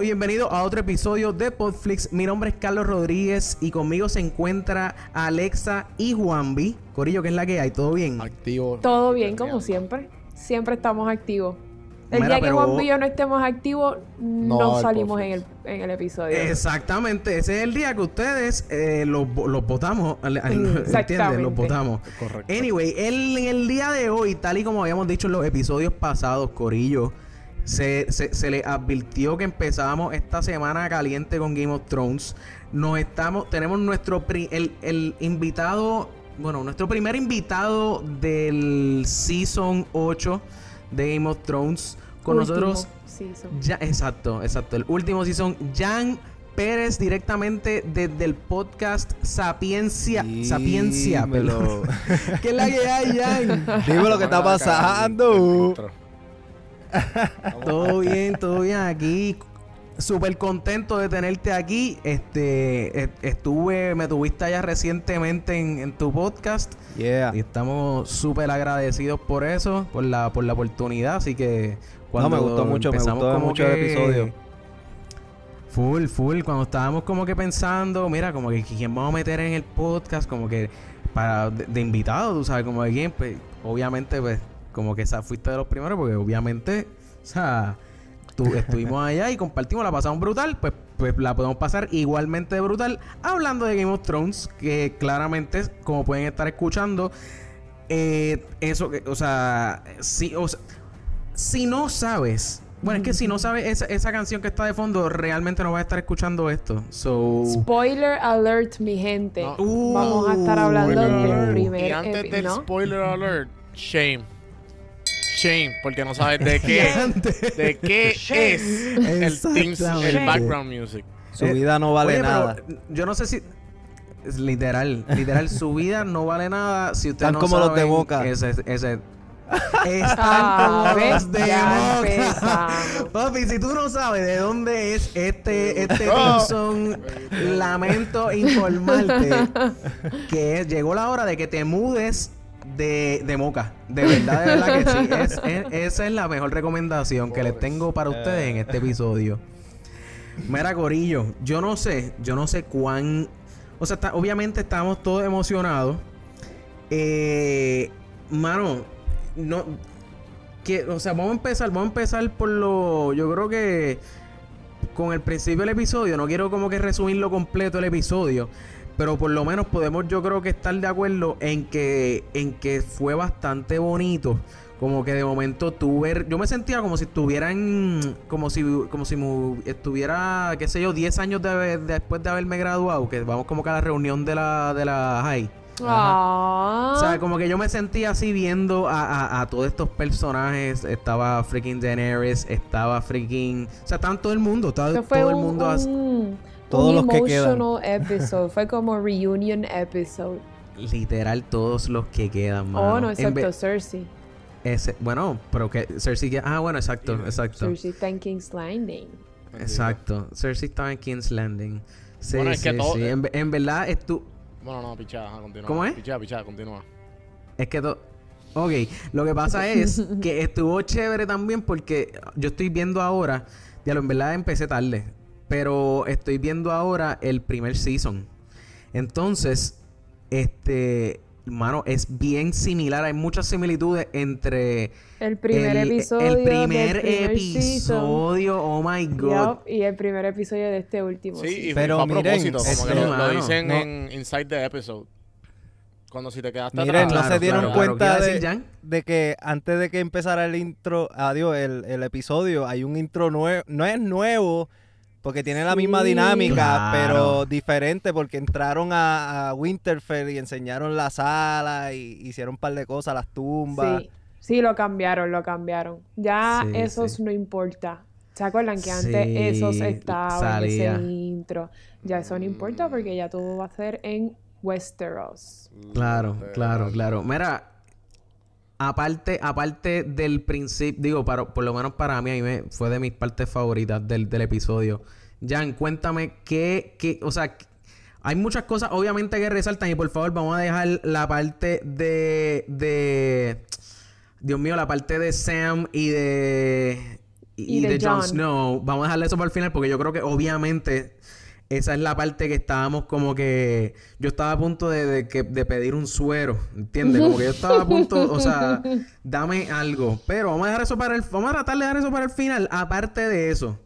Y bienvenidos a otro episodio de Podflix. Mi nombre es Carlos Rodríguez y conmigo se encuentra Alexa y Juanvi. Corillo, ¿qué es la que hay? ¿Todo bien? Activo. Todo bien, como siempre. Siempre estamos activos. El Mira, día que Juan y yo no estemos activos, no, salimos en el, en el episodio. Exactamente, ese es el día que ustedes eh, los, los votamos. ¿Entiendes? Los votamos. Correcto. Anyway, el, en el día de hoy, tal y como habíamos dicho en los episodios pasados, Corillo, se, se, se le advirtió que empezábamos esta semana caliente con Game of Thrones. Nos estamos, tenemos nuestro pri- el, el invitado, bueno, nuestro primer invitado del Season 8 de Game of Thrones. Con Último nosotros, season. ya, exacto, exacto. El último season, Jan Pérez, directamente desde el podcast Sapiencia. Sapiencia, perdón. ¿Qué es la que hay, Jan? Dime lo que está pasando. todo bien, todo bien aquí. Súper contento de tenerte aquí. Este, e- estuve, me tuviste allá recientemente en, en tu podcast Yeah. y estamos súper agradecidos por eso, por la, por la oportunidad. Así que No, me gustó mucho, me empezamos gustó como mucho el episodio. Full, full. Cuando estábamos como que pensando, mira, como que quién vamos a meter en el podcast, como que para de, de invitado, tú sabes, como de quién, pues obviamente, pues como que esa fuiste de los primeros, porque obviamente, o sea, tú, estuvimos allá y compartimos, la pasamos brutal, pues, pues la podemos pasar igualmente de brutal hablando de Game of Thrones, que claramente, como pueden estar escuchando, eh, eso, que, o sea, sí, o sea, si no sabes, bueno, es que si no sabes esa, esa canción que está de fondo, realmente no vas a estar escuchando esto. So, Spoiler alert, mi gente. No. Uh, Vamos a estar hablando del primer Y antes del ¿no? spoiler alert, shame. Shame, porque no sabes de qué, de qué es el, themes- el background music. Su Eh, vida no vale Oye, pero nada. yo no sé si. es literal, literal, su vida no vale nada si usted Están no como los de Boca. Ese, ese. Están Ah, como los de Boca. Papi, si tú no sabes de dónde es este, este Oh. Simpson, lamento informarte que llegó la hora de que te mudes de, de Moca. De verdad, de verdad que sí. Es- es- esa es la mejor recomendación que les tengo para ustedes en este episodio. Mira, Corillo, yo no sé, yo no sé cuán. O sea, está- obviamente estamos todos emocionados. Eh, mano, no. Que, o sea, vamos a empezar, vamos a empezar por lo. Yo creo que con el principio del episodio, no quiero como que resumirlo completo el episodio. Pero por lo menos podemos, yo creo que estar de acuerdo en que, en que fue bastante bonito. Como que de momento tú ver, yo me sentía como si estuviera en, como si, como si estuviera, qué sé yo, 10 años de después de haberme graduado, que vamos como que a la reunión de la, de la high. Ah. O sea, como que yo me sentía así viendo a, a- a todos estos personajes. Estaba freaking Daenerys, estaba freaking... O sea, estaban todo el mundo, estaba todo el un, mundo... un, Todos un los que quedan. emotional episode. Fue como reunion episode. Literal, todos los que quedan, mano. Oh, no, excepto Cersei. ese- bueno, pero que Cersei... que- Ah, bueno, exacto, exacto. Cersei está en King's Landing. Exacto. Cersei estaba en King's Landing. Sí, Bueno, es que sí, todo- sí. En, ve- en verdad, estu... Bueno, no, pichada, continúa. ¿Cómo es? Pichada, pichada, continúa. Es que to- Ok, lo que pasa es que estuvo chévere también porque yo estoy viendo ahora, ya lo en verdad empecé tarde, pero estoy viendo ahora el primer season. Entonces, este, mano, es bien similar, hay muchas similitudes entre El primer el, episodio. el primer, season. episodio, oh my god. Y el primer episodio de este último. Sí, y Pero a miren, propósito, como este, que lo, dicen no. en Inside the Episode. Cuando si te quedaste Miren, atrás... no Claro, se dieron claro, claro. ¿Qué iba cuenta de, de que antes de que empezara el intro, adiós, el, el episodio, hay un intro nuevo. No es nuevo, porque tiene la misma Sí. dinámica, Claro. pero diferente, porque entraron a, a Winterfell y enseñaron la sala y hicieron un par de cosas, las tumbas. Sí, sí, lo cambiaron, lo cambiaron. Ya Sí, esos sí. no importa. ¿Se acuerdan que antes Sí, esos estaban salía. en ese intro? Ya eso no importa porque ya todo va a ser en Westeros. Claro, claro, claro. Mira, aparte, aparte del principio, digo, para, por lo menos para mí, a mí me- fue de mis partes favoritas del, del episodio. Jan, cuéntame qué, qué, o sea, hay muchas cosas obviamente que resaltan y por favor vamos a dejar la parte de, de, Dios mío, la parte de Sam y de, y, Y de, de Jon Jon. Snow. Vamos a dejarle eso para el final porque yo creo que obviamente esa es la parte que estábamos como que yo estaba a punto de, de que, de pedir un suero, ¿entiendes? Como que yo estaba a punto, o sea, dame algo. Pero vamos a dejar eso para el, vamos a tratar de dejar eso para el final. Aparte de eso,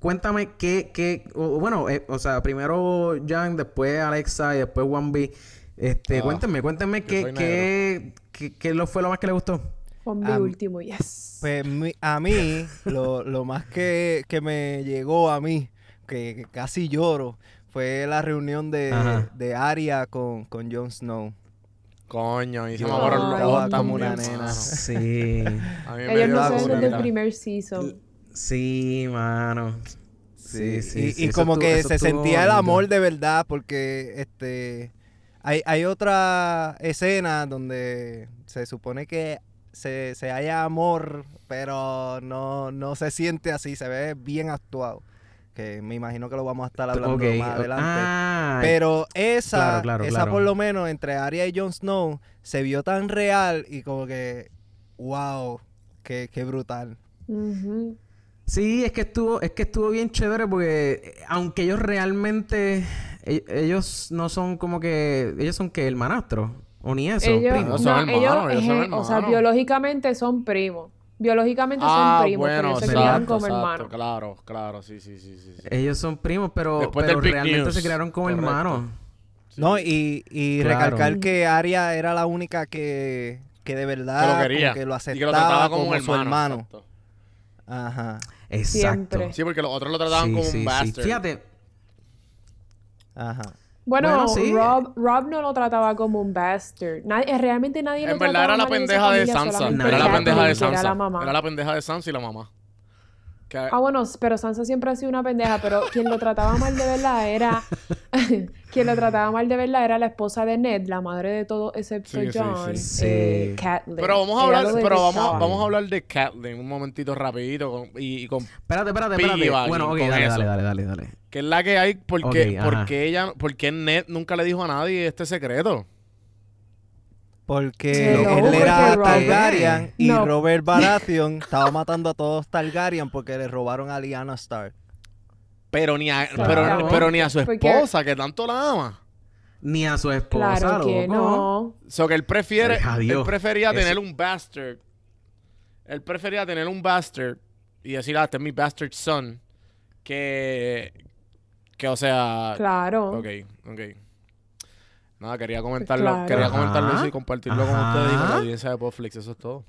cuéntame qué, qué, o- bueno, eh, o sea, primero Jan, después Alexa y después One B. Este, Ah, cuéntenme, cuéntenme qué, qué, qué, qué lo fue lo más que le gustó. Mi Am- último, yes. Pues mi- a mí, lo, lo más que, que me llegó a mí, que, casi lloro, fue la reunión de, de Arya con, con Jon Snow. Coño, y se me acuerdan los ojos como una nena. Sí. A mí me Ellos no ven desde el primer season. Sí, mano. Sí, sí, y, sí, y eso como que se sentía el amor de verdad, porque este hay, hay otra escena donde se supone que se, se haya amor, pero no, no se siente así, se ve bien actuado. Que me imagino que lo vamos a estar hablando más adelante. Ah, Pero esa, Claro, claro, esa claro. por lo menos entre Arya y Jon Snow se vio tan real y como que, wow, qué, qué brutal. Sí, es que estuvo, es que estuvo bien chévere porque eh, aunque ellos realmente e- ellos no son como que ellos son que hermanastros o ni eso, Ellos, primos. son no, hermanos, ellos son o sea, hermanos. biológicamente son primos. Biológicamente Ah, son primos, bueno, pero ellos se exacto, criaron como exacto, hermanos. Claro, claro, sí, sí, sí, sí. Ellos son primos, pero, pero realmente News. se crearon como Correcto. hermanos. Sí. No, y, y Claro. recalcar que Arya era la única que, que de verdad que lo como quería. que lo y aceptaba que lo trataba como, como, un su hermano. exacto. Ajá, Exacto. Siempre. Sí, porque los otros lo trataban Sí, como sí, un sí. bastard. Fíjate, ajá. Bueno, Bueno, sí. Rob, Rob no lo trataba como un bastard. Nadie, realmente nadie lo En verdad trataba era la pendeja de Sansa. Era la pendeja de Sansa. Era la mamá. Era la pendeja de Sansa y la mamá. Que- Ah, bueno, pero Sansa siempre ha sido una pendeja, pero quien lo trataba mal de verdad era. quien lo trataba mal de verdad era la esposa de Ned, la madre de todo excepto Sí, sí, John, sí. eh, Sí. Catelyn. Pero vamos a hablar, pero vamos, vamos a hablar de Catelyn un momentito rapidito con- y, y con espérate, espérate, espérate. Bueno, ok, dale, dale, dale, dale, dale. qué es la que hay porque porque ella porque Ned nunca le dijo a nadie este secreto. Porque No, él era Robert- Targaryen y No. Robert Baratheon estaba matando a todos Targaryen porque le robaron a Lyanna Stark. Pero ni a, Claro. pero, pero ni a su Porque- esposa que tanto la ama. Ni a su esposa, Claro que loco. no. So que él prefiere Ay, él prefería Eso- tener un bastard. Él prefería tener un bastard y decir, ah, este es mi bastard son que que o sea, Claro. Ok, ok. Nada, quería comentarlo, Claro. quería comentarlo y compartirlo con Ajá. ustedes y con la audiencia de Popflix, eso es todo.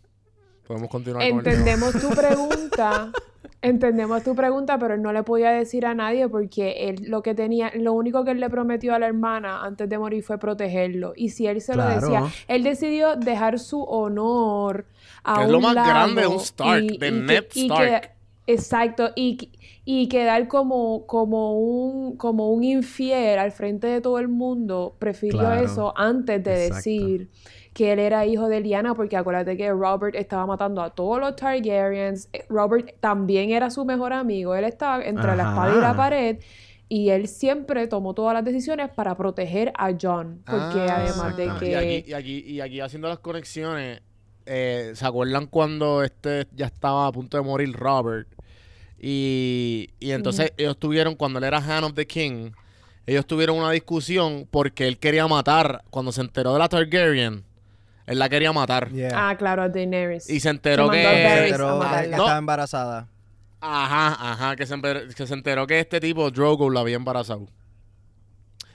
Podemos continuar con el tema. Entendemos tu pregunta. Entendemos tu pregunta, pero él no le podía decir a nadie porque él lo que tenía, lo único que él le prometió a la hermana antes de morir fue protegerlo. Y si él se Claro. lo decía, él decidió dejar su honor a Que es un lo más lado grande de un Stark, y- de y que- Ned y Stark. que- exacto, y, y quedar como, como, un, como un infiel al frente de todo el mundo, prefirió Claro. eso antes de Exacto. decir que él era hijo de Lyanna, porque acuérdate que Robert estaba matando a todos los Targaryens. Eh, Robert también era su mejor amigo. Él estaba entre la Ajá. espada y la pared. Y él siempre tomó todas las decisiones para proteger a John. Porque Ah, además de exactamente. Y aquí, que... y aquí, y aquí haciendo las conexiones, eh, ¿se acuerdan cuando este ya estaba a punto de morir Robert? Y, y entonces ellos tuvieron, cuando él era Hand of the King, ellos tuvieron una discusión porque él quería matar, cuando se enteró de la Targaryen, él la quería matar. Yeah. Ah, claro, a Daenerys. Y se enteró Que mandó a a que matarla. estaba embarazada. Ajá, ajá, que se, que se enteró que este tipo, Drogo, la había embarazado.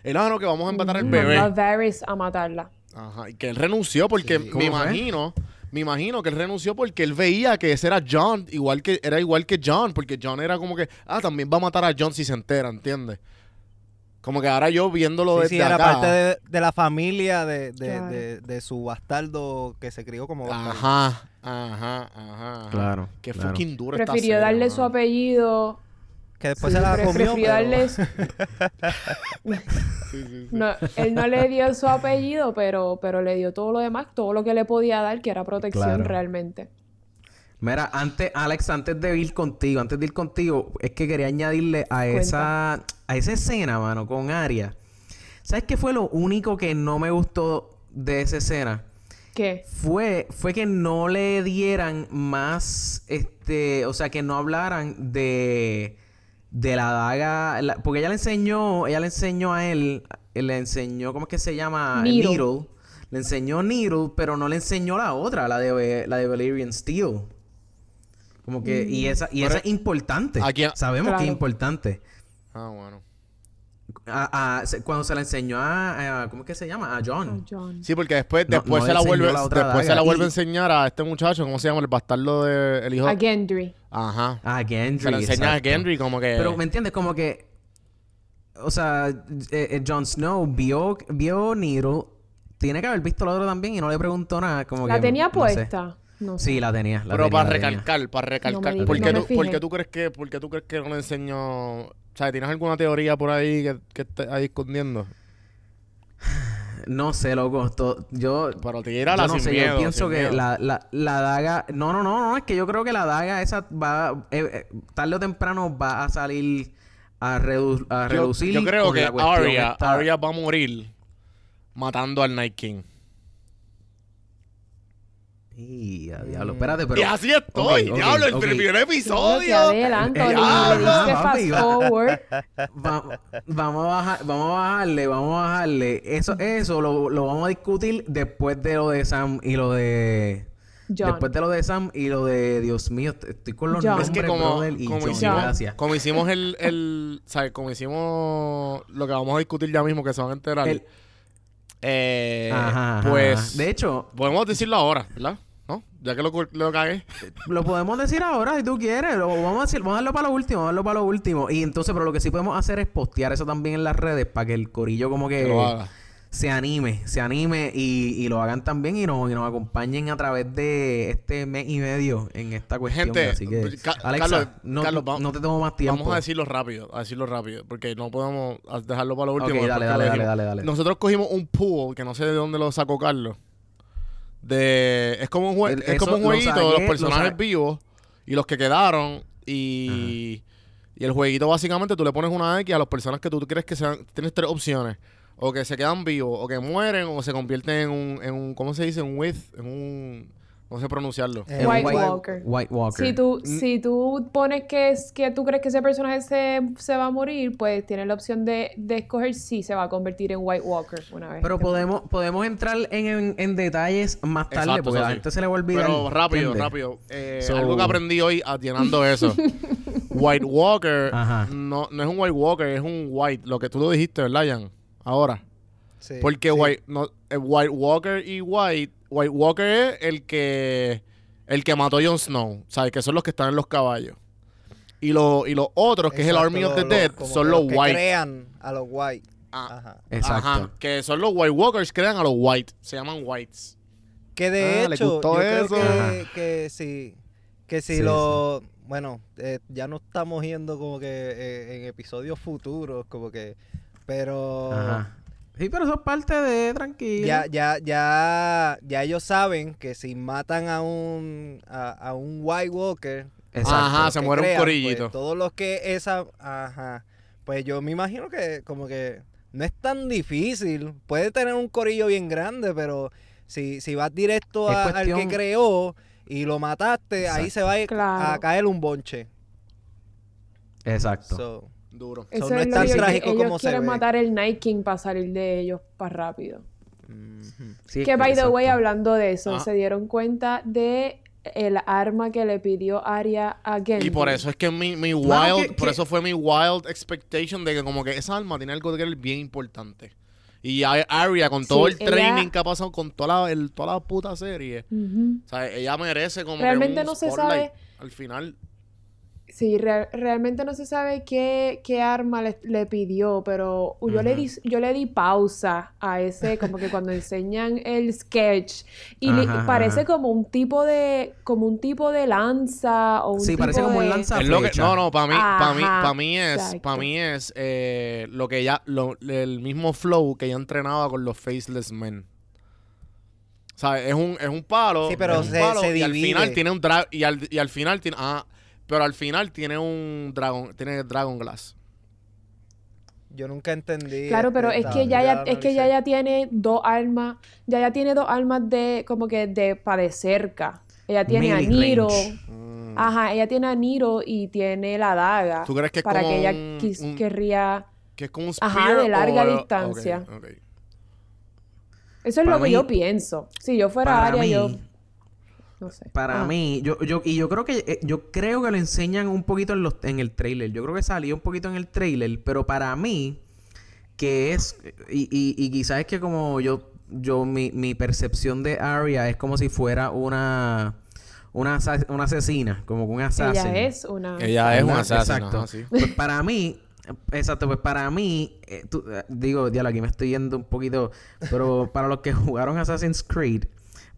Él, ah, no, que vamos a empatar el Mandó bebé. a Varys a matarla. Ajá, y que él renunció porque Sí. me ¿Cómo fue? Me imagino que él renunció porque él veía que ese era John, igual que era igual que John, porque John era como que, ah, también va a matar a John si se entera, ¿entiendes? Como que ahora yo viéndolo Sí, desde sí, era acá. parte de, de la familia de, de, Claro. de- de su bastardo que se crió como bastardo. Ajá, ajá, ajá. Claro, Qué claro. fucking duro está Prefirió darle su apellido. Que después Sí, se la comió, prefirió pero- darle su- No, él no le dio su apellido, pero, pero le dio todo lo demás, todo lo que le podía dar, que era protección Claro. realmente. Mira, antes, Alex, antes de ir contigo, antes de ir contigo, es que quería añadirle a esa, a esa escena, mano, con Aria. ¿Sabes qué fue lo único que no me gustó de esa escena? ¿Qué? fue, fue que no le dieran más, este, o sea, que no hablaran de, de la daga, la- porque ella le enseñó, ella le enseñó a él, le enseñó, ¿cómo es que se llama? Needle. Le enseñó Needle, pero no le enseñó la otra, la de, la de Valerian Steel. Como que, y esa, y esa es importante. Sabemos que es importante. Ah, bueno. A- a- se- cuando se la enseñó a, a- ¿cómo es que se llama? A John. Oh, John. Sí, porque después, después no se la vuelve, la después se la vuelve a enseñar a este muchacho, ¿cómo se llama? El bastardo de el hijo. A Gendry. Ajá. A Gendry. Se la enseña a. Gendry como que. Pero, ¿me entiendes? Como que... O sea, eh, eh, Jon Snow vio, vio Needle. Tiene que haber visto la otra también y no le preguntó nada. Como ¿La que, tenía no sé. puesta? No sé. Sí, la tenía. la Pero tenía, para la tenía. recalcar, para recalcar. digas, ¿Por, qué no por qué tú crees que, por qué tú crees que no le enseñó? O sea, ¿tienes alguna teoría por ahí que, que esté ahí escondiendo? No sé, loco. to- yo... Pero tírala yo no sin sé, miedo, yo pienso que la, la, la daga... No, no, no, no. Es que yo creo que la daga esa va... eh, eh, tarde o temprano va a salir a, redu- a Yo, reducir... yo creo con que la Arya, esta- Arya va a morir matando al Night King. Y a diablo. Espérate, pero... y así estoy, Ok, ok, diablo, el ok. primer episodio. adelanto, Eh, va. vamos a bajar, vamos a bajarle, vamos a bajarle. Eso, eso lo, lo vamos a discutir después de lo de Sam y lo de. John. Después de lo de Sam y lo de Dios mío, estoy con los John. nombres, Es que como, brother, y como John, hicimos, gracias. como hicimos el, el ¿sabes? Como hicimos lo que vamos a discutir ya mismo, que se van a enterar. El- eh, Ajá, ajá, pues. De hecho, podemos decirlo ahora, ¿verdad? ¿No? Ya que lo, lo cagué. lo podemos decir ahora si tú quieres. Lo vamos a decir, vamos a darlo para lo último, vamos a darlo para lo último. Y entonces, pero lo que sí podemos hacer es postear eso también en las redes para que el corillo como que, Que lo haga. Se anime, se anime y, y lo hagan también y nos, y nos acompañen a través de este mes y medio en esta cuestión. Gente, así que, Alexa, Carlos, no, Carlos, va- no te tomo más tiempo. Vamos a decirlo rápido, a decirlo rápido, porque no podemos dejarlo para lo último. Ok, después dale, dale, dale, dale, dale. Nosotros cogimos un pool, que no sé de dónde lo sacó Carlos. De, es como un, jue- El- es como un jueguito de los lo personajes vivos y los que quedaron. Y, y el jueguito básicamente tú le pones una X a las personas que tú crees que sean. Tienes tres opciones. O que se quedan vivos, o que mueren, o se convierten en un, en un ¿cómo se dice? Un with, en un, no sé pronunciarlo. Eh, White White- Walker. White Walker. Si tú, si tú pones que, es, que tú crees que ese personaje se, se va a morir, pues tienes la opción de, de escoger si se va a convertir en White Walker una vez. Pero podemos, podemos entrar en, en- en detalles más tarde Exacto, porque a la gente se le va a olvidar. Pero rápido, ¿entiendes? rápido. Eh, So- Algo que aprendí hoy atinando eso. White Walker no, no es un White Walker, es un White. Lo que tú lo dijiste, ¿verdad, Jan? Ahora. Sí, Porque sí. White, no, eh, White Walker y White... White Walker es el que... El que mató a Jon Snow. ¿Sabes? Que son los que están en los caballos. Y, lo, y los otros, que es el Army of the lo- Dead, son que los que White. crean a los white. Ah, Ajá. Exacto. Ajá, que son los White Walkers, crean a los White. Se llaman Whites. Que de Ah, ¿le hecho, gustó yo creo eso? que, que si, que si Sí, lo... Bueno, eh, ya no estamos yendo como que eh, en episodios futuros, como que... Pero... Ajá. Sí, pero eso es parte de tranquilo. Ya, ya, ya, ya ellos saben que si matan a un, a, a un White Walker, Exacto. Ajá, se muere un crean, corillito. pues, todos los que esa, ajá, pues yo me imagino que como que no es tan difícil. Puede tener un corillo bien grande, pero si, si vas directo al que creó y lo mataste, ahí se va a, ir Claro. a caer un bonche. Exacto. So, Duro. Eso no es es lo tan que trágico ellos como se quieren ve. matar el Night King para salir de ellos más rápido. Sí, Que by the way, hablando de eso, Ah. se dieron cuenta de el arma que le pidió Arya a Gendry. Y por eso es que mi, mi Claro wild, que- por que- eso fue mi wild expectation de que como que esa alma tiene algo que ver bien importante. Y Arya, con todo Sí, el ella- training que ha pasado con toda la, el- toda la puta serie, Ujú. o sea, ella merece como Realmente que un no se sabe- al final. Sí, real- realmente no se sabe qué, qué arma le, le pidió, pero yo, le di, yo le di pausa a ese, como que cuando enseñan el sketch, y le- Ajá, parece ajá. como un tipo de, como un tipo de lanza o un Sí, parece como un lanza Es lo que- flecha. no, no, para mí, para mí, para mí es, para mí es eh, lo que ella, lo- el mismo flow que ella entrenaba con los Faceless Men. O sea, es un, es un palo. Sí, pero es un se- palo, se y al divide. final tiene un drag y al, y al final tiene, ah, pero al final tiene un dragon, tiene Dragon Glass. Yo nunca entendí. Claro, pero es que ya, ya- es que ya ya tiene dos armas, ya ya tiene dos armas de como que de para de cerca. Ella tiene a Melee Niro. Mm. Ajá, ella tiene a Niro y tiene la daga. ¿Tú crees que es para como que ella un- quis- un- querría Que es como un Ajá, spear de larga o- distancia. Eso es Para lo que mí- yo pienso. Si yo fuera Aria, mí, yo no sé. Para Ajá. mí, yo, yo, y yo creo que eh, yo creo que lo enseñan un poquito en los, en el trailer. Yo creo que salió un poquito en el trailer, pero para mí, que es, y, y, y quizás es que como yo, yo, mi, mi percepción de Arya es como si fuera una, una, una asesina, como un assassin. Ella es una Ella es un ¿Verdad? asesino. Exacto. ajá, sí. Pues para mí, exacto, pues para mí, eh, tú- eh, digo, diablo, aquí me estoy yendo un poquito, pero para los que jugaron Assassin's Creed,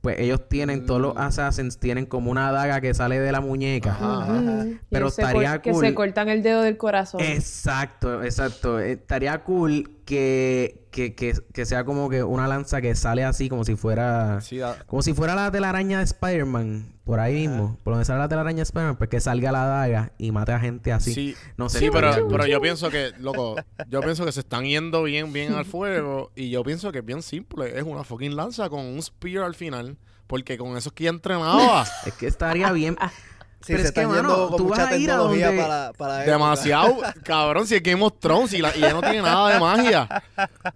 pues ellos tienen, todos Mm. los Assassins tienen como una daga que sale de la muñeca. Ajá. Pero estaría cor- que cool. se cortan el dedo del corazón. Exacto, exacto. Estaría cool que, que, que, que sea como que una lanza que sale así como si fuera... Sí, da- Como si fuera la telaraña de Spider-Man, por ahí mismo. Por donde sale la telaraña de Spider-Man, pues que salga la daga y mate a gente así. Sí, No sé. sí, pero, pero yo pienso que, loco, yo pienso que se están yendo bien, bien al fuego. Y yo pienso que es bien simple. Es una fucking lanza con un spear al final. Porque con eso es que ya entrenaba. Es que estaría bien. Sí, Pero se es que, están mano, yendo con tú vas mucha a ir a tecnología donde- para, para la. Demasiado, cabrón, si es Game of Thrones y, la- y ella no tiene nada de magia.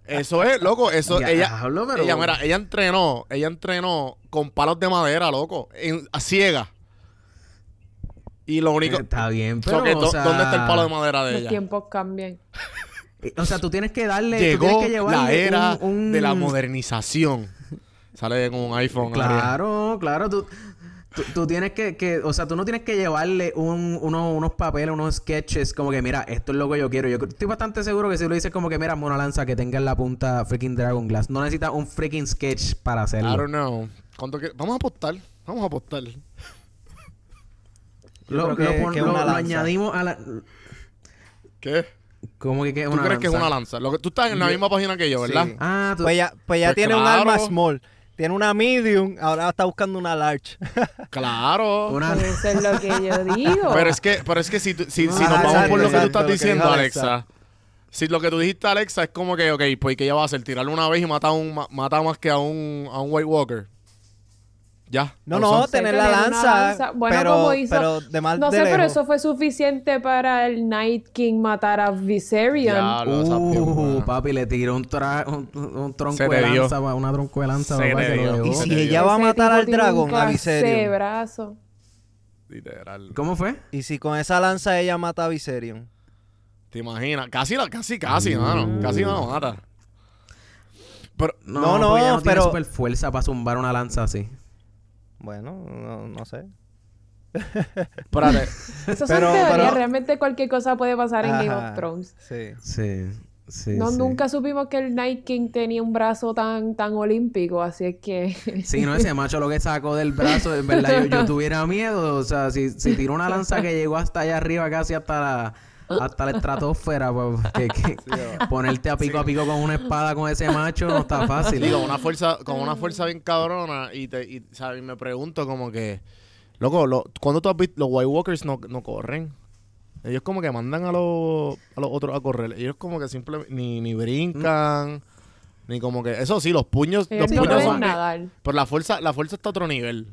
Eso es, loco, eso, ella, Diablo, pero- ella, mira, ella entrenó, ella entrenó con palos de madera, loco, en, a ciega. Y lo único, Está bien, so pero, que, o do- sea, ¿dónde está el palo de madera de Los ella? tiempos cambian. O sea, tú tienes que darle... tú Llegó tienes que llevarle la era un- un- de la modernización. Sale con un iPhone. Ariel. Claro, claro. Tú, tú, tú tienes que, que... O sea, tú no tienes que llevarle un, uno- unos papeles, unos sketches como que, mira, esto es lo que yo quiero. Yo estoy bastante seguro que si lo dices como que, mira, una lanza que tenga en la punta freaking Dragon Glass. No necesitas un freaking sketch para I hacerlo. don't know. ¿Cuánto que- Vamos a apostar. Vamos a apostar. Lo, que- pon- que lo- una lo lanza. añadimos a la... ¿Qué? ¿Cómo que, que es ¿Tú una crees que es lanza? una lanza? Lo que, tú estás en la misma página que yo, ¿verdad? Sí. Ah, tú... Pues ya, pues ya Pues tiene un arma small. Tiene una medium, ahora está buscando una large. Claro. Una... Eso es lo que yo digo. Pero es que, pero es que si, tú- si, Ah, si nos vamos exacto, por lo que tú estás diciendo, Alexa. Alexa. Si lo que tú dijiste, Alexa, es como que, ok, pues ¿qué ella va a hacer? Tirarle una vez y matar a un, ma- mata más que a un, a un White Walker. Ya. No, no, tener la lanza. lanza. Bueno, pero, como hizo- pero de mal no de sé, pero lejos. eso fue suficiente para el Night King matar a Viserion. Esa bien Uh, buena. papi, le tiró un, tra- un, un tronco Se de lanza, una tronco de lanza, Se papá, lo dio. Y Se si ella dio. va a matar al tiene dragón, a Viserion. brazo. Literal. ¿Cómo fue? Y si con esa lanza ella mata a Viserion. ¿Te imaginas? Casi, la- casi, casi, mano. Casi no lo mata. Pero, No, No, no, no tiene pero- super fuerza para zumbar una lanza así. Bueno, no, no sé. espérate. Esas Pero- son teorías. pero- Realmente cualquier cosa puede pasar en Game of Thrones. Sí. Sí, sí. no, sí. nunca supimos que el Night King tenía un brazo tan, tan olímpico, así es que... Sí, no, ese macho lo que sacó del brazo, en verdad, yo, yo tuviera miedo. O sea, si, si tiró una lanza que llegó hasta allá arriba, casi hasta la, hasta la estratosfera, pues, que, que ponerte a pico a pico con una espada con ese macho no está fácil. Sí, con una fuerza, con una fuerza bien cabrona. Y, te, y, ¿sabes? y me pregunto como que, loco, lo, ¿cuándo tú has visto? Los White Walkers no, no corren. Ellos como que mandan a los, a los otros a correr. Ellos como que simplemente ni, ni brincan. Ni como que... Eso sí, los puños... Ellos los puños son... nadar. Pero la fuerza, la fuerza está a otro nivel.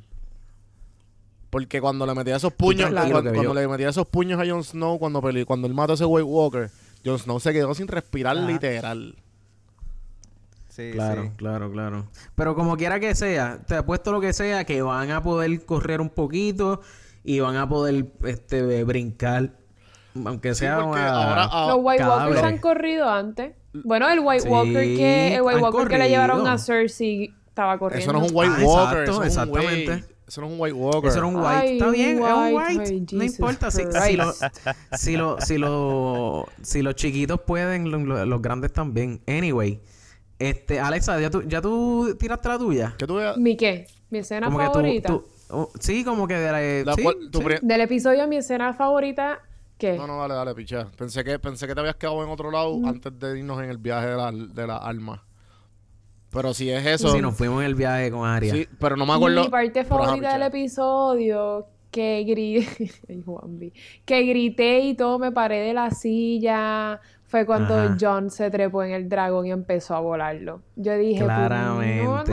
Porque cuando le metía esos puños, cuando, le metía esos puños a Jon Snow cuando cuando él mató a ese White Walker, Jon Snow se quedó sin respirar Ajá. literal. Sí, Claro, sí. claro, claro. Pero como quiera que sea, te apuesto lo que sea, que van a poder correr un poquito y van a poder este brincar. Aunque Sí, sea porque una- ahora, ah, Los White Walkers han corrido antes. Bueno, el White Sí, Walker que el White Walker que le llevaron a Cersei estaba corriendo. eso no es un White Ah, Walker, exacto, eso es un exactamente. White. Eso no es un White Walker. Eso era un white. Ay, Está bien, es un white. white. Ay, no importa. Si, si, lo- si, lo- si, lo- si los chiquitos pueden, lo- lo- los grandes también. Anyway. Este, Alexa, ¿ya tú, ya tú tiraste la tuya? ¿Qué tú veas? ¿Mi qué? ¿Mi escena Como que tú- favorita? tú- oh, sí, como que de la... La sí, cual- tu sí. pri- Del episodio, mi escena favorita, ¿qué? No, no, dale, dale, picha. Pensé que, pensé que te habías quedado en otro lado Mm. antes de irnos en el viaje de la, de la alma. Pero si es eso. Sí, nos fuimos en el viaje con Aria. sí, pero no me acuerdo. Mi parte favorita del episodio, que grité, que grité y todo, me paré de la silla, fue cuando Ajá. John se trepó en el dragón y empezó a volarlo. Yo dije, Claramente. no,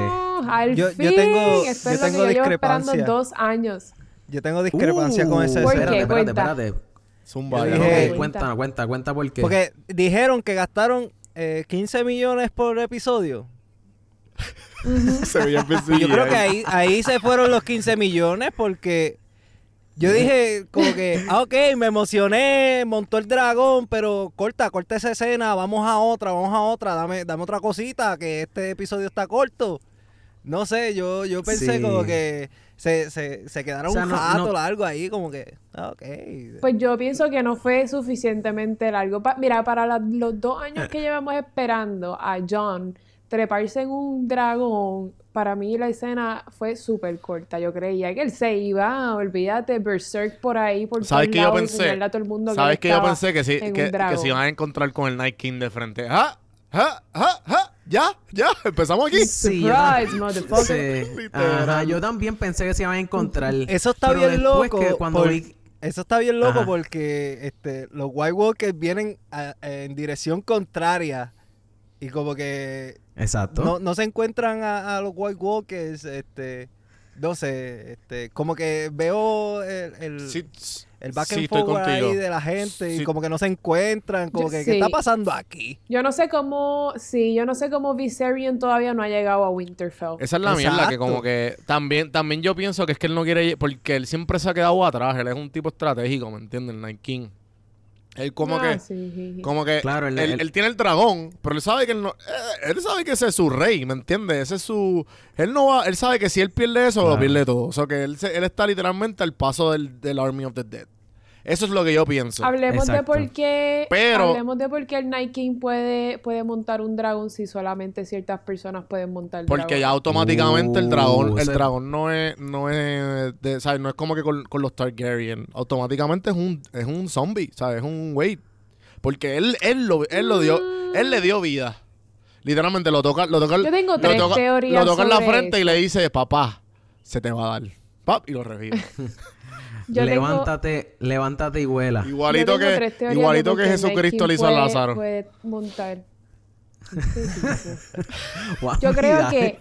no, al Yo- yo fin, tengo- esto yo es lo tengo que yo llevo esperando discrepancia. dos años. Yo tengo discrepancia con esa Uh, ¿Por escena. qué? Espérate, espérate, Cuenta. espérate. Zumba, Yo dije- no- cuenta, cuenta, cuenta por qué. Porque dijeron que gastaron eh, 15 millones por episodio. se veía Y yo creo que ahí, ahí se fueron los 15 millones porque yo dije como que, ah, ok, me emocioné, montó el dragón, pero corta, corta esa escena, vamos a otra, vamos a otra, dame, dame otra cosita, que este episodio está corto. No sé, yo, yo pensé Sí. como que se, se, se quedaron O sea, un no- rato no- largo ahí, como que, ah, ok. Pues yo pienso que no fue suficientemente largo. Pa- Mira, para la- los dos años que llevamos esperando a John treparse en un dragón, para mí la escena fue súper corta. Yo creía que él se iba, olvídate, Berserk por ahí, por ¿Sabes qué yo pensé? a todo el mundo que ¿Sabes él que yo pensé? Que un que, que se iban a encontrar con el Night King de frente. ¡Ja! ¡Ja! ¡Ja! ¡Ya! ¡Ya! Empezamos aquí. Sí, yo Surprise, motherfucker. Sí. Ajá, yo también pensé que se iban a encontrar. Eso está Pero bien loco. que cuando por- vi- Eso está bien loco Ajá. porque este, los White Walkers vienen a- en dirección contraria y como que Exacto. no, no se encuentran a, a los White Walkers, este, no sé, este, como que veo el, el, Sí, el back sí, and forward ahí de la gente y como que no se encuentran, como Yo- que sí. ¿qué está pasando aquí? Yo no sé cómo, sí, yo no sé cómo Viserion todavía no ha llegado a Winterfell. Esa es la mierda, que Exacto. como que también, también yo pienso que es que él no quiere, porque él siempre se ha quedado atrás, él es un tipo estratégico, ¿me entiendes? El Night King. Él como Ah, que, sí, como que, Claro, él, él- él, él- tiene el dragón, pero él sabe que él no, eh, él sabe que ese es su rey, ¿me entiendes? Ese es su, él no va, él sabe que si él pierde eso, lo pierde todo. O sea que él, se- él está literalmente al paso del, del Army of the Dead. Eso es lo que yo pienso. Hablemos de por qué, Pero- hablemos de por qué el Night King puede, puede montar un dragón si solamente ciertas personas pueden montar Porque ya automáticamente el Uh, dragón, el ese- dragón no es, no es, de, ¿sabes? No es como que con, con los Targaryen. Automáticamente es un, es un zombie, ¿sabes? Es un wait. Porque él, él lo, él lo dio, él le dio vida. Literalmente lo toca, lo toca, Yo tengo lo tres toca, teorías lo toca en la frente y le dice, papá, se te va a dar. Pap, y lo revive. Yo tengo- levántate, levántate y vuela. yo igualito que, de igualito que el Jesucristo le hizo a puede- Lázaro. puede montar. Yo creo que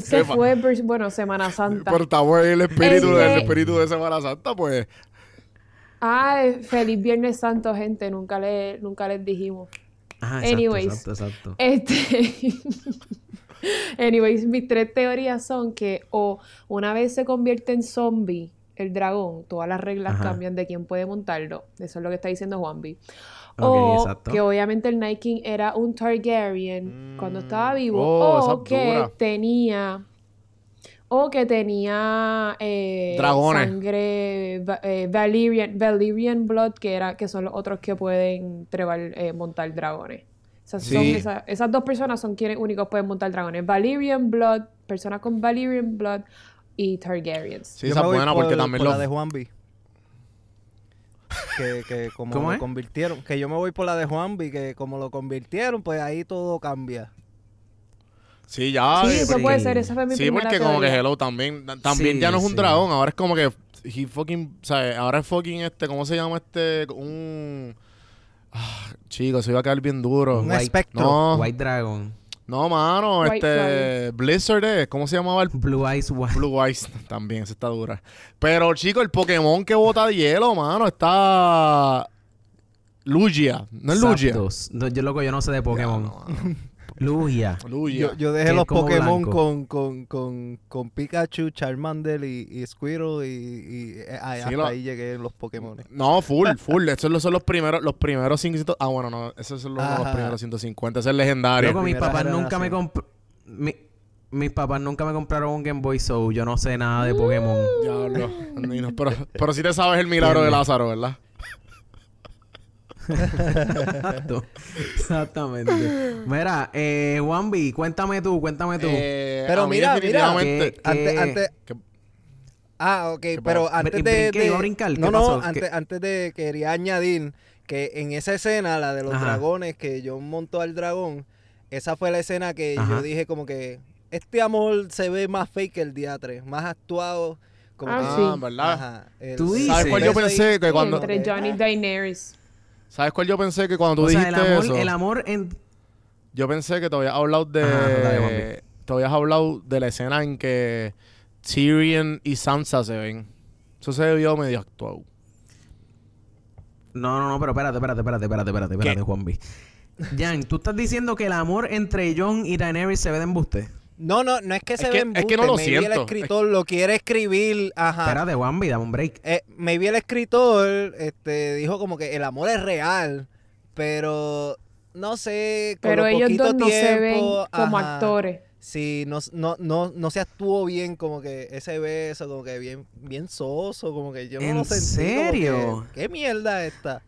Sepa. fue, bueno, Semana Santa. Pero estamos en el espíritu, del Este- espíritu de Semana Santa, pues. Ah, feliz Viernes Santo, gente. Nunca, le, nunca les dijimos. Ajá, exacto, Anyways. exacto, exacto. Este. Anyways, mis tres teorías son que o una vez se convierte en zombie el dragón, todas las reglas Ajá. cambian de quién puede montarlo. Eso es lo que está diciendo Juanvi. O exacto. que obviamente el Night King era un Targaryen cuando Mm. estaba vivo. Oh, o que dura. tenía. O que tenía eh, Dragones. sangre eh, Valyrian, Valyrian Blood, que era, que son los otros que pueden trebar, eh, montar dragones. Sí. esas dos personas son quienes únicos pueden montar dragones. Valyrian Blood, personas con Valyrian Blood y Targaryens. Sí, Yo esa me es voy buena por- porque también por lo... la de Juanvi. Que, que como ¿Cómo lo es? convirtieron, que yo me voy por la de Juanvi, que como lo convirtieron, pues ahí todo cambia. Sí, ya. sí, eh, eso porque- puede ser, esa fue mi Sí, primera porque como que. Hello también, también Sí, ya no es un sí. dragón, ahora es como que he fucking, ¿sabes? Ahora es fucking este, ¿cómo se llama este? Un ah, chico, se iba a caer bien duro. Un White- espectro. No, White Dragon. No, mano, White este Blizzard es, ¿cómo se llamaba el Blue Eyes White. Blue Eyes? También, esa está dura. Pero, chico, el Pokémon que bota de hielo, mano, está Lugia, no es Lugia. Zapdos. No, yo loco, yo no sé de Pokémon. Ya, no, mano. Lugia. Lugia. Yo, yo dejé los Pokémon con, con, con, con Pikachu, Charmander y, y Squirtle y, y, eh, ah, hasta lo- ahí llegué los Pokémon. No, full, full. Estos son los primeros, los primeros 500. Ah, bueno, no, esos son los, los primeros 150. Ese es legendario. Loco, mis Primera papás nunca me mis papás nunca me compraron un Game Boy, so yo no sé nada de Pokémon. Diablo. Pero, pero sí te sabes el milagro de. Lázaro, ¿verdad? Exacto. Exactamente. Mira, eh, Juanvi, cuéntame tú, cuéntame tú. Eh, Pero mira, mira, definitivamente- que- Antes, ¿Qué? antes, que- ah, ok, ¿Qué pero antes de, de- iba a brincar, ¿qué no, no, pasó? antes, ¿Qué? antes de quería añadir que en esa escena, la de los Ajá. dragones, que yo monto al dragón, esa fue la escena que Ajá. yo dije como que este amor se ve más fake que el día 3, más actuado, Como Ah, que- sí. Ah, ¿verdad? Ajá, el- Tú ¿Sabes dices- cuál yo pensé? Que cuando, entre John y Daenerys. ¿Sabes cuál yo pensé que cuando tú O sea, dijiste el amor, eso? el amor en... Yo pensé que te habías hablado de. Ajá, te habías hablado de la escena en que Tyrion y Sansa se ven. Eso se vio medio actuado. No, no, no, pero espérate, espérate, espérate, espérate, espérate, espérate, Juan B. Jan, ¿tú estás diciendo que el amor entre John y Daenerys se ve de embuste? No, no, no es que se que- ve es que no lo maybe siento. el escritor lo quiere escribir, ajá. Espérate, Juan B, dame un break. Eh, maybe el escritor este, dijo como que el amor es real, pero no sé, con Pero lo ellos poquito dos no se ven tiempo, como ajá, actores. Sí, no, no, no, no se actuó bien como que ese beso, como que bien, bien soso, como que yo no ¿En lo sentí. serio? que, ¿Qué mierda esta?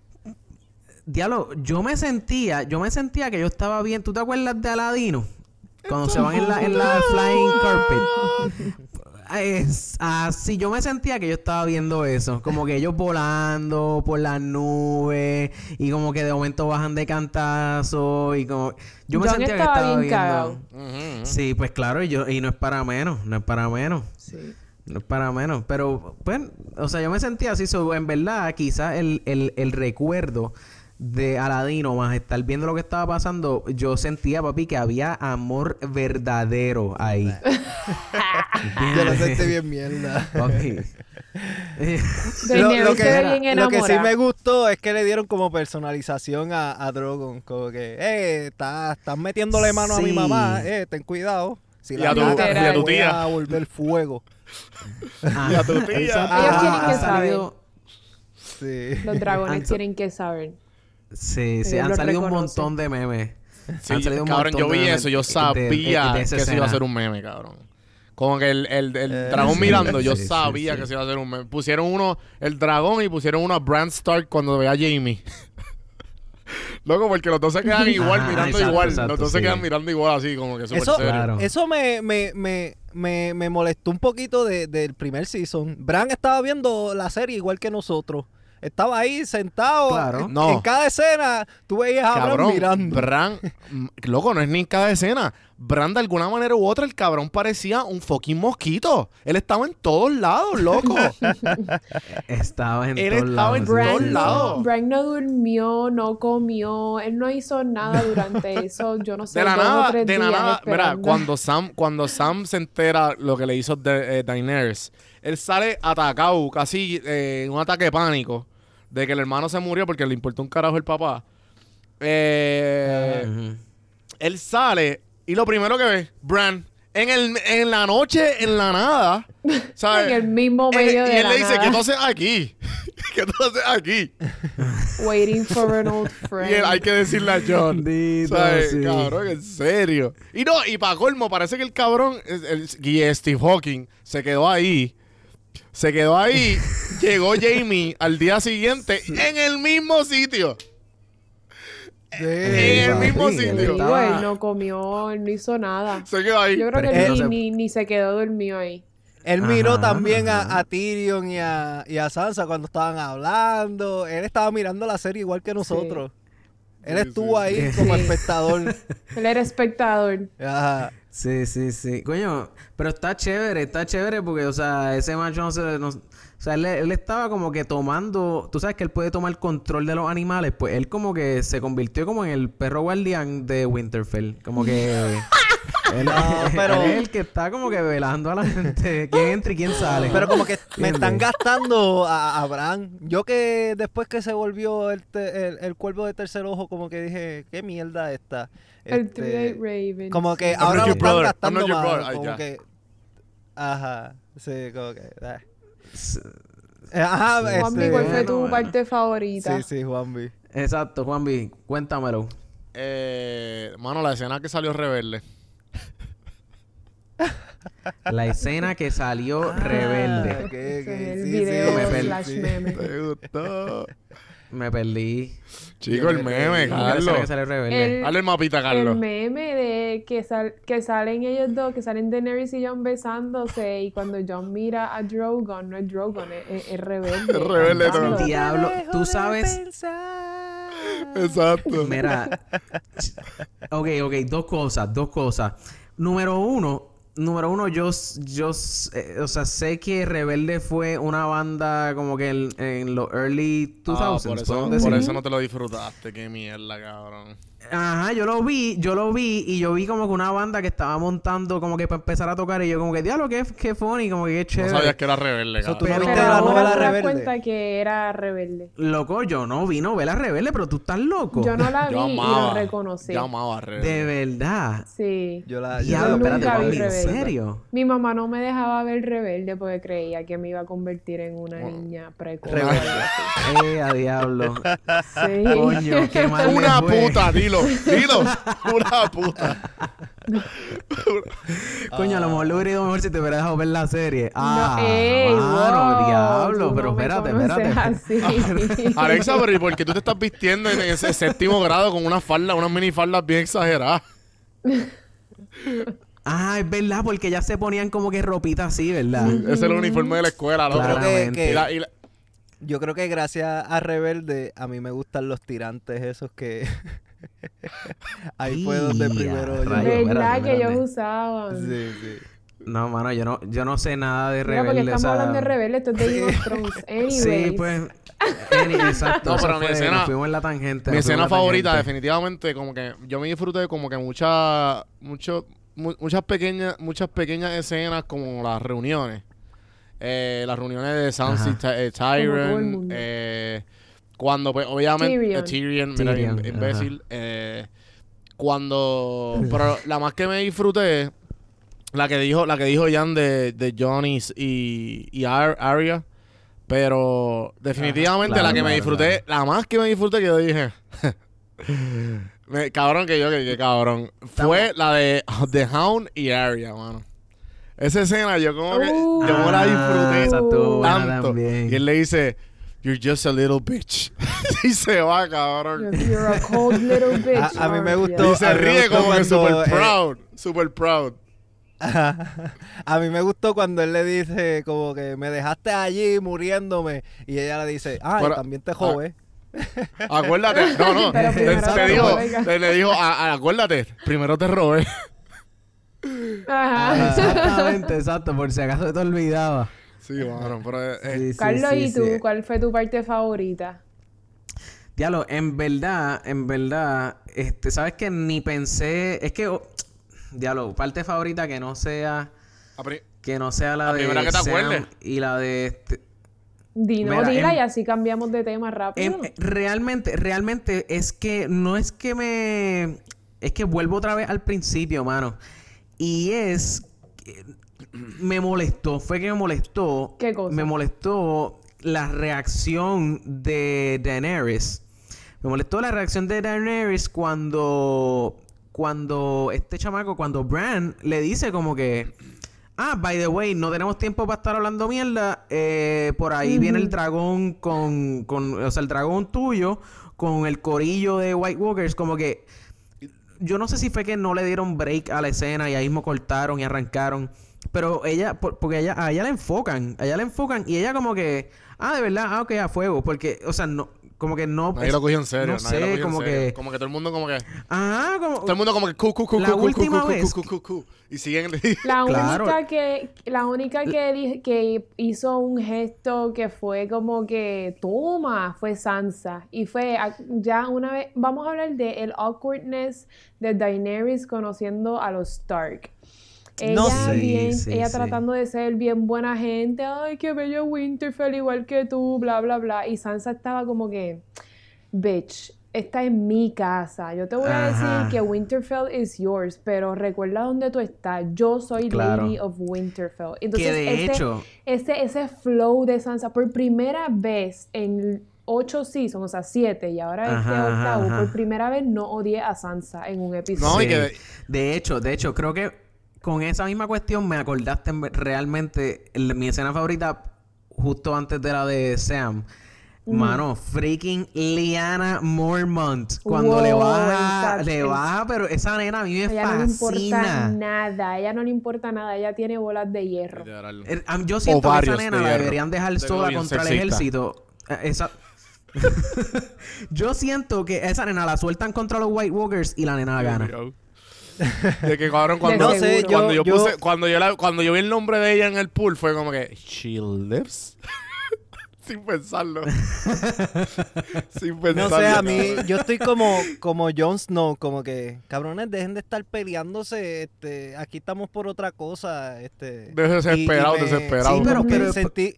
Diablo, yo me sentía, yo me sentía que yo estaba bien. ¿Tú te acuerdas de Aladino? Cuando se van en la, en la flying carpet. Es así, yo me sentía que yo estaba viendo eso. Como que ellos volando por las nubes y como que de momento bajan de cantazo y como... Yo me John sentía que estaba bien viendo... Sí, pues claro, y, yo, y no es para menos, no es para menos. Sí. No es para menos. Pero, pues, o sea, yo me sentía así. so, en verdad, quizás el, el, el recuerdo de Aladino, más estar viendo lo que estaba pasando, yo sentía, papi, que había amor verdadero ahí. Yo lo sentí bien mierda. Papi. Daenerys lo, que, lo sí me gustó es que le dieron como personalización a, a Drogon. Como que, eh, estás estás metiéndole mano a mi mamá, eh, ten cuidado. Si Y la a tu- cagas, y a tu voy tía. a volver fuego. Ah, Y a tu tía. Ellos Ah, tienen que salido- Sí. Los dragones tienen que saber. Sí, sí, han salido un montón de memes. Sí, Han salido un cabrón, yo montón de vi memes eso. Yo sabía de- de esa que eso iba a ser un meme, cabrón. Como que el, el, el Eh, dragón sí, mirando, yo sí, sabía sí. que se iba a hacer un meme. Pusieron uno, el dragón, y pusieron uno a Bran Stark cuando ve a Jamie. Loco, porque los dos se quedan igual, mirando exacto, igual. exacto, los dos se quedan mirando igual, así como que súper Eso, serio. Claro. eso me, me, me, me, me molestó un poquito de- del primer season. Bran estaba viendo la serie igual que nosotros. Estaba ahí sentado. Claro. En, No. en cada escena tú veías a Bran mirando. Bran, mm, loco, no es ni en cada escena. Bran, de alguna manera u otra, el cabrón parecía un fucking mosquito. Él estaba en todos lados, loco. Estaba en Él todos estaba lados. en todos lados. no, Bran no durmió, no comió, él no hizo nada durante eso, yo no sé, De la dos o nada, tres de la nada. Mira, cuando Sam, cuando Sam se entera lo que le hizo de, eh, Daenerys, él sale atacado, casi eh, en un ataque de pánico, de que el hermano se murió porque le importó un carajo el papá. Eh, él sale y lo primero que ve, Bran, en, el, en la noche, en la nada, ¿sabes? En el mismo medio y de él la le dice, nada, ¿qué tú haces aquí? ¿Qué tú haces aquí? waiting for an old friend. Y él, hay que decirle a John. Bendito, ¿sabes? sí. Cabrón, en serio. Y no, y para colmo, parece que el cabrón, el, el- y Steve Hawking, se quedó ahí. Se quedó ahí. llegó Jamie al día siguiente en el mismo sitio. Sí. en el papi, mismo él sitio. él no comió, él no hizo nada. Se quedó ahí. Yo creo Pero que que ni, se- ni, ni se quedó dormido ahí. Él miró también a, Tyrion y a, y a Sansa cuando estaban hablando. Él estaba mirando la serie igual que nosotros. Él Sí, estuvo sí. ahí como Sí. espectador. Él era espectador. Ajá. Sí, sí, sí. Coño, pero está chévere, está chévere porque, o sea, ese macho no se... no- sea, él, él estaba como que tomando... Tú sabes que él puede tomar control de los animales. Pues él como que se convirtió como en el perro guardián de Winterfell. Como que... él, No, pero- él es el que está como que velando a la gente. ¿Quién entra y quién sale? Pero como que me están gastando a, a Bran. Yo que después que se volvió el, te- el, el cuervo de tercer ojo, como que dije, ¿qué mierda esta? El Este, Three-Eyed Raven. Como que ahora not lo your están brother. gastando I'm not your más. Como que... Ajá. Sí, como que... ah. S- Ajá, Sí. este... ¿cuál fue tu bueno. parte favorita? Sí, sí, Juanvi. Exacto, Juanvi. Cuéntamelo. Eh, mano, la escena que salió rebelde. La escena que salió Ah, rebelde. ok, ok, Ese es el sí, video sí, sí. meme. ¿Te gustó? Me perdí. Chico, el meme, ¿Cómo que la escena que Carlos. rebelde? El- Dale el mapita, El Carlos. meme de que, sal- que salen ellos dos, que salen Daenerys y Jon besándose y cuando Jon mira a Drogon, no es Drogon, es, es- es rebelde. Es rebelde todo. Diablo, tú sabes... Exacto. Mira. ok, ok, dos cosas, dos cosas. Número uno, número uno, yo, yo, eh, o sea, sé que Rebelde fue una banda como que en, en los early 2000s, Ah, por, eso, ¿podemos por eso no te lo disfrutaste. Qué mierda, cabrón. Ajá, yo lo vi, yo lo vi y yo vi como que una banda que estaba montando como que para empezar a tocar y yo como que, diablo, qué, qué funny, como que qué No chévere. sabías que era rebelde, Eso cabrón. tú no Pero- viste Pero la novela te das Rebelde. cuenta que era rebelde. Loco, yo no vi novela rebelde, pero tú estás loco. Yo no la vi Yo y amaba. lo reconocí. Yo amaba rebelde. De verdad. Sí. Yo la, yo Diablo, la- nunca espérate, vi papi, ¿en Rebelde. serio? Mi mamá no me dejaba ver rebelde porque creía que me iba a convertir en una Bueno. niña precoz. Rebelde. Eh, a diablo. Sí. Coño, qué mal Una puta, dilo, dilo. Una puta. Coño, a lo mejor lo hubiera ido mejor si te hubiera dejado ver la serie. Ah, no, ey, mano, wow, diablo. Pero no espérate, espérate. así. Alexa, pero ¿y por qué tú te estás vistiendo en ese séptimo grado con una falda, unas mini faldas bien exageradas? Ah, es verdad, porque ya se ponían como que ropita así, ¿verdad? Ese es el uniforme de la escuela. Claro. Claramente. Y la- y la- Yo creo que gracias a Rebelde, a mí me gustan los tirantes esos que... Ahí fue donde Ya, primero yo... ¿Verdad que ellos usaban? Sí, sí. No, mano, yo no, yo no sé nada de porque rebelde. o estamos sea, hablando de rebelde, esto es de Game of Thrones. Anyways. Sí, pues. exacto. No, pero mi escena- fuimos en la tangente. mi escena favorita, tangente. definitivamente, como que yo me disfruté como que muchas, mucho, mu- muchas pequeñas, muchas pequeñas escenas como las reuniones. Eh, las reuniones de Ajá. Ty- eh, mundo. eh, cuando, pues, obviamente, Tyrion. eh, Tyrion, mira, Tyrion, imbécil. eh, cuando, pero la más que me disfruté, la que dijo, la que dijo Jan de, de Johnny y, y Ar- Arya. Pero definitivamente Claro, la que me claro, disfruté, la más que me disfruté que yo dije, me- cabrón que yo, que, que cabrón, fue la de The Hound y Arya, mano. Esa escena yo como que, Uh. yo me la Ah, disfruté tanto. también. Y él le dice, you're just a little bitch. y se va, cabrón. You're, you're a cold little bitch. A- a mí me gustó- Y se ríe como que super eh, proud, super proud. A mí me gustó cuando él le dice como que me dejaste allí muriéndome y ella le dice, ah, Pero- también te jode. Acuérdate, no, no, te, te te dijo, te- le dijo, "A- a- acuérdate, primero te robé. Ajá. Ah, Exactamente, exacto. Por si acaso te olvidaba. Sí, mano, pero eh, eh, Sí, sí, Carlos, sí, ¿y tú? sí. ¿Cuál fue tu parte favorita? Diablo, en verdad, en verdad, este, sabes que ni pensé, es que, oh, diablo, parte favorita que no sea, que no sea la, La de primera que te Sam acuerdes. y la de este. Dino, Mira, dila en- y así cambiamos de tema rápido. Realmente, realmente es que no es que me, es que vuelvo otra vez al principio, mano, y es que me molestó, fue que me molestó, ¿Qué cosa? me molestó la reacción de Daenerys. Me molestó la reacción de Daenerys cuando cuando este chamaco, cuando Bran le dice como que Ah, by the way, no tenemos tiempo para estar hablando mierda. eh, por ahí viene el dragón con, con, o sea, el dragón tuyo con el corillo de White Walkers. Como que yo no sé si fue que no le dieron break a la escena y ahí mismo cortaron y arrancaron. Pero ella, por- porque a ella, a ella la enfocan, a ella la enfocan y ella como que, ah, de verdad, ah, ok, a fuego. Porque, o sea, no, como que no. nadie lo cogió en serio. No nadie lo sé, cogió en como serio. que. Como que todo el mundo como que... Ajá, como. Todo el mundo como que... Cu, cu, cu, La cu, cu, última cu, cu, vez cu, cu, cu, cu, Y siguen... La Claro. única que, la única que, di- que hizo un gesto que fue como que toma fue Sansa. Y fue a- ya una vez, vamos a hablar de el awkwardness de Daenerys conociendo a los Stark. Ella, No sé. bien, Sí, sí, ella sí. tratando de ser bien buena gente, ay, qué bello Winterfell, igual que tú, bla, bla, bla. Y Sansa estaba como que, bitch, está en mi casa. Yo te voy a Ajá. decir que Winterfell is yours, pero recuerda dónde tú estás. Yo soy Claro. Lady of Winterfell. Entonces, que de ese, hecho. ese, ese flow de Sansa, por primera vez en ocho seasons, o sea, siete, y ahora este Ajá, octavo, ajá. por primera vez no odié a Sansa en un episodio. No, y que- De hecho, de hecho, creo que con esa misma cuestión me acordaste realmente el- mi escena favorita justo antes de la de Sam. Mano, freaking Liana Mormont. Cuando le baja, le baja, pero esa nena a mí me ella no le importa fascina. nada, a ella no le importa nada, ella tiene bolas de hierro. Er, Yo siento que esa nena de la hierro. deberían dejar De sola contra el ejército. Eh, Esa... Yo siento que esa nena la sueltan contra los White Walkers y la nena gana. De que cabrón, cuando, No sé, cuando yo- yo, yo- puse, cuando yo la- cuando yo vi el nombre de ella en el pool, fue como que, she lives. Sin pensarlo. Sin pensarlo. No sé, a mí, yo estoy como, como Jon Snow, como que, cabrones, dejen de estar peleándose, este, aquí estamos por otra cosa, este. Desesperado, y- y me- desesperado. Sí, pero, pero sentí,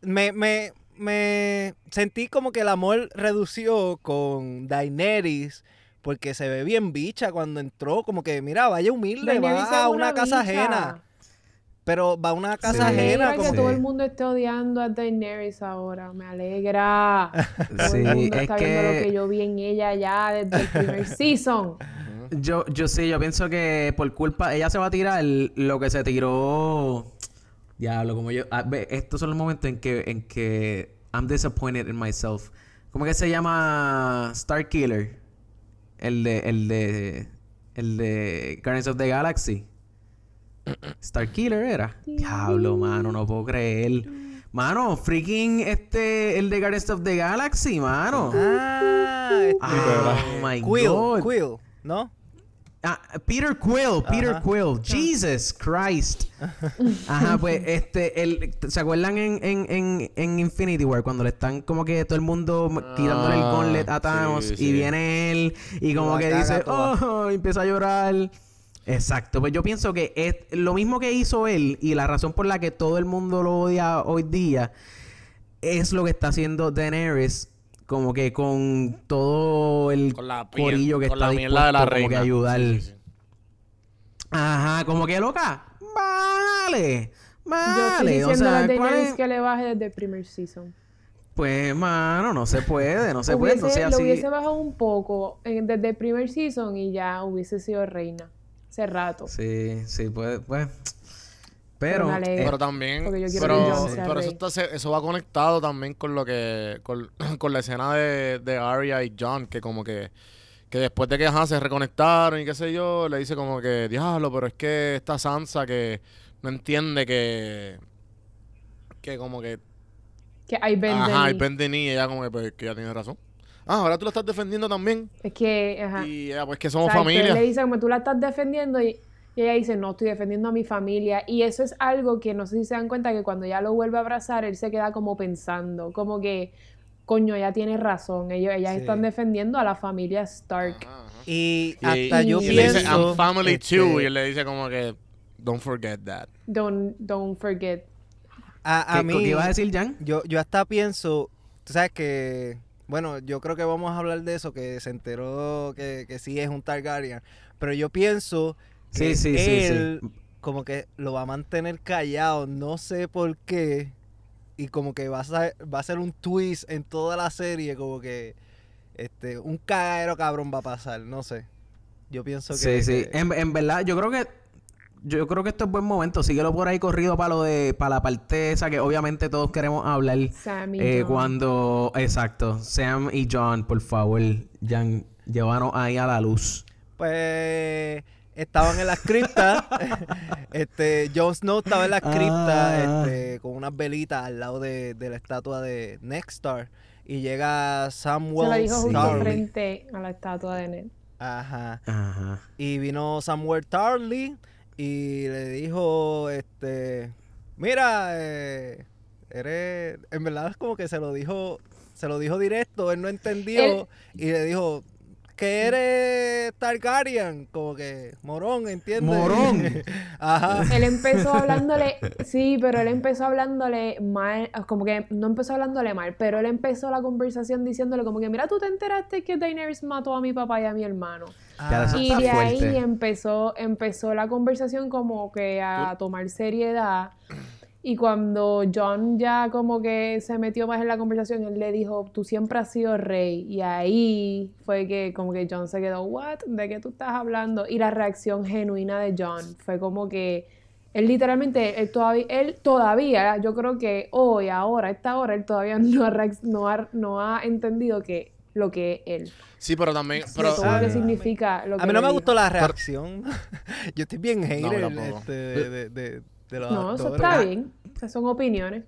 me, me, me sentí como que el amor redució con Daenerys, porque se ve bien bicha cuando entró, como que, mira, vaya humilde, va a una casa bicha. ajena, pero va a una casa Sí. Me ajena, alegra como que que- todo el mundo esté odiando a Daenerys ahora. Me alegra. Todo Sí, el mundo es está viendo lo que que yo vi en ella ya desde el primer season. yo, yo sí, yo pienso que por culpa, ella se va a tirar lo que se tiró. Diablo, como yo. ah, ve, estos son los momentos en que, en que I'm disappointed in myself. ¿Cómo que se llama Star Killer? El de, el de, el de Guardians of the Galaxy. Star Killer era. Diablo, mano, no puedo creer. Mano, freaking este, el de Guardians of the Galaxy, mano. Ah, este, Oh my Quill, God. Quill, ¿no? Ah, Peter Quill, Peter Ajá. Quill. Jesus Christ. Ajá, pues este, el, ¿se acuerdan en, en, en, en Infinity War cuando le están como que todo el mundo quitándole el Ah, gauntlet a Thanos sí, y viene él y como la que dice, toda. oh, y empieza a llorar. Exacto, pues yo pienso que es lo mismo que hizo él y la razón por la que todo el mundo lo odia hoy día es lo que está haciendo Daenerys como que con todo el Con la piel- corillo que con está la dispuesto mierda de la como reina. que ayudar. Sí, sí, sí. Ajá, como que loca. Vale. Yo estoy Vale. O diciendo a sea, ¿cuál es? que le baje desde el primer season. Pues, mano, no se puede, no se puede. Hubiese- Entonces, lo así. hubiese bajado un poco eh, desde el primer season y ya hubiese sido reina. Hace rato. Sí, sí, pues, pues. Pero Pero. eh, también, pero, pero eso, está, se- eso va conectado también con lo que, con, con la escena de, de Arya y John, que como que, que después de que ajá, se reconectaron y qué sé yo, le dice como que, diablo, pero es que esta Sansa que no entiende que, que como que, Que hay Ben ajá, Denis. y Ben Denis, y ella como que, pues, que ella tiene razón. Ah, ahora tú la estás defendiendo también. Es que, ajá. Y ella, pues que somos familia. le dice como tú la estás defendiendo y, y ella dice, no, estoy defendiendo a mi familia. Y eso es algo que no sé si se dan cuenta que cuando ella lo vuelve a abrazar, él se queda como pensando, como que, coño, ella tiene razón. Ellos, ellas Sí. están defendiendo a la familia Stark. Ajá, ajá. Y Y- hasta yo y él le pienso... dice, I'm family este, too, y él le dice como que, don't forget that. Don't, don't forget. a, a ¿qué, mí, ¿Qué iba a decir, Jan? Yo, yo hasta pienso, tú sabes que, bueno, yo creo que vamos a hablar de eso, que se enteró que, que sí es un Targaryen, pero yo pienso Sí, sí, sí, él sí. como que lo va a mantener callado, no sé por qué, y como que va a, ser, va a ser un twist en toda la serie, como que este un cagadero cabrón va a pasar, no sé. Yo pienso que... Sí, sí. que- En, en verdad, yo creo que. Yo creo que esto es buen momento. Síguelo por ahí corrido para lo de. Para la parte esa que obviamente todos queremos hablar. Sam y Eh, Jon. cuando. Exacto. Sam y John, por favor. Jan, llévanos ahí a la luz. Pues estaban en las criptas. este, Jon Snow estaba en las criptas Ah. este, con unas velitas al lado de, de la estatua de Nextstar. Y llega Samuel Se la dijo justo Tarly. frente a la estatua de Ned. Ajá. Ajá. Y vino Samuel Tarly y le dijo, este, mira, eh, eres, en verdad es como que se lo dijo, se lo dijo directo, él no entendió Él- y le dijo que eres Targaryen, como que morón, ¿entiendes? Morón. Ajá. Él empezó hablándole, sí, pero él empezó hablándole mal, como que no empezó hablándole mal, pero él empezó la conversación diciéndole como que, mira, tú te enteraste que Daenerys mató a mi papá y a mi hermano. Ah, Y de fuerte. ahí empezó, empezó la conversación como que a tomar seriedad. Y cuando John ya como que se metió más en la conversación, él le dijo, tú siempre has sido rey. Y ahí fue que como que John se quedó, ¿what? ¿De qué tú estás hablando? Y la reacción genuina de John fue como que él literalmente, él todavía, él todavía, yo creo que hoy, ahora, a esta hora, él todavía no ha, no ha, no ha entendido que lo que es él. Sí, pero también, pero, todo lo que Sí. significa lo que A mí no me dijo. gustó la reacción. Yo estoy bien No, hater tampoco. este, de, de, de, de los No, eso está bien. Esas son opiniones.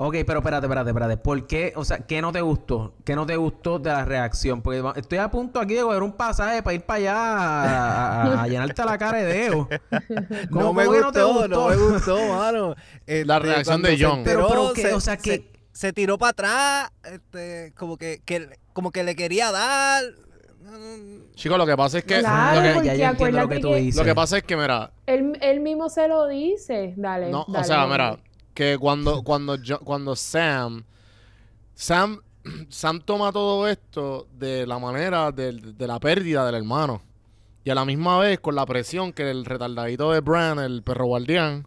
Ok, pero espérate, espérate, espérate. ¿Por qué? O sea, ¿qué no te gustó? ¿Qué no te gustó de la reacción? Porque estoy a punto aquí de coger un pasaje para ir para allá a, a- a llenarte la cara de dedo. ¿Cómo- No me gustó, no, me gustó, mano. Este, La reacción cuando de se John. Pero- enteró, pero que, se- o sea, se- que- Se, tiró para atrás, este, como que, que- como que le quería dar. Chicos, lo que pasa es que... Claro, lo, que ya, yo lo que tú dices. lo que pasa es que, mira, Él, él mismo se lo dice. Dale. No, o sea, dale. mira, que cuando, cuando, yo- cuando Sam, Sam, Sam toma todo esto de la manera de, de la pérdida del hermano. Y a la misma vez, con la presión que el retardadito de Bran, el perro guardián,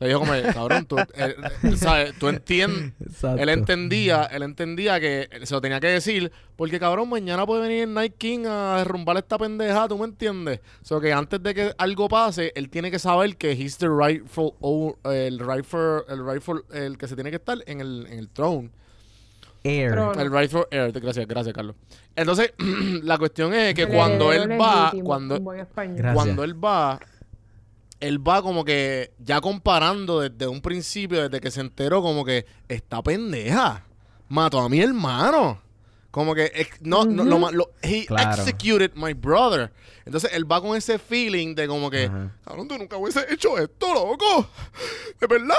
le dijo como, cabrón, tú, eh, eh, ¿sabes? tú entiendes, él entendía, él entendía que se lo tenía que decir, porque cabrón, mañana puede venir el Night King a derrumbar esta pendeja, ¿tú me entiendes? O sea, que antes de que algo pase, él tiene que saber que he's the rightful, o- el rightful, el rightful, el que se tiene que estar en el, en el throne. Air. El rightful heir. Gracias, gracias, Carlos. Entonces, la cuestión es que cuando él va, cuando, buen español. Gracias. cuando él va, él va como que ya comparando desde un principio, desde que se enteró, como que esta pendeja mató a mi hermano. Como que ex- no, no, lo, lo- he Claro. executed my brother. Entonces él va con ese feeling de como que, cabrón, tú nunca hubiese hecho esto, loco. De verdad,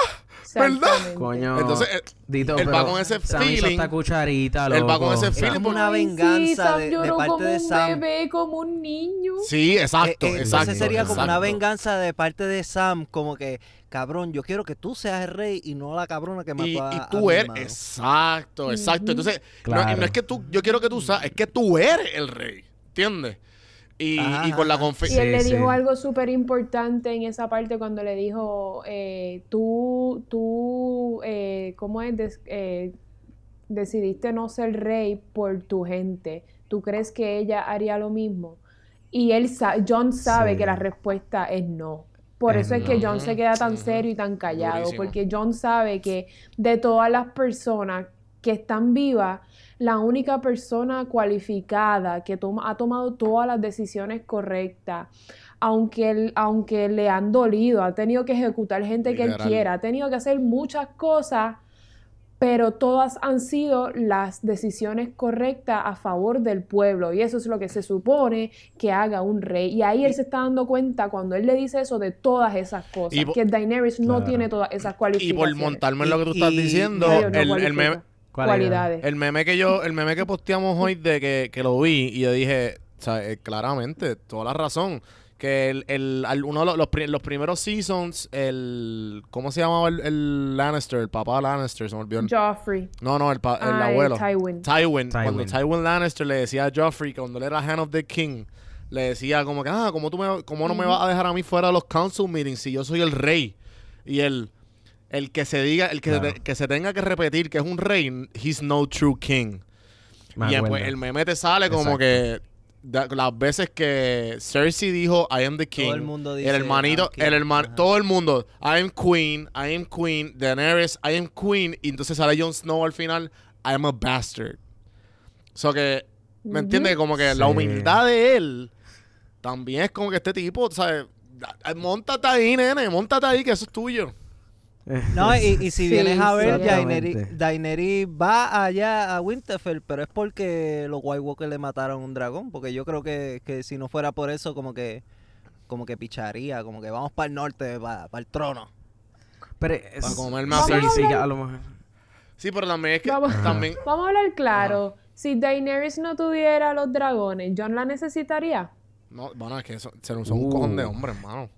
¿verdad? Coño. Entonces, él- Dito, él va con ese Sam hizo feeling. esta cucharita, Él va loco. con ese feeling. Es una Ay, sí, venganza Sam de, parte como de un Sam. bebé, como un niño. Sí, exacto, Eh, eh, exacto. Entonces sería como una venganza de parte de Sam, como que, cabrón, yo quiero que tú seas el rey y no la cabrona que mató Y, a, y tú eres, exacto, exacto. Entonces, no, y no Claro. es que tú, yo quiero que tú sabes, es que tú eres el rey, ¿entiendes? Y, Ajá, y con la ajá. Y él le dijo sí. algo súper importante en esa parte cuando le dijo, eh, tú, tú, eh, ¿cómo es? Des- eh, decidiste no ser rey por tu gente. ¿Tú crees que ella haría lo mismo? Y él sa- John sabe Sí. que la respuesta es no. Por Es eso es que. John se queda tan serio y tan callado, Durísimo. porque John sabe que de todas las personas que están vivas, la única persona cualificada que toma, ha tomado todas las decisiones correctas, aunque, él- aunque le han dolido, ha tenido que ejecutar gente que él quiera, ha tenido que hacer muchas cosas, pero todas han sido las decisiones correctas a favor del pueblo. Y eso es lo que se supone que haga un rey. Y ahí él se está dando cuenta cuando él le dice eso de todas esas cosas, Y que Daenerys no Claro. tiene todas esas Y cualificaciones. por montarme en lo que tú Y- estás y- diciendo, no el, el cualifican. meme, cualidades. el meme que yo, el meme que posteamos hoy de que, que lo vi, y yo dije, o sea, eh, claramente, toda la razón. Que el, el- al- uno de los, los, pri- los primeros seasons, el. ¿Cómo se llamaba el, el Lannister? El papá Lannister, se me olvidó. el- Joffrey. No, no, el, pa- el Ah, eh, abuelo. Tywin. Tywin. Cuando Tywin. Tywin Lannister le decía a Joffrey que cuando él era Hand of the King, le decía como que, ah, ¿cómo, tú me, cómo no me vas a dejar a mí fuera de los council meetings si yo soy el rey? Y él, el que se diga, el que, Claro. se, que se tenga que repetir que es un rey, he's no true king. Me y pues el meme te sale como Exacto. que da- las veces que Cersei dijo I am the king, Todo el mundo dice, el hermanito, el hermano, todo el mundo, I am queen, I am queen, Daenerys, I am queen, y entonces sale Jon Snow al final, I am a bastard. So que, ¿me entiendes? Como que la humildad de él también es como que este tipo, ¿sabes? Montate ahí, nene, montate ahí, que eso es tuyo. No, y, y si Sí, vienes a ver. Daenerys, Daenerys va allá a Winterfell, pero es porque los White Walkers le mataron un dragón. Porque yo creo que, que si no fuera por eso, como que como que picharía, como que vamos para el norte, para el trono. Pero es- Para sí, Vamos a lo mejor. Sí, pero también es que Vamos. también Vamos a hablar claro. Si Daenerys no tuviera los dragones, ¿John la necesitaría? no, bueno, es que son, son son un cojón de Uh. hombres, hermano.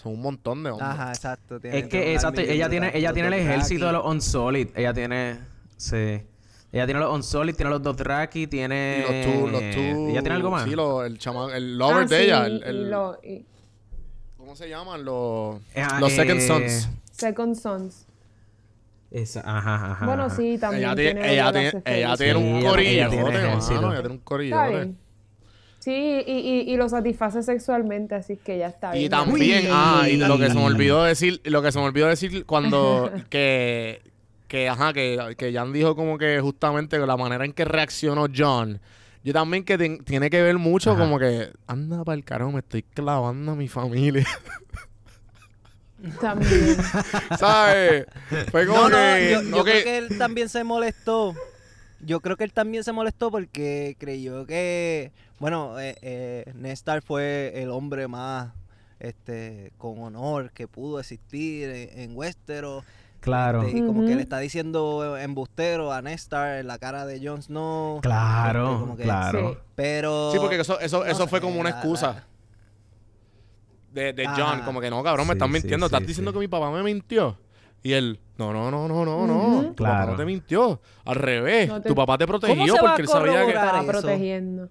Son un montón de hombres. Ajá, exacto. tiene Es que, exacto, ella tiene, ella tiene el ejército de los Unsolid. Ella tiene. Sí. Ella tiene los Unsolid, tiene los Dothraki, tiene. Y los tú, los tú. ¿Ella tiene algo más? Sí, lo- el chama, el lover Ah, de sí, ella. El, y el- lo- y ¿Cómo se llaman? Los, Ah, los Second eh, Sons. Second Sons. Esa, ajá, ajá. bueno, sí, también Ella tiene, tiene, ella tiene, ella tiene Sí, un corillote, ella tiene. Ella un bien. Sí, y, y, y lo satisface sexualmente, así que ya está bien. Y también, ah, y lo que se me olvidó decir, lo que se me olvidó decir cuando que, que ajá, que, que Jan dijo como que justamente la manera en que reaccionó John. Yo también que ten- tiene que ver mucho Ajá. como que, anda para el carajo, me estoy clavando a mi familia. También. ¿Sabes? Fue como No, no, yo, creo que él también se molestó. Yo creo que él también se molestó porque creyó que, bueno, eh, eh, Nestor fue el hombre más este con honor que pudo existir en, en Westeros. Claro. Este, y como que le está diciendo embustero a Nestor en la cara de Jon Snow. Claro, Este, como que- claro. Sí. Pero... Sí, porque eso, eso, no eso fue sé, como una la- excusa. la- de, de. John, como que no, cabrón, me Sí, estás mintiendo, sí, estás diciendo sí. que mi papá me mintió. Y él, no, no, no, no, no, no, tu papá Claro. no te mintió. Al revés, No te- tu papá te protegió ¿Cómo se va porque a él sabía que... Estaba protegiendo.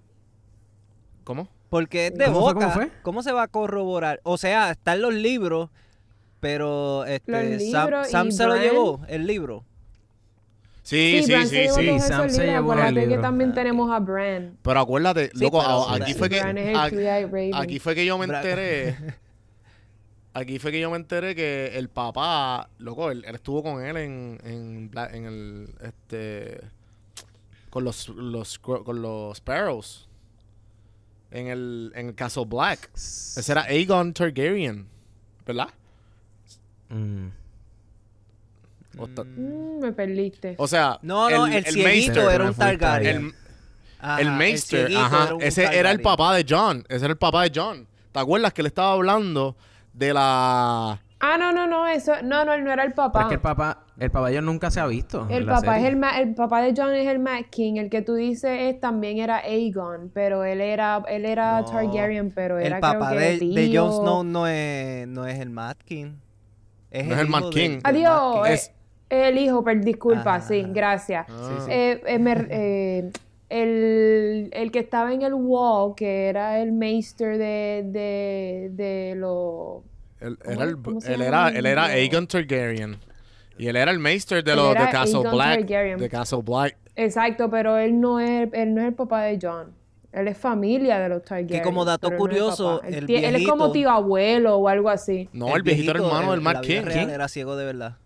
¿Cómo? Porque es de ¿Cómo fue, boca. cómo ¿Cómo, fue? se va a corroborar? O sea, están los libros, pero este, Los Sam, libros Sam se lo llevó, el libro. Sí, sí, sí, sí. todos Sam se llevó el Acuérdate que también tenemos a Bran. Pero acuérdate, Sí, loco, pero- aquí fue que... Aquí fue que yo me enteré. Aquí fue que yo me enteré que el papá, loco, él, él estuvo con él en, en, en el, este, con los, los, con los Sparrows. En el, en el Castle Black. Ese era Aegon Targaryen, ¿verdad? Mm. O, Mm, me perdiste. o sea, No, no, el, cieguito Maester, era un. Targaryen. el, Ajá, el Maester, ajá, era ese era el papá de John, ese era el papá de John. ¿Te acuerdas que le estaba hablando de la... Ah, no, no, no, eso, no, no, él no era el Pero papá. es que el papá, el papá de ellos nunca se ha visto. en El la papá es el, ma- el papá de John es el Mad King, el que tú dices es, también era Aegon, pero él era él era No, Targaryen, pero era El papá creo que de, de. Jon Snow no es, no es el Mad King. Es No es el Mad King. Adiós, Mad King. Es- eh, el hijo, pero disculpa, sí, gracias. Ah. Sí, sí. Eh, eh, me- eh, el, el que estaba en el wall, que era el maester de, de, de los... Él, ¿Cómo- era, el- él era, el él era? Aegon Targaryen. Y él era el Maester de los de era Castle Aegon Black. Targaryen. De Castle Black. Exacto, pero él no es, él no es el papá de John. Él es familia de los Targaryen. como dato no curioso, papá. Él el tie- él es como viejito- tío abuelo o algo así. No, el, viejito, era hermano del vida King. Era ciego de verdad.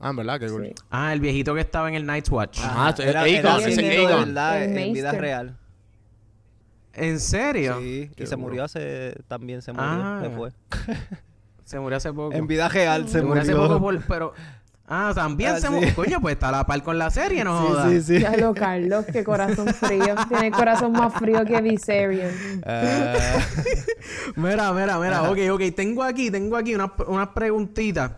Ah, en verdad, qué cool. Sí. Ah, el viejito que estaba en el Night's Watch. Ah, era, Aegon, era ese ciego de Aegon. verdad El en vida real. ¿En serio? Sí, Qué y se duro. murió hace... También se murió, Ah. se fue. Se murió hace poco. En vida real se, se murió murió. hace poco, por- pero... Ah, también Ah, se sí. murió. Coño, pues está a la par con la serie, no. Sí, sí, sí. Ya lo Carlos, qué corazón frío. Tiene el corazón más frío que Viserion. Ah, Mira, mira, mira. Ajá. Ok, ok. Tengo aquí, tengo aquí unas unas preguntitas.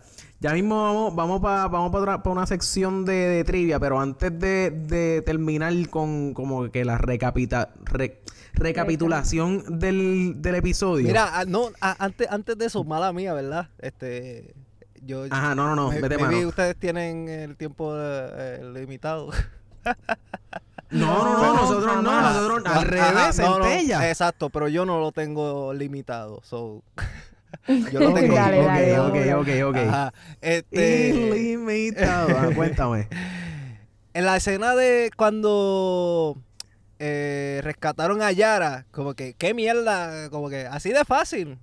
Ya mismo vamos, vamos para vamos pa otra- pa una sección de, de trivia, pero antes de, de terminar con como que la recapita, re- recapitulación del, del episodio. Mira, ah, no, ah, antes, antes de eso, mala mía, ¿verdad? Este, yo... Ajá, no, no, no, me- maybe mano. ustedes tienen el tiempo eh, limitado. No, no, no, No, nosotros no, jamás. nosotros al revés, no, no, exacto, pero yo no lo tengo limitado, so... yo Ok, tengo Dale, ok, dale, ok, dale. ok, ok. Ajá, este... Ilimitado. Ah, cuéntame. En la escena de cuando eh, rescataron a Yara, como que, qué mierda, como que así de fácil.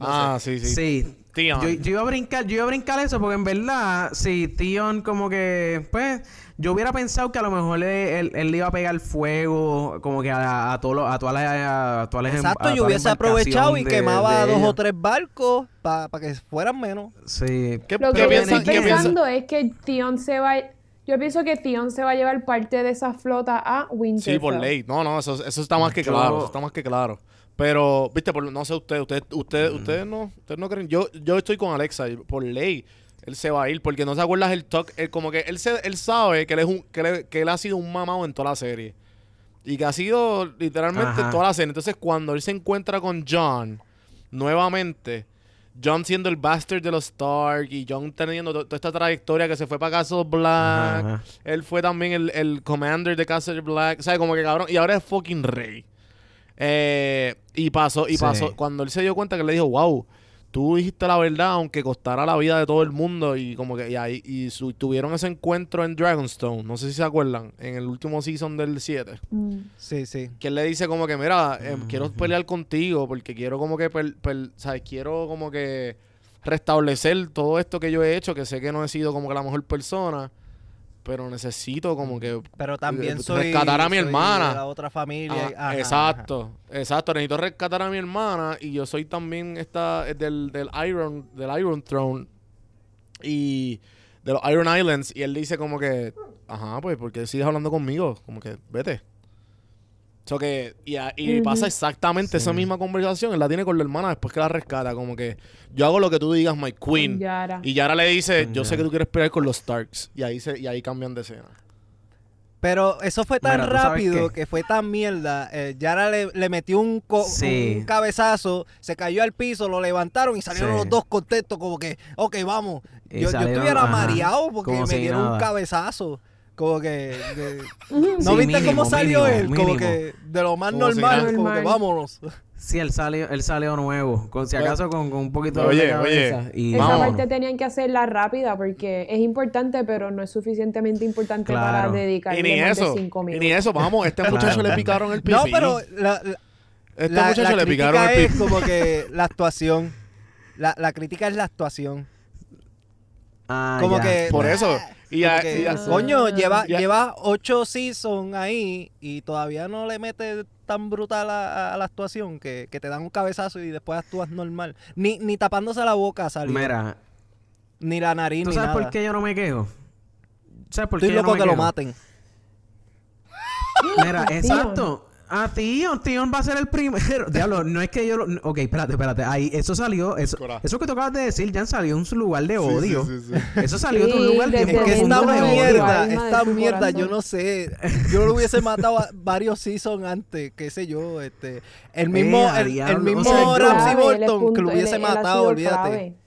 No ah, sí, sí. Sí. Theon. Yo, yo iba a brincar, yo iba a brincar eso porque en verdad, si Tion como que, pues, yo hubiera pensado que a lo mejor él, él- él le iba a pegar fuego como que a, a, todos los- a todas las a todas las em- Exacto, a yo hubiese aprovechado y de- quemaba de dos o tres barcos para que fueran menos. Sí. ¿Qué, Lo qué que yo estoy pensando es que Theon se va... Yo pienso que Theon se va a llevar parte de esa flota a Winterfell. Sí, por ley. No, no, eso, eso está más que Yo- claro. Eso está más que claro. Pero, viste, por, no sé ustedes, ustedes, ustedes, ustedes no, ustedes no creen. Yo, yo estoy con Alexa por ley. Él se va a ir porque no se acuerdas el talk. él como que él se, él sabe que él es un, que él, que él ha sido un mamado en toda la serie. Y que ha sido literalmente Ajá. toda la serie. Entonces, cuando él se encuentra con John nuevamente, John siendo el bastard de los Stark y John teniendo to- toda esta trayectoria que se fue para Castle Black. Ajá. Él fue también el, el commander de Castle Black. ¿Sabes? Como que cabrón. Y ahora es fucking rey. Eh, y pasó, y Sí. pasó. Cuando él se dio cuenta que le dijo, wow, tú dijiste la verdad, aunque costara la vida de todo el mundo. Y como que y ahí y su- tuvieron ese encuentro en Dragonstone. No sé si se acuerdan. En el último season del 7. Mm. Sí, sí. Que él le dice como que, mira, eh, quiero pelear contigo porque quiero como que, per- per- ¿sabes? Quiero como que restablecer todo esto que yo he hecho, que sé que no he sido como que la mejor persona, pero necesito como que Pero también Eh, soy. rescatar a mi soy hermana. de la otra familia. Ah, Ajá, exacto, exacto. Necesito rescatar a mi hermana y yo soy también esta eh, del, del Iron del Iron Throne y de los Iron Islands y él dice como que, ajá, pues porque sigues hablando conmigo, como que vete. So que y, a- y Ujú. pasa exactamente esa misma conversación, él la tiene con la hermana después que la rescata, como que yo hago lo que tú digas, my queen. Yara. Y Yara le dice, yo sé que tú quieres pelear con los Starks y ahí se y ahí cambian de escena. Pero eso fue tan Mira, ¿tú sabes rápido que fue tan mierda. Eh, Yara le, le metió un, co- Sí. un cabezazo, se cayó al piso, lo levantaron y salieron Sí. los dos contentos, como que, ok, vamos. Yo, yo estuviera ajá, mareado porque como me si dieron un cabezazo. Como que. ¿No Sí, viste mínimo, cómo salió mínimo, él? Como que de lo más normal, como que vámonos. Sí, él salió, él salió nuevo. Con, si acaso con, con un poquito oye, de cabeza. oye, y Esa parte tenían que hacerla rápida porque es importante, pero no es suficientemente importante para Claro. dedicarle Y ni más eso, de cinco y minutos. ni eso, vamos, este muchacho Claro. le picaron el pipí. No, pero la, la- este la- muchacho la le crítica picaron el es pipí. como que la actuación. La, la crítica es la actuación. Ah, Como ya. que. Por eso. Y, Como a- que, y a- Ah. coño, lleva, Ya. lleva ocho seasons ahí y todavía no le mete tan brutal a, a la actuación que, que te dan un cabezazo y después actúas normal. Ni, ni tapándose la boca salió. Mira, Ni la nariz, ¿tú ni sabes nada. por qué yo no me quejo? ¿Sabes por Estoy qué yo loco no me que lo quejo? maten. Mira, exacto. A Tion, Tion va a ser el primero. Diablo, no es que yo lo... Ok, espérate, espérate. Ahí, eso salió... Eso, eso que tú acabas de decir ya salió en su lugar de odio. sí, sí, sí. Eso salió de un lugar esta de de odio. mierda, alma de esta mierda, yo no sé. Yo lo hubiese matado a varios seasons antes, qué sé yo, este. El mismo, Eh, el, mismo O sea, Ramsey Bolton que lo hubiese matado, olvídate.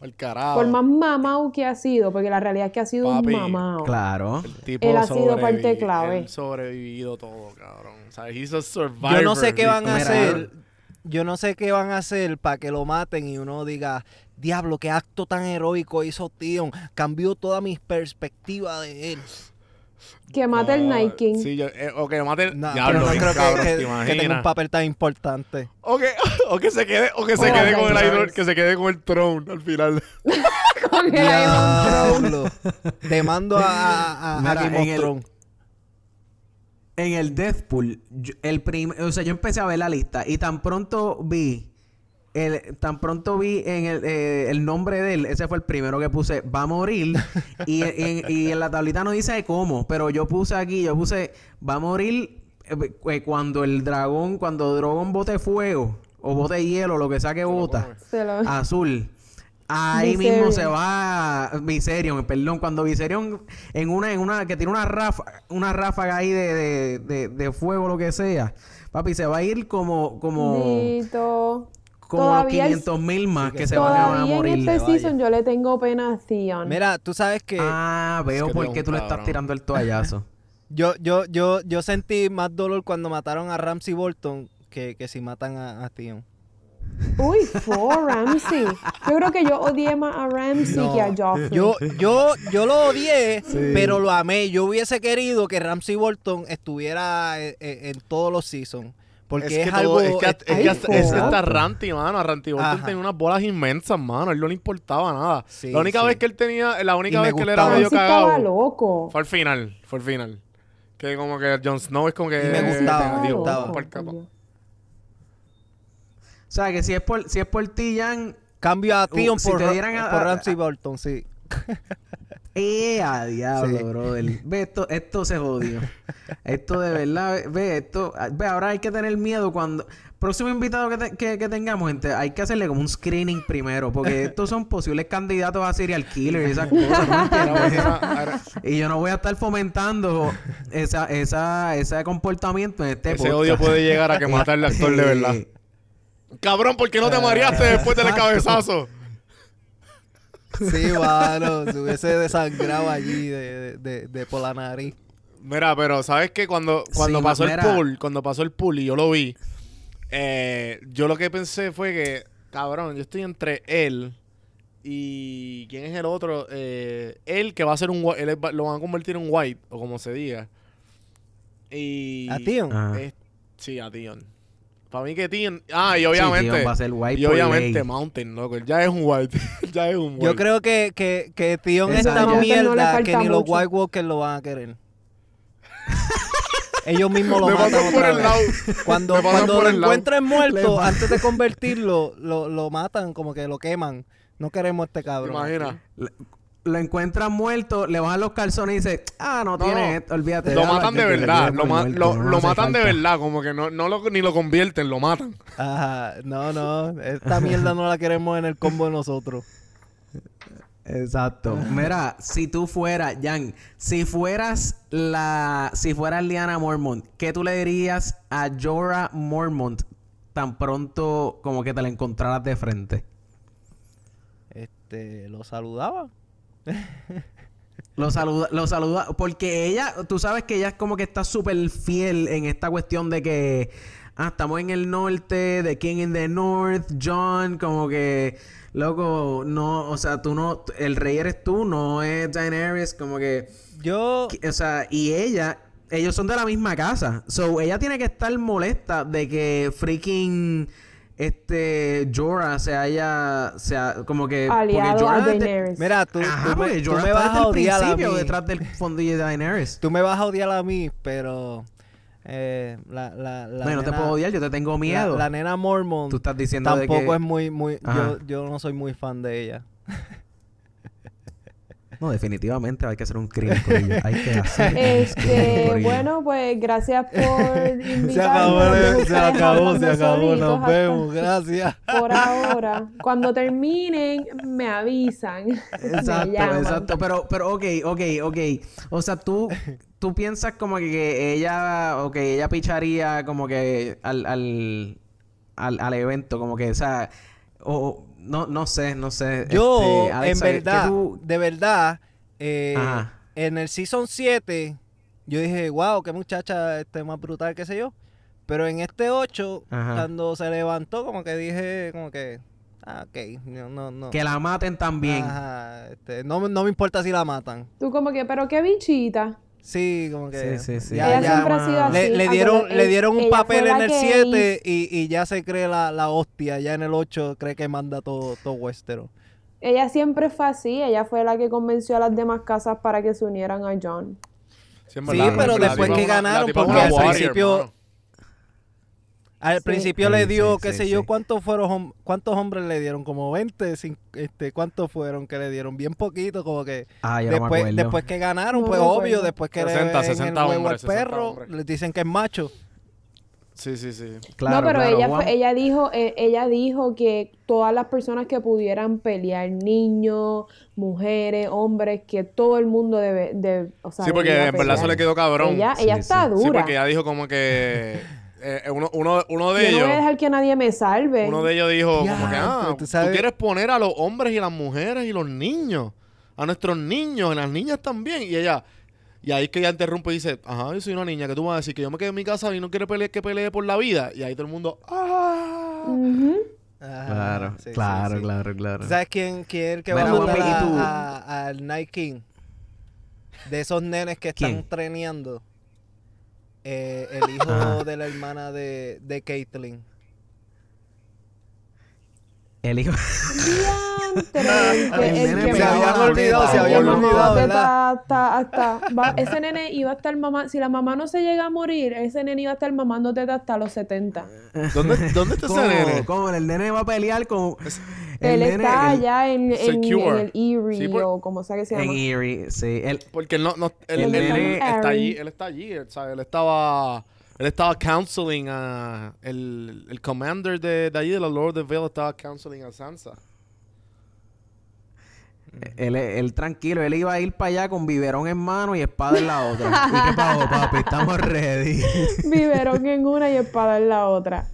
Pa'l carajo. Por más mamado que ha sido, porque la realidad es que ha sido Papi, un mamado. Claro. El tipo Él ha sido parte clave. él sobrevivido todo, cabrón. O sea, he's a survivor. Yo no sé qué van a hacer. Yo no sé qué van a hacer para que lo maten y uno diga, diablo, qué acto tan heroico hizo Tion. Cambió toda mi perspectiva de él. Que mate el Night King. Sí, yo, eh, o que mate el No, diablo, pero no creo cabrón, que, ¿te que- que tenga un papel tan importante. O que, o que se quede, o que se Oh, quede con el. Iron, que se quede con el throne al final. Con el Iron Throne. Te mando a, a, a- a Mira, Game of Thrones. En el Deathpool, yo- el prim o sea, yo empecé a ver la lista y tan pronto vi el, tan pronto vi en el, eh, el nombre de él, ese fue el primero que puse, va a morir. y, en, y en la tablita no dice cómo, pero yo puse aquí, yo puse, va a morir eh, eh, cuando el dragón, cuando Drogon bote fuego o bote hielo, lo que sea que bota, lo- azul. Ahí Viserion. mismo se va Viserion, perdón, cuando Viserion en una, en una, que tiene una ráfaga, una ráfaga ahí de, de, de, de fuego, lo que sea. Papi, se va a ir como, como, Bendito. Como Todavía el- 500 mil más que se van a Todavía en morir. este season yo le tengo pena a Theon. Mira, tú sabes que Ah, veo que tú por qué tú le estás tirando el toallazo. yo, yo, yo, yo sentí más dolor cuando mataron a Ramsey Bolton que, que si matan a, a Tion. Uy, fue Ramsey. Yo creo que yo odié más a Ramsey que a Joffrey. Yo, yo, yo lo odié, pero lo amé. Yo hubiese querido que Ramsey Bolton estuviera eh, eh, en, todos los seasons. Porque es, que todo- algo. es que, es es- que es que hasta Ranty, mano. A Ranty Bolton Ajá. tenía unas bolas inmensas, mano. A él no le importaba nada. Sí, la única sí. vez que él tenía, la única Y vez que él era medio estaba cagado. loco. Fue al final, fue al final. Que como que Jon Snow es como que. Y me eh, gustaba, digo, gustaba. por capa. O sea, que si es por, si es por ti, Jan, Cambio a Tion Uh, si por, te dieran a- por Ramsey Bolton, sí. ¡Eh, a diablo, Sí. brother! Ve, esto, esto se jodió. Esto de verdad, ve, esto... Ve, ahora hay que tener miedo cuando... Próximo invitado que, te- que, que tengamos, gente, hay que hacerle como un screening primero, porque estos son posibles candidatos a serial killer y esas cosas, Y yo no voy a estar fomentando esa, esa, ese comportamiento en este ese podcast. odio puede llegar a que matar al actor de verdad. Cabrón, ¿por qué no te mareaste después del cabezazo? Sí, mano. se hubiese desangrado allí de, de, de por la nariz. Mira, pero ¿sabes qué? Cuando, cuando Sí, pasó mira. el pool, cuando pasó el pool y yo lo vi, eh, yo lo que pensé fue que, cabrón, yo estoy entre él y ¿quién es el otro? Eh, él que va a ser un él es- lo van a convertir en white o como se diga. Y ¿A Tion? Es- sí, a Tion. Para mí que Tion... Ah, y obviamente... Va a ser white y obviamente ley. Mountain, loco. Él ya es un white. Ya es un white. Yo creo que, que, que Tion es tan mierda que ni los. White Walkers lo van a querer. Ellos mismos lo Me matan por otra el vez. lado. Cuando, Me cuando por lo encuentren muerto, antes de convertirlo, lo, lo matan, como que lo queman. No queremos a este ¿Te cabrón. imaginas? Lo encuentran muerto, le bajan los calzones y dice, ah, no, No, tiene esto, olvídate. Lo matan de verdad. Lo, por ma- muerto, lo, no lo hace matan de verdad. Como que no, no lo, ni lo convierten, lo matan. Ajá, no, no. Esta mierda no la queremos en el combo de nosotros. Exacto. Mira, si tú fueras, Jan, si fueras la, si fueras Liana Mormont, ¿qué tú le dirías a Jorah Mormont tan pronto como que te la encontraras de frente? Este, lo saludaba. Lo saluda, lo saluda, porque ella, tú sabes que ella es como que está súper fiel en esta cuestión de que, ah, estamos en el norte, de King in the North, John, como que, loco, no, o sea, tú no, el rey eres tú, no es Daenerys, como que, Yo, o sea, y ella, ellos son de la misma casa, so, ella tiene que estar molesta de que freaking, este, Jorah se haya, sea, como que, porque Aliado a Jorah de- Daenerys. mira, tú, Ajá, tú me, porque tú Jorah me vas a el odiar a principio mí. detrás del fondillo de Daenerys. Tú me vas a odiar a mí, pero eh, la, la, la no, yo no te nena- puedo odiar, yo te tengo La, miedo. la nena Mormon Tú estás diciendo de tampoco que... es muy, muy, yo, yo no soy muy fan de ella. No, definitivamente hay que hacer un crimen con ellos. Hay que hacer Este, bueno, pues gracias por invitarme. Se acabó, se acabó, se acabó. Nos vemos, gracias. Por ahora. Cuando terminen, me avisan. Exacto, exacto. Pero, pero, ok, ok, ok. O sea, tú, tú piensas como que, que ella, ok, ella picharía como que al, al, al, al evento, como que, o sea, o, o- no, no sé, no sé. Yo, Este, Alexa, en ¿qué verdad, tú- de verdad, eh, en el Season 7, yo dije, wow, qué muchacha este, más brutal, qué sé yo. Pero en este 8, Ajá. cuando se levantó, como que dije, como que, ah, ok, no, no. no. Que la maten también. Ajá, este, no, no me importa si la matan. Tú como que, pero qué bichita. Sí, como que. Sí, sí, sí. ya- Ella ya- siempre ha sido así. le, le Acuérdate, dieron, le dieron un papel en el que 7 y, y ya se cree la, la hostia. Ya en el 8 cree que manda todo, todo Westeros. Ella siempre fue así. Ella fue la que convenció a las demás casas para que se unieran a John. Sí, pero la después que ganaron, porque al principio-. Al Sí. principio Sí, le dio, sí, qué sé sí. yo, cuántos fueron cuántos hombres le dieron, como 20, cin- este, cuántos fueron que le dieron, bien poquito, como que Ah, no después, después que ganaron, No pues obvio, después que 60, le ven 60 el huevo hombres, al 60 perro, les dicen que es macho. Sí, sí, sí. Claro, no, pero claro, ella fue, ella dijo, eh, ella dijo que todas las personas que pudieran pelear, niños, mujeres, hombres, que todo el mundo debe, de, o sea, Sí, porque en verdad eso pelear. le quedó cabrón. Ella, Sí, ella sí. está dura. Sí, porque ella dijo como que eh, uno, uno, uno de Yo no voy a ellos, dejar que nadie me salve. uno de ellos dijo como que ah, tú tú, sabes- quieres poner a los hombres y las mujeres y los niños, a nuestros niños, y las niñas también, y ella y ahí es que ella interrumpe y dice, ajá, yo soy una niña, que tú vas a decir que yo me quedé en mi casa y no quiero pelear, que pelee por la vida, y ahí todo el mundo, ah. Ajá, Claro, sí, claro, sí. claro, claro. ¿Sabes quién, quién que va Mira, a a- al Night King? De esos nenes que están ¿Quién? treneando. Eh, el hijo Ajá. de la hermana de, de Caitlyn. El hijo... Diantre, el El el que la teta, teta, se el habían olvidado, hasta- hasta- va- ese nene iba a estar mamá, si la mamá no se llega a morir, ese nene iba a estar mamando teta hasta los 70. ¿dónde, dónde está ese nene? ¿Cómo? El nene va a pelear con... Él el nene- está el- allá en, en, en el Erie Sí, por- o como sea que se llama. En Erie, sí. Él... Porque él no, no él, El él nene- está Aaron. allí, él está allí, él, sabe, él estaba él estaba counseling a el, el commander de, de allí de la Lord of the Vale estaba counseling a Sansa. Él, él tranquilo, él iba a ir para allá con biberón en mano y espada en la otra. ¿Y qué pasó, papi? Estamos ready. Biberón en una y espada en la otra.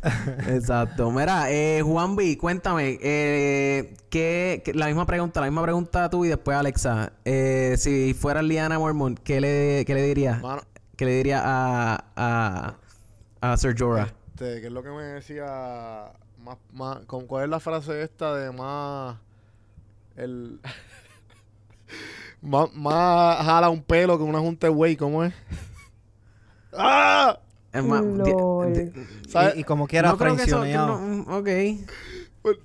Exacto. Mira, eh, Juan B, cuéntame, eh, ¿qué, qué- la misma pregunta, la misma pregunta tú y después Alexa. Eh, si fueras Liana Mormont, ¿qué le, qué le dirías? Mano, ¿Qué le dirías a, a, a Sir Jorah? este, ¿qué es lo que me decía más, más con cuál es la frase esta de más el más, más jala un pelo que una junta de güey, ¿cómo es? ¡Ah! Es más. Y, y como quiera, no no- mm, ok. Pues,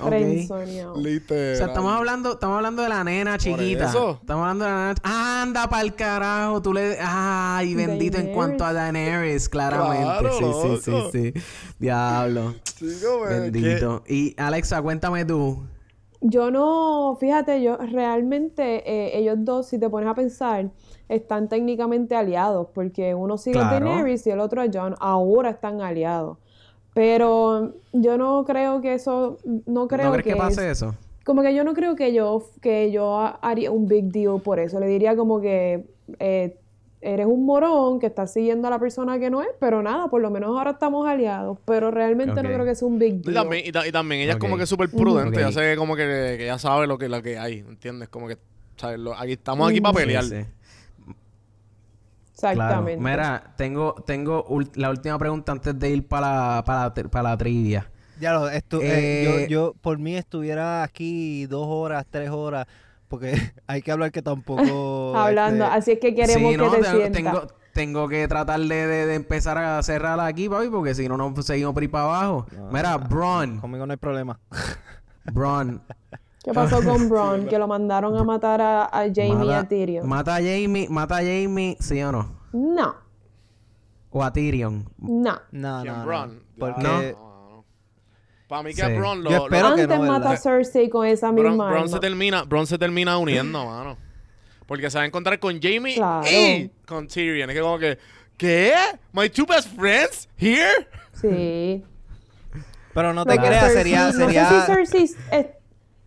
Ok. Frenzoneado. Literal. O sea, estamos hablando, estamos hablando de la nena chiquita. eso. Estamos hablando de la nena. Anda pa'l carajo. Tú le. Ay, bendito en cuanto a Daenerys, claramente. Claro, sí, sí, sí, sí. Diablo. Chico, pues, Bendito. Y Alexa, cuéntame tú. Yo no, fíjate, yo realmente eh, ellos dos, si te pones a pensar, están técnicamente aliados, porque uno sigue a Claro. Daenerys y el otro a Jon, ahora están aliados. Pero yo no creo que eso, no creo ¿No crees que, es- pase eso? como que yo no creo que yo, que yo ha- haría un big deal por eso. Le diría como que eh, eres un morón que estás siguiendo a la persona que no es, pero nada, por lo menos ahora estamos aliados. Pero realmente Ok. no creo que sea un big Y deal. también, y, ta- y también ella Ok. es como que súper prudente. Ok. Ya sé como que, que ya sabe lo que, lo que hay, ¿entiendes? Como que, ¿sabes? Lo- aquí, estamos aquí para Sí, pelear. sí. Claro. Exactamente. Mira, tengo, tengo la última pregunta antes de ir para la, para la, para la trivia. Ya lo, eh, Eh, yo, yo por mí estuviera aquí dos horas, tres horas, porque hay que hablar que tampoco... Hablando, este, así es que queremos Sí, no, que te tengo, tengo, tengo que tratar de, de- de empezar a cerrar aquí, papi, porque si no, nos seguimos por ahí para abajo. no, Mira, Braun. Conmigo no hay problema. Braun. ¿Qué pasó con Bron? que lo mandaron a matar a, a Jamie y a Tyrion. mata a Jamie, mata a Jamie, ¿sí o no? no, O a Tyrion. no. No, ¿Quién, no, no. Bron? Porque No. Para mí que Sí. a Bron lo... Yo espero lo- que Antes no, mata a Cersei con esa Bron, misma Bron arma. se termina, Bron se termina uniendo, mano. Porque se va a encontrar con Jamie Claro. y con Tyrion. Es que como que, ¿qué? ¿My two best friends here? Sí. Pero no te creas, Cersei- sería, No sería, sé si Cersei... es-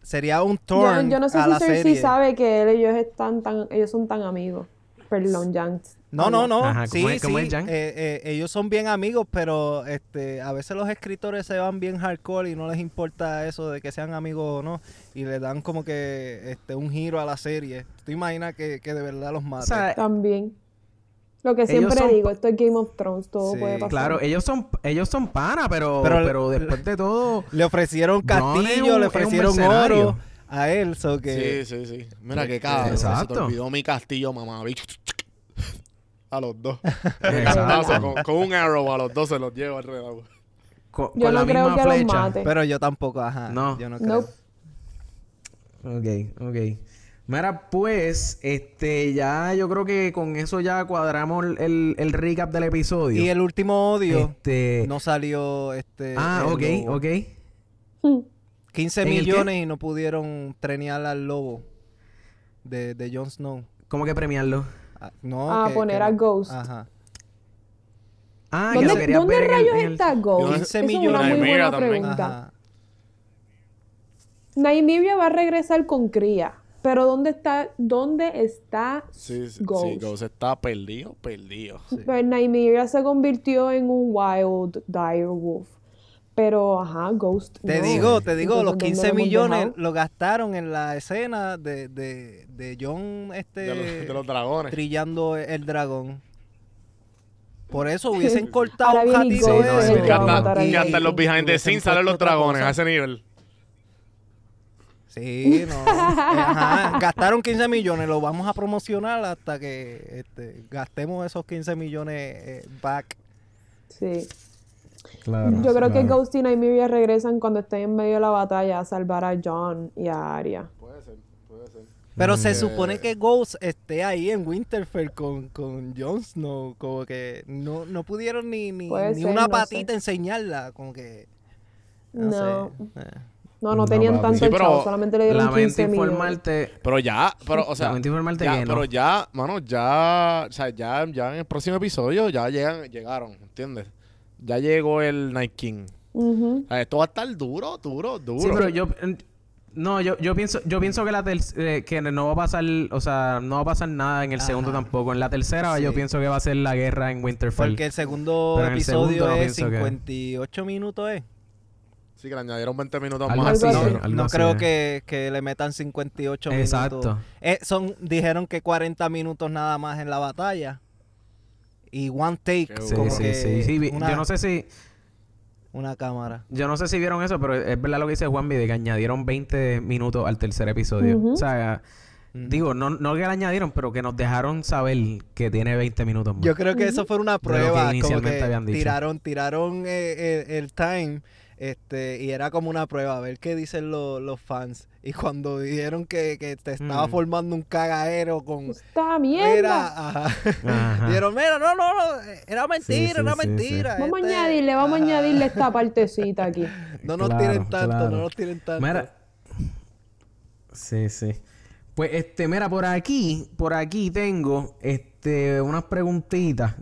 sería un yo, turn yo no sé a si Cersei serie. sabe que él, ellos, están tan, ellos son tan amigos. Perdón, Jan. No, no, no. Ajá, ¿cómo sí, es- cómo sí. es, Jan? eh, eh, ellos son bien amigos, pero este, a veces los escritores se van bien hardcore y no les importa eso de que sean amigos o no. Y le dan como que este, un giro a la serie. ¿Tú imaginas que, que de verdad los O mate? sea, También. Lo que siempre son- digo, esto es Game of Thrones, todo Sí, puede pasar. claro, ellos son, ellos son pana, pero, Pero- pero, después de todo. le ofrecieron castillo, un- le ofrecieron oro a él. So que, Sí, sí, sí. Mira qué Este, cabrón. Se te exacto. olvidó mi castillo, mamá. A los dos. Exacto. Con, con un arrow a los dos se los lleva alrededor. co- Yo con no la creo misma que los flecha. mate. Pero yo tampoco, ajá. No. Yo no creo. Nope. Ok, ok. Mira, pues, este, ya yo creo que con eso ya cuadramos el, el recap del episodio. Y el último odio Este. no salió este ah, ok, lo- ok. Hmm. 15 ¿En el qué? millones y no pudieron trenear al lobo de, de Jon Snow. ¿Cómo que premiarlo? Ah, no, A que- poner que a no. Ghost. Ajá. Ah, que ¿Dónde, querías ¿dónde ver el- rayos el- está Ghost? 15 Esa es una millones. muy buena pregunta. Nymeria va a regresar con cría. Pero ¿dónde está, dónde está Sí, sí, Ghost? sí, Ghost está perdido, perdido. Pues Nymeria se convirtió en un wild dire wolf. Pero, ajá, Ghost Te no. digo, te digo, Entonces, los ¿dónde 15 lo hemos millones dejado? lo gastaron en la escena de, de, de John este, De, los, de los dragones. trillando el dragón. Por eso hubiesen cortado un Que que va a hasta, que los behind the scenes salen los dragones cosa. a ese nivel. Sí, no. Ajá. Gastaron 15 millones, lo vamos a promocionar hasta que este, gastemos esos 15 millones eh, back. Sí. Claro, Yo creo que claro. Ghost y Nymeria regresan cuando estén en medio de la batalla a salvar a Jon y a Arya. Puede ser, puede ser. Pero se Eh. supone que Ghost esté ahí en Winterfell con, con Jon Snow. Como que no, no pudieron ni, ni, ni ser, una no patita sé. enseñarla. Como que. No. sé. Eh. No, no No, tenían tanto Sí, pero chavo, solamente le dieron Lamento 15 millones. informarte. Pero ya, pero, o sea, Lamento informarte ya, que no. pero ya, mano, ya, o sea, ya, ya en el próximo episodio ya llegan, llegaron, ¿entiendes? Ya llegó el Night King. Sea, esto va a estar duro, duro, duro. Sí, pero yo no, yo, yo pienso, yo pienso que la ter- eh, que no va a pasar, o sea, no va a pasar nada en el Ajá. segundo tampoco. En la tercera yo pienso que va a ser la guerra en Winterfell. Porque el segundo Pero en el episodio segundo no es pienso que- 58 minutos, ¿eh? Sí, que le añadieron 20 minutos Algo más. así. No, algo no así, creo eh. que, que le metan 58 Exacto. minutos. Eh, son, dijeron que 40 minutos nada más en la batalla. Y one take, Sí, como sí, que sí, sí. vi- una, Yo no sé si, una cámara. yo no sé si vieron eso, pero es verdad lo que dice Juanvi de que añadieron 20 minutos al tercer episodio. O sea, Digo, no, no que le añadieron, pero que nos dejaron saber que tiene 20 minutos más. Yo creo que eso fue una lo que prueba. como inicialmente que habían dicho. tiraron, tiraron eh, eh, el time. Este, y era como una prueba, a ver qué dicen lo- los fans. Y cuando dijeron que, que te estaba Mm. formando un cagadero con. ¡Esta mierda! Era, ajá. Ajá. Dijeron, mira, no, no, no, era mentira, sí, era sí, sí. mentira. Vamos este, a añadirle, vamos a añadirle esta partecita aquí. No nos Claro, tiren tanto, claro. no nos tiren tanto. Mira. Sí, sí. Pues este, mira, por aquí, por aquí tengo este unas preguntitas.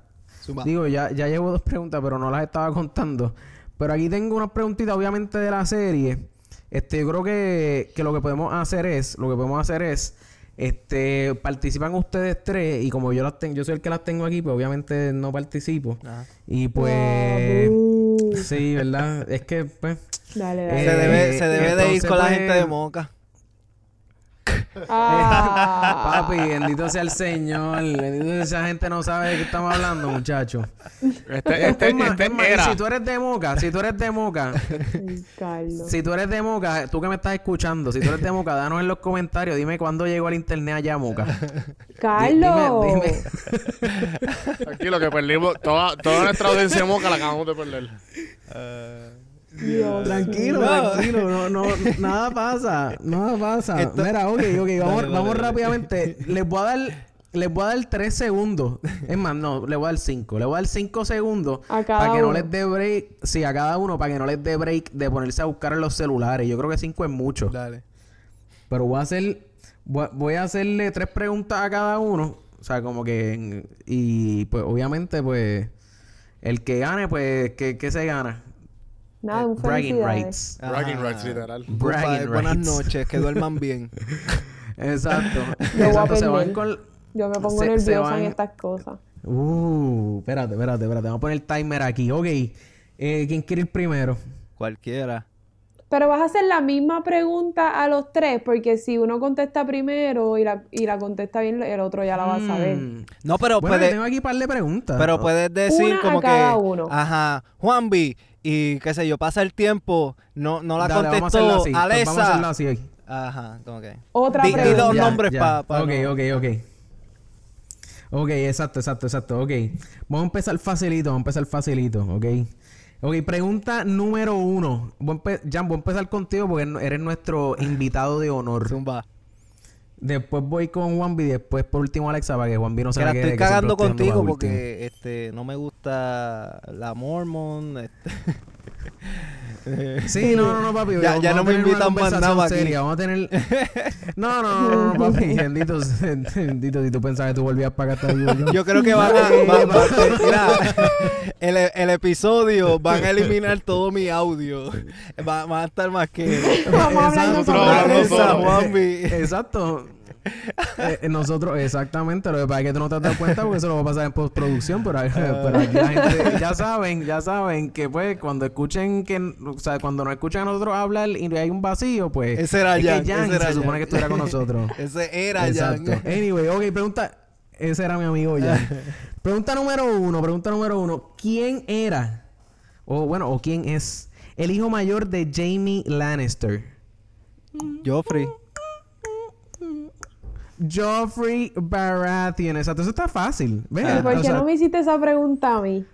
Digo, ya, ya llevo dos preguntas, pero no las estaba contando. Pero aquí tengo unas preguntitas, obviamente, de la serie. Este, yo creo que, que lo que podemos hacer es, lo que podemos hacer es, este, participan ustedes tres y como yo las tengo, yo soy el que las tengo aquí, pues obviamente no participo. Ajá. Y pues, Uh, sí, ¿verdad? Es que, pues, dale, Eh, dale. Se debe, se debe de ir con la pues, gente de Moca. Ah. Papi, bendito sea el Señor. Bendito sea esa gente no sabe de qué estamos hablando, muchachos. Este, este, Es más, este es más, era. si tú eres de Moca, si tú eres de Moca, si tú eres de Moca, tú que me estás escuchando, si tú eres de Moca, danos en los comentarios, dime cuándo llegó al internet allá a Moca. Carlos. Dime, dime. Tranquilo, que perdimos. Toda, toda nuestra audiencia moca la acabamos de perder. Dios Tranquilo, tranquilo, no, no, nada pasa, nada pasa. Esto- Mira, ok, ok, vamos, dale, vamos dale. rápidamente. Les voy a dar, les voy a dar tres segundos. Es más, no, les voy a dar cinco. Les voy a dar cinco segundos A cada para que no les dé break, sí, a cada uno, para que no les dé break de ponerse a buscar en los celulares. Yo creo que cinco es mucho. Dale. Pero voy a hacer, voy a, voy a hacerle tres preguntas a cada uno. O sea, como que, y pues obviamente, pues, el que gane, pues, ¿qué, qué se gana? Nada, un Bragging rights. Bragging Ajá. rights, literal. Bragging Compadre, Buenas rights. noches, que duerman bien. Exacto. Yo a Exacto. Se van con... Yo me pongo Se- se nerviosa van- en estas cosas. Uh, espérate, espérate, espérate. Vamos a poner el timer aquí. Ok. Eh, ¿Quién quiere ir primero? Cualquiera. Pero vas a hacer la misma pregunta a los tres, porque si uno contesta primero y la, y la contesta bien, el otro ya la va a saber. Mm. No, pero Bueno, puede, tengo aquí un par de preguntas. pero puedes decir Una a como cada que, uno. ajá, Juanvi, y qué sé yo, pasa el tiempo, no, no la Dale, vamos a hacerlo contestó, así. Pues Vamos a hacerlo Alexa. así. Ajá, como que. Otra Di- di dos Ya, nombres ya. pa- Ok, no- ok, ok. Ok, exacto, exacto, exacto. Ok. Vamos a empezar facilito, vamos a empezar facilito, ok. Ok, pregunta número uno. Voy Jan, voy a empezar contigo porque no- eres nuestro invitado de honor. Zumba. Después voy con Juanvi y después por último Alexa para que Juanvi no se Que la quede. estoy que cagando contigo porque este no me gusta la Mormon. Este. Sí, no, no, no, papi. Ya- vamos ya a no me invitan más nada aquí. seria. Vamos a tener... No, no, no, no, papi. Bendito, bendito. Si tú pensabas que tú volvías para acá, yo. Yo creo que van a, va- va- mira, el, el episodio van a eliminar todo mi audio. Va, van a estar más que Vamos a hablar Exacto. Eh, eh, nosotros, exactamente. Lo que pasa es que tú no te has dado cuenta porque eso lo va a pasar en postproducción. Pero, pero aquí la gente, ya saben, ya saben que pues cuando escuchen que, o sea, cuando nos escuchan a nosotros hablar y hay un vacío, pues. Ese era es que Jan, Jan ese era se supone Jan. que estuviera con nosotros. Ese era Exacto. Jan. Anyway, ok, pregunta. Ese era mi amigo Jan. pregunta número uno, pregunta número uno. ¿Quién era, o bueno, o quién es el hijo mayor de Jamie Lannister? Joffrey. Joffrey Baratheon. Exacto, eso está fácil. ¿Y Vea, por qué sea, no me hiciste esa pregunta a mí?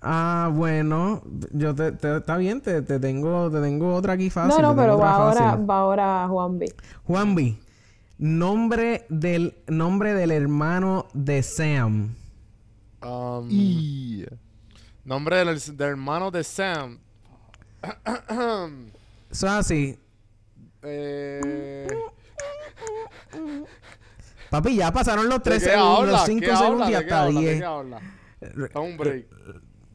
Ah, bueno, yo te, te- está bien, te, te tengo, te tengo otra aquí fácil. no, no, pero va ahora, va ahora Juan B. Juanvi, nombre del nombre del hermano de Sam. Um, Y- Nombre del, del hermano de Sam. Eso es así. eh, Papi, ya pasaron los ¿De 3 qué segundos, los ¿Qué 5 habla? segundos y ¿De qué hasta habla? ¿De 10. qué habla? Da un break.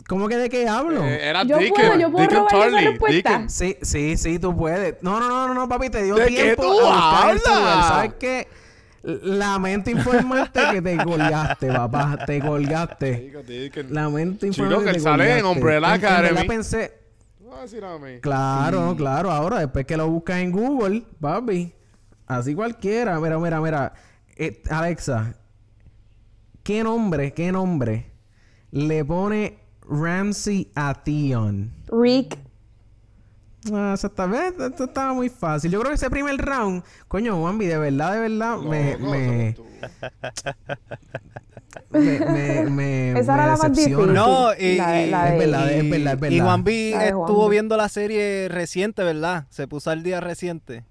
¿Cómo que de qué hablo? Eh, era Yo Deacon. puedo, yo puedo Deacon respuesta. Deacon. Sí, sí, sí, tú puedes. No, no, no, no, no, papi, te dio ¿De qué tiempo tú a buscar el hablas? ¿Sabes qué? Lamento informarte que te colgaste, papá. Te colgaste. Lamento Chico, informarte que te él sale en. Umbrella En- en Academy. pensé... No vas a decir a mí. Claro, claro. Ahora, después que lo buscas en Google, papi. Así cualquiera. Mira, mira, mira. Eh, Alexa, ¿qué nombre, qué nombre le pone Ramsey a Theon? Rick. Ah, eso ¿ves? Esto estaba muy fácil. Yo creo que ese primer round, coño, Wambi, de verdad, de verdad, me, Loco, me, me, me, me, Esa me era la más decepciona. difícil. No, y- La de- la Es verdad, es verdad, es verdad. Y de estuvo viendo la serie reciente, ¿verdad? Se puso al día reciente.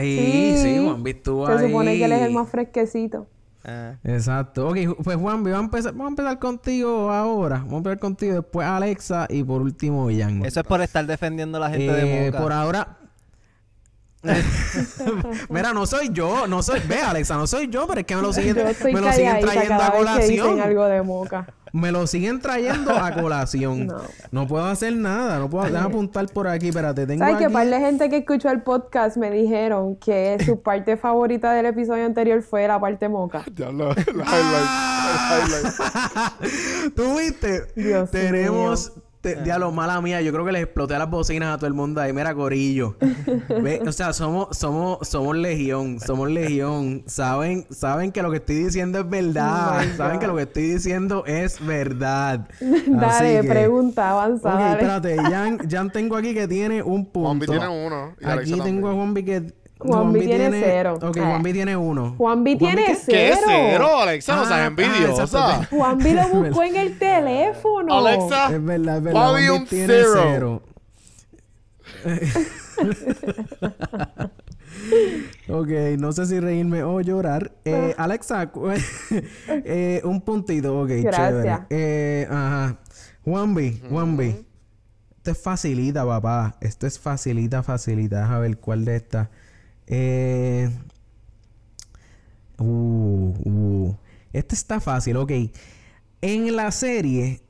Sí, sí, Sí. Wambi estuvo Se ahí. supone que él es el más fresquecito. Ah. Exacto. Ok, pues Juanvi, vamos a empezar, vamos a empezar contigo ahora. Vamos a empezar contigo, después Alexa y por último Jan. Eso es por estar defendiendo a la gente Eh, de Moca. por ahora. Mira, no soy yo, no soy. Ve, Alexa, no soy yo, pero es que me lo siguen, me lo trayendo a que colación. algo de moca. Me lo siguen trayendo a colación. No. no. puedo hacer nada, no puedo. Déjame apuntar por aquí, espérate. Tengo ¿Sabes que aquí. par de gente que escuchó el podcast me dijeron que su parte favorita del episodio anterior fue la parte moca? Diablo, el highlight. El highlight. ¿Tú viste? Dios Tenemos. Te- diablo, mala mía. Yo creo que les exploté las bocinas a todo el mundo ahí. Mira, Corillo. Ve, O sea, somos, somos, somos legión. Somos legión. Saben, saben que lo que estoy diciendo es verdad. Oh saben que lo que estoy diciendo es verdad. Dale, que- pregunta, avanza, Ok, dale. espérate. Jan, Jan tengo aquí que tiene un punto. Juanvi tiene uno. Y Aquí tengo a. Juanvi que. Juanvi tiene cero. Ok, Eh. Juanvi tiene uno. Juanvi tiene qué? cero. ¿Qué cero, Alexa? No Ah, seas ah, envidiosa. exacto. Juanvi lo buscó en el teléfono. Alexa, Es verdad, es verdad. Juanvi tiene zero. cero. ok, no sé si reírme o llorar. Eh, Alexa, eh, un puntito, ok, Gracias. chévere. Eh, ajá. Juanvi, Juanvi. Esto es facilita, papá. Esto es facilita, facilita. A ver cuál de estas. Eh... Uh, uh. Este está fácil, ok. En la serie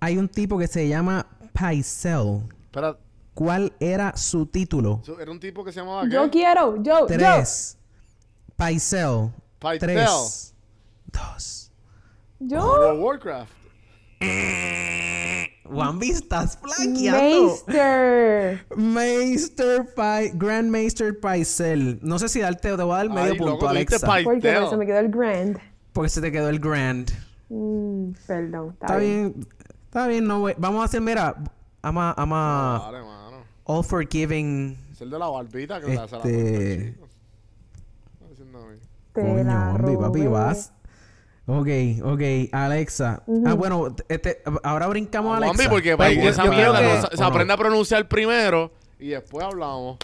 hay un tipo que se llama Paisel. Espera, ¿Cuál era su título? ¿eso ¿era un tipo que se llamaba qué? Yo quiero, yo, yo. Tres. Paisel. Paisel. Tres. Dos. Yo. World of Warcraft. Juanvi, estás flanqueando. Meister. Meister Pai... Grand Master Paisel. No sé si darte, te voy a dar medio Ay, punto, loco, Alexa. Porque se me quedó el grand. Porque se te quedó el Grand. Mm, perdón. Está, Está bien. bien. Está bien, no voy- Vamos a hacer, mira. Ama, ama Vale, mano. all forgiving. Es el de la barbita que la se la Este-. Te Coño, la papi, vas. Ok, ok, Alexa. Ah, bueno, este, ahora brincamos a Alexa. Porque para que esa mierda que- no se, aprende a pronunciar primero y después hablamos.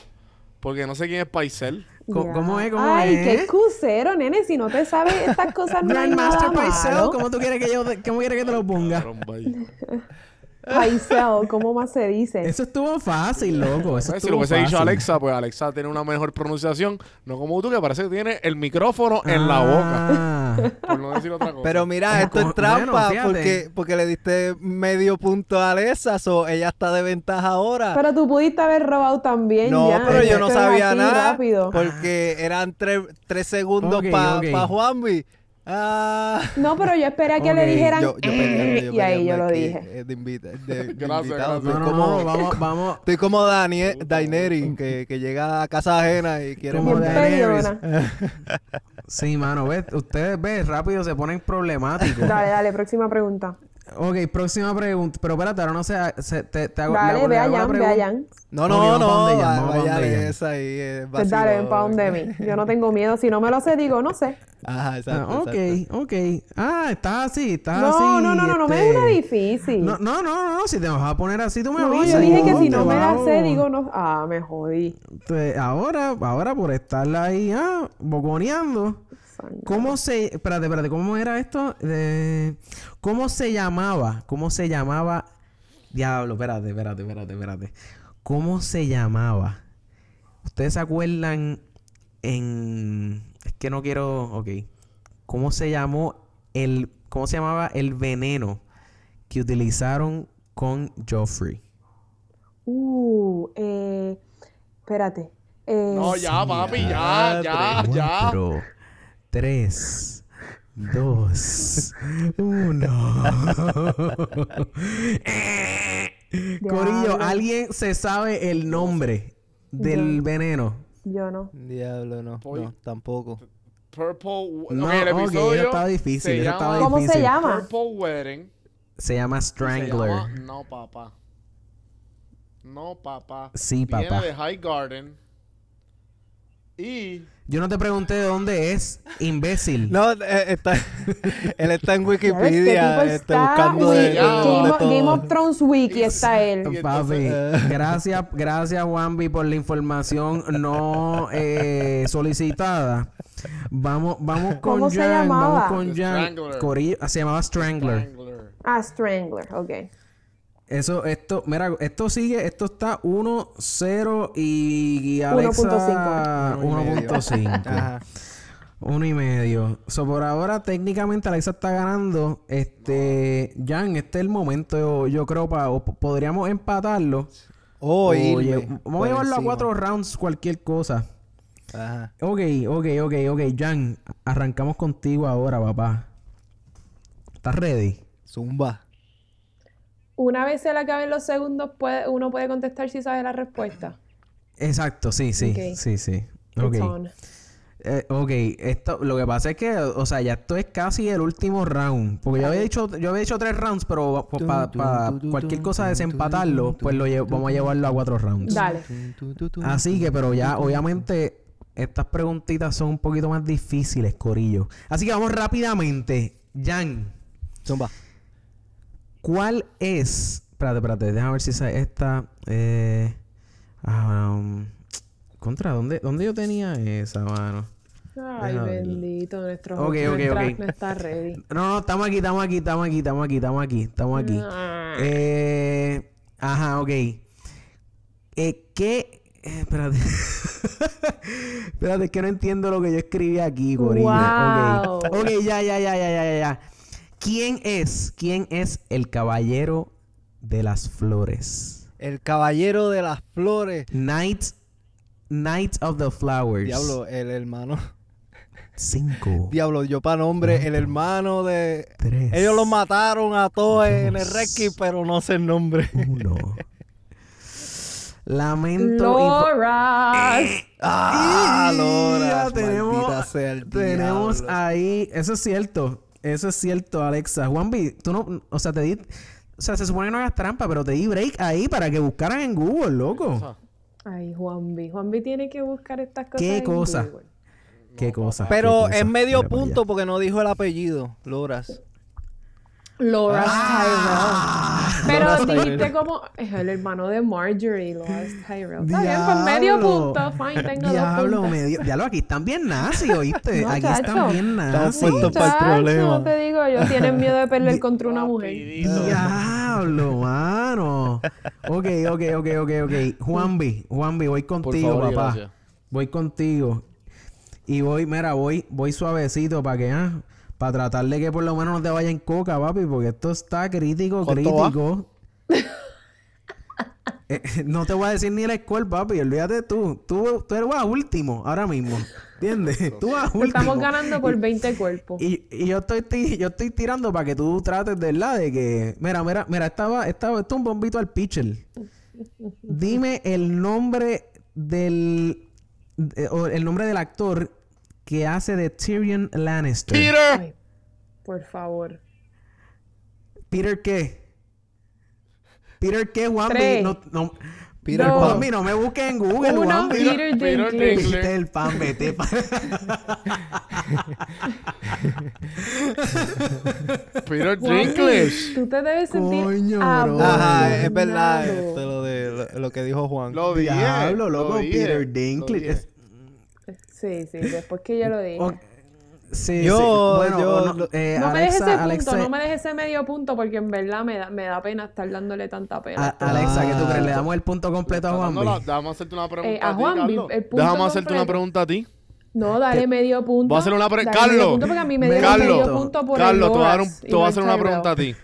Porque no sé quién es Paisel. Ya. ¿Cómo es? ¿Cómo Ay, es? qué excusero, nene. Si no te sabes estas cosas, no hay nada Paisel. ¿cómo tú quieres que yo, te- cómo quieres que te lo ponga? Paisel, ¿cómo más se dice? Eso estuvo fácil, loco. Eso si lo hubiese dicho. Alexa, pues Alexa tiene una mejor pronunciación. No como tú, que parece que tiene el micrófono en la boca. Ah. Por no decir otra cosa. Pero mira, esto es trampa bueno, porque, porque le diste medio punto a Alexa, so ella está de ventaja ahora. Pero tú pudiste haber robado también no, ya. pero yo no sabía nada rápido. porque eran tres, tres segundos para ok. Juanvi. Ah, No, pero yo esperé a que le dijeran yo, yo "Eh", yo y ahí yo lo aquí, dije. eh, de invita- de- de Gracias, invitado. gracias. No, Estoy no, como, no, vamos, vamos. estoy como Danie- Daenerys, que, que llega a casa ajena y quiere Como. Daenerys. Sí, mano, ves, ustedes ven rápido se ponen problemáticos. Dale, dale, próxima pregunta. Ok, próxima pregunta. Pero espérate, ahora no sé, se- te, te hago, le Dale, ve la allá, ve pregunta. allá. No, no, no, vamos pa' vaya esa ahí. eh, Pues dale, ven vacilón. pa' donde mí. Yo no tengo miedo. Si no me lo sé, digo, no sé. Ajá, exacto. Ah, ok, exacto. ok. Ah, estás así, estás No, así. no, no, no, no me este- es una difícil. No, no, no, no, si te vas a poner así, tú me No, avisas. yo dije que No, si no me la sé, digo, no. Ah, me jodí. Te- ahora, ahora por estar ahí, ah, boconeando. ¿Cómo se... Espérate, espérate, ¿cómo era esto? De- ¿Cómo se llamaba? ¿Cómo se llamaba? Diablo, espérate, espérate, espérate, espérate. ¿Cómo se llamaba? ¿Ustedes se acuerdan en... Es que no quiero... Ok. ¿Cómo se llamó el... ¿Cómo se llamaba el veneno que utilizaron con Joffrey? Uh, eh. Espérate. Eh, No, ya, papi, ya, ya, ya. Cuatro, tres, dos, uno. Corillo, Diablo. ¿alguien se sabe el nombre del Yo. veneno? Yo no. Diablo, no, no, tampoco. Purple. No, ok, el episodio. eso estaba difícil, se eso llama estaba ¿Cómo se difícil. llama? Purple Wedding. Se llama y se Strangler. llama- No, papá. No, papá. Sí, Viene papá. de High Garden. Y. Yo no te pregunté de dónde es, imbécil. No, eh, está, él está en Wikipedia este, está buscando wiki- de, de Game, of, todo. Game of Thrones Wiki está él. Papi, gracias, gracias Juanvi por la información no eh, solicitada. Vamos, vamos con ¿Cómo se Jan, llamaba? vamos con Jan. Strangler. Corillo- ah, se llamaba Strangler. Strangler. Ah, Strangler, ok. Eso, esto, mira, esto sigue, esto está 1-0 y, y Alexa 1.5. 1.5. Ajá. Uno y medio. So, por ahora, técnicamente, Alexa está ganando. Este, Jan, este es el momento, yo, yo creo, para, podríamos empatarlo. Oh, O irme lle- vamos por a llevarlo a cuatro rounds, cualquier cosa. Ajá. Ok, ok, ok, ok. Jan, arrancamos contigo ahora, papá. ¿Estás ready? Zumba. Una vez se le acaben los segundos, puede, uno puede contestar si sabe la respuesta. Exacto, sí, sí, Ok. sí, sí. It's Ok. on. Eh, ok, esto, lo que pasa es que, o sea, ya esto es casi el último round. Porque yo había dicho, yo había dicho tres rounds, pero para cualquier cosa desempatarlo, pues lo vamos a llevarlo a cuatro rounds. Dale. Así que, pero ya, obviamente, estas preguntitas son un poquito más difíciles, Corillo. Así que vamos rápidamente. Jan, Zumba. ¿Cuál es? Espérate, espérate, déjame ver si esa, esta. Eh, um, contra, ¿dónde, ¿dónde yo tenía esa, mano? Ay, Déjame ver. bendito, nuestro Ok, ok, ok. no está ready. No, no, estamos aquí, estamos aquí, estamos aquí, estamos aquí, estamos aquí, estamos aquí. Eh, ajá, ok. Eh, ¿Qué? eh, espérate. espérate, es que no entiendo lo que yo escribí aquí, Corillo. Wow. Ok. Ok, ya, ya, ya, ya, ya, ya. ¿Quién es? ¿Quién es el caballero de las flores? El caballero de las flores. Knight, Knight of the Flowers. Diablo, el hermano. Cinco. Diablo, yo para nombre, el hermano de. Tres. Ellos los mataron a todos en el. Reiki, pero no sé el nombre. Uno. Lamento. Loras. ¡Ah, Y Maldita tenemos, sea el tenemos ahí, eso es cierto, eso es cierto, Alexa. Juanvi, tú no, o sea, te di, o sea, se supone que no hagas trampa, pero te di break ahí para que buscaran en Google, loco. Ay, Juanvi. Juanvi tiene que buscar estas cosas. ¿Qué en cosa? Google. Qué cosa. Pero qué es medio Mira punto porque no dijo el apellido, Loras. Loras Ah. Tyrell. Pero Loras dijiste Tyrell. como es el hermano de Marjorie, Loras Tyrell. Está bien, pues medio punto. Fine, tengo Diablo, dos puntos. medio. Diablo, aquí están bien nazis, ¿oíste? No, aquí chacho. están bien Están nazis. puestos para el problema. No te digo yo, tienen miedo de perder contra una mujer. Diablo, mano. Ok, ok, ok, ok, ok. Juanvi, Juanvi, voy Por contigo, favor y papá. gracias. Voy contigo. Y voy, mira, voy, voy suavecito para que, ah, para tratar de que por lo menos no te vaya en coca, papi, porque esto está crítico, crítico. Eh, no te voy a decir ni el score, papi, olvídate tú. Tú, tú eres a último ahora mismo. ¿Entiendes? Tú vas último. Estamos ganando por 20 cuerpos. Y, y yo estoy yo estoy tirando para que tú trates de verdad de que. Mira, mira, mira, estaba, estaba, esto es un bombito al pitcher. Dime el nombre del de- o el nombre del actor que hace de Tyrion Lannister. Peter. Ay, por favor. Peter qué? Peter qué? Tres. No, no, Peter Dos. Pan. No me busques en Google, Uno, Juanmi. Peter Peter. Vete el pan, vete pa- Peter Dinklage. Tú te debes sentir Coño, bro. Ajá, es verdad este, lo, de, lo, lo que dijo Juan. Lo dije. Diablo, lo loco, dije, Peter lo Dinklage. Sí, sí, después que yo lo dije. O- Sí, Yo- sí. Bueno, yo- o no, eh, no me dejes ese Alexa, punto, Alexa, no me dejes ese medio punto porque en verdad me da, me da pena estar dándole tanta pena. a- Alexa, ¿qué tú crees? ¿Le Ah. damos el punto completo a Juanvi? Déjame hacerte una pregunta Eh, a a ti, Juanvi, Carlos. el punto Déjame hacerte una pregunta a ti. No, dale medio punto. Voy a hacer una pre- Dale medio Carlos. punto porque a mí me Medio dieron medio punto. punto por Carlos, el te voy a, dar un- Loras y te voy a no hacer una pregunta a ti.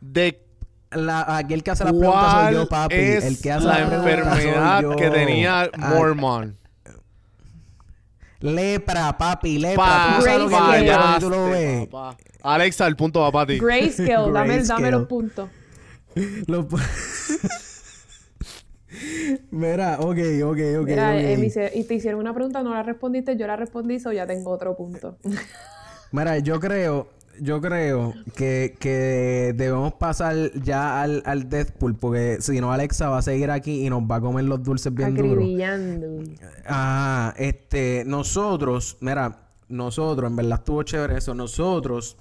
De La, aquí el que hace las preguntas soy yo, papi. es el que hace la enfermedad yo. que tenía Ah, Mormon. Lepra, papi, lepra. Pa, ¿Tú sabes lo que tú ves? papá. Alexa, el punto va para ti. Grayscale, dame, los puntos. Mira, ok, ok, ok. Mira, eh, hice- y te hicieron una pregunta, no la respondiste, yo la respondí, so ya tengo otro punto. Mira, yo creo, yo creo que, que debemos pasar ya al, al Deathpool, porque si no, Alexa va a seguir aquí y nos va a comer los dulces bien duros. Ah, este, nosotros, mira, nosotros, en verdad estuvo chévere eso. Nosotros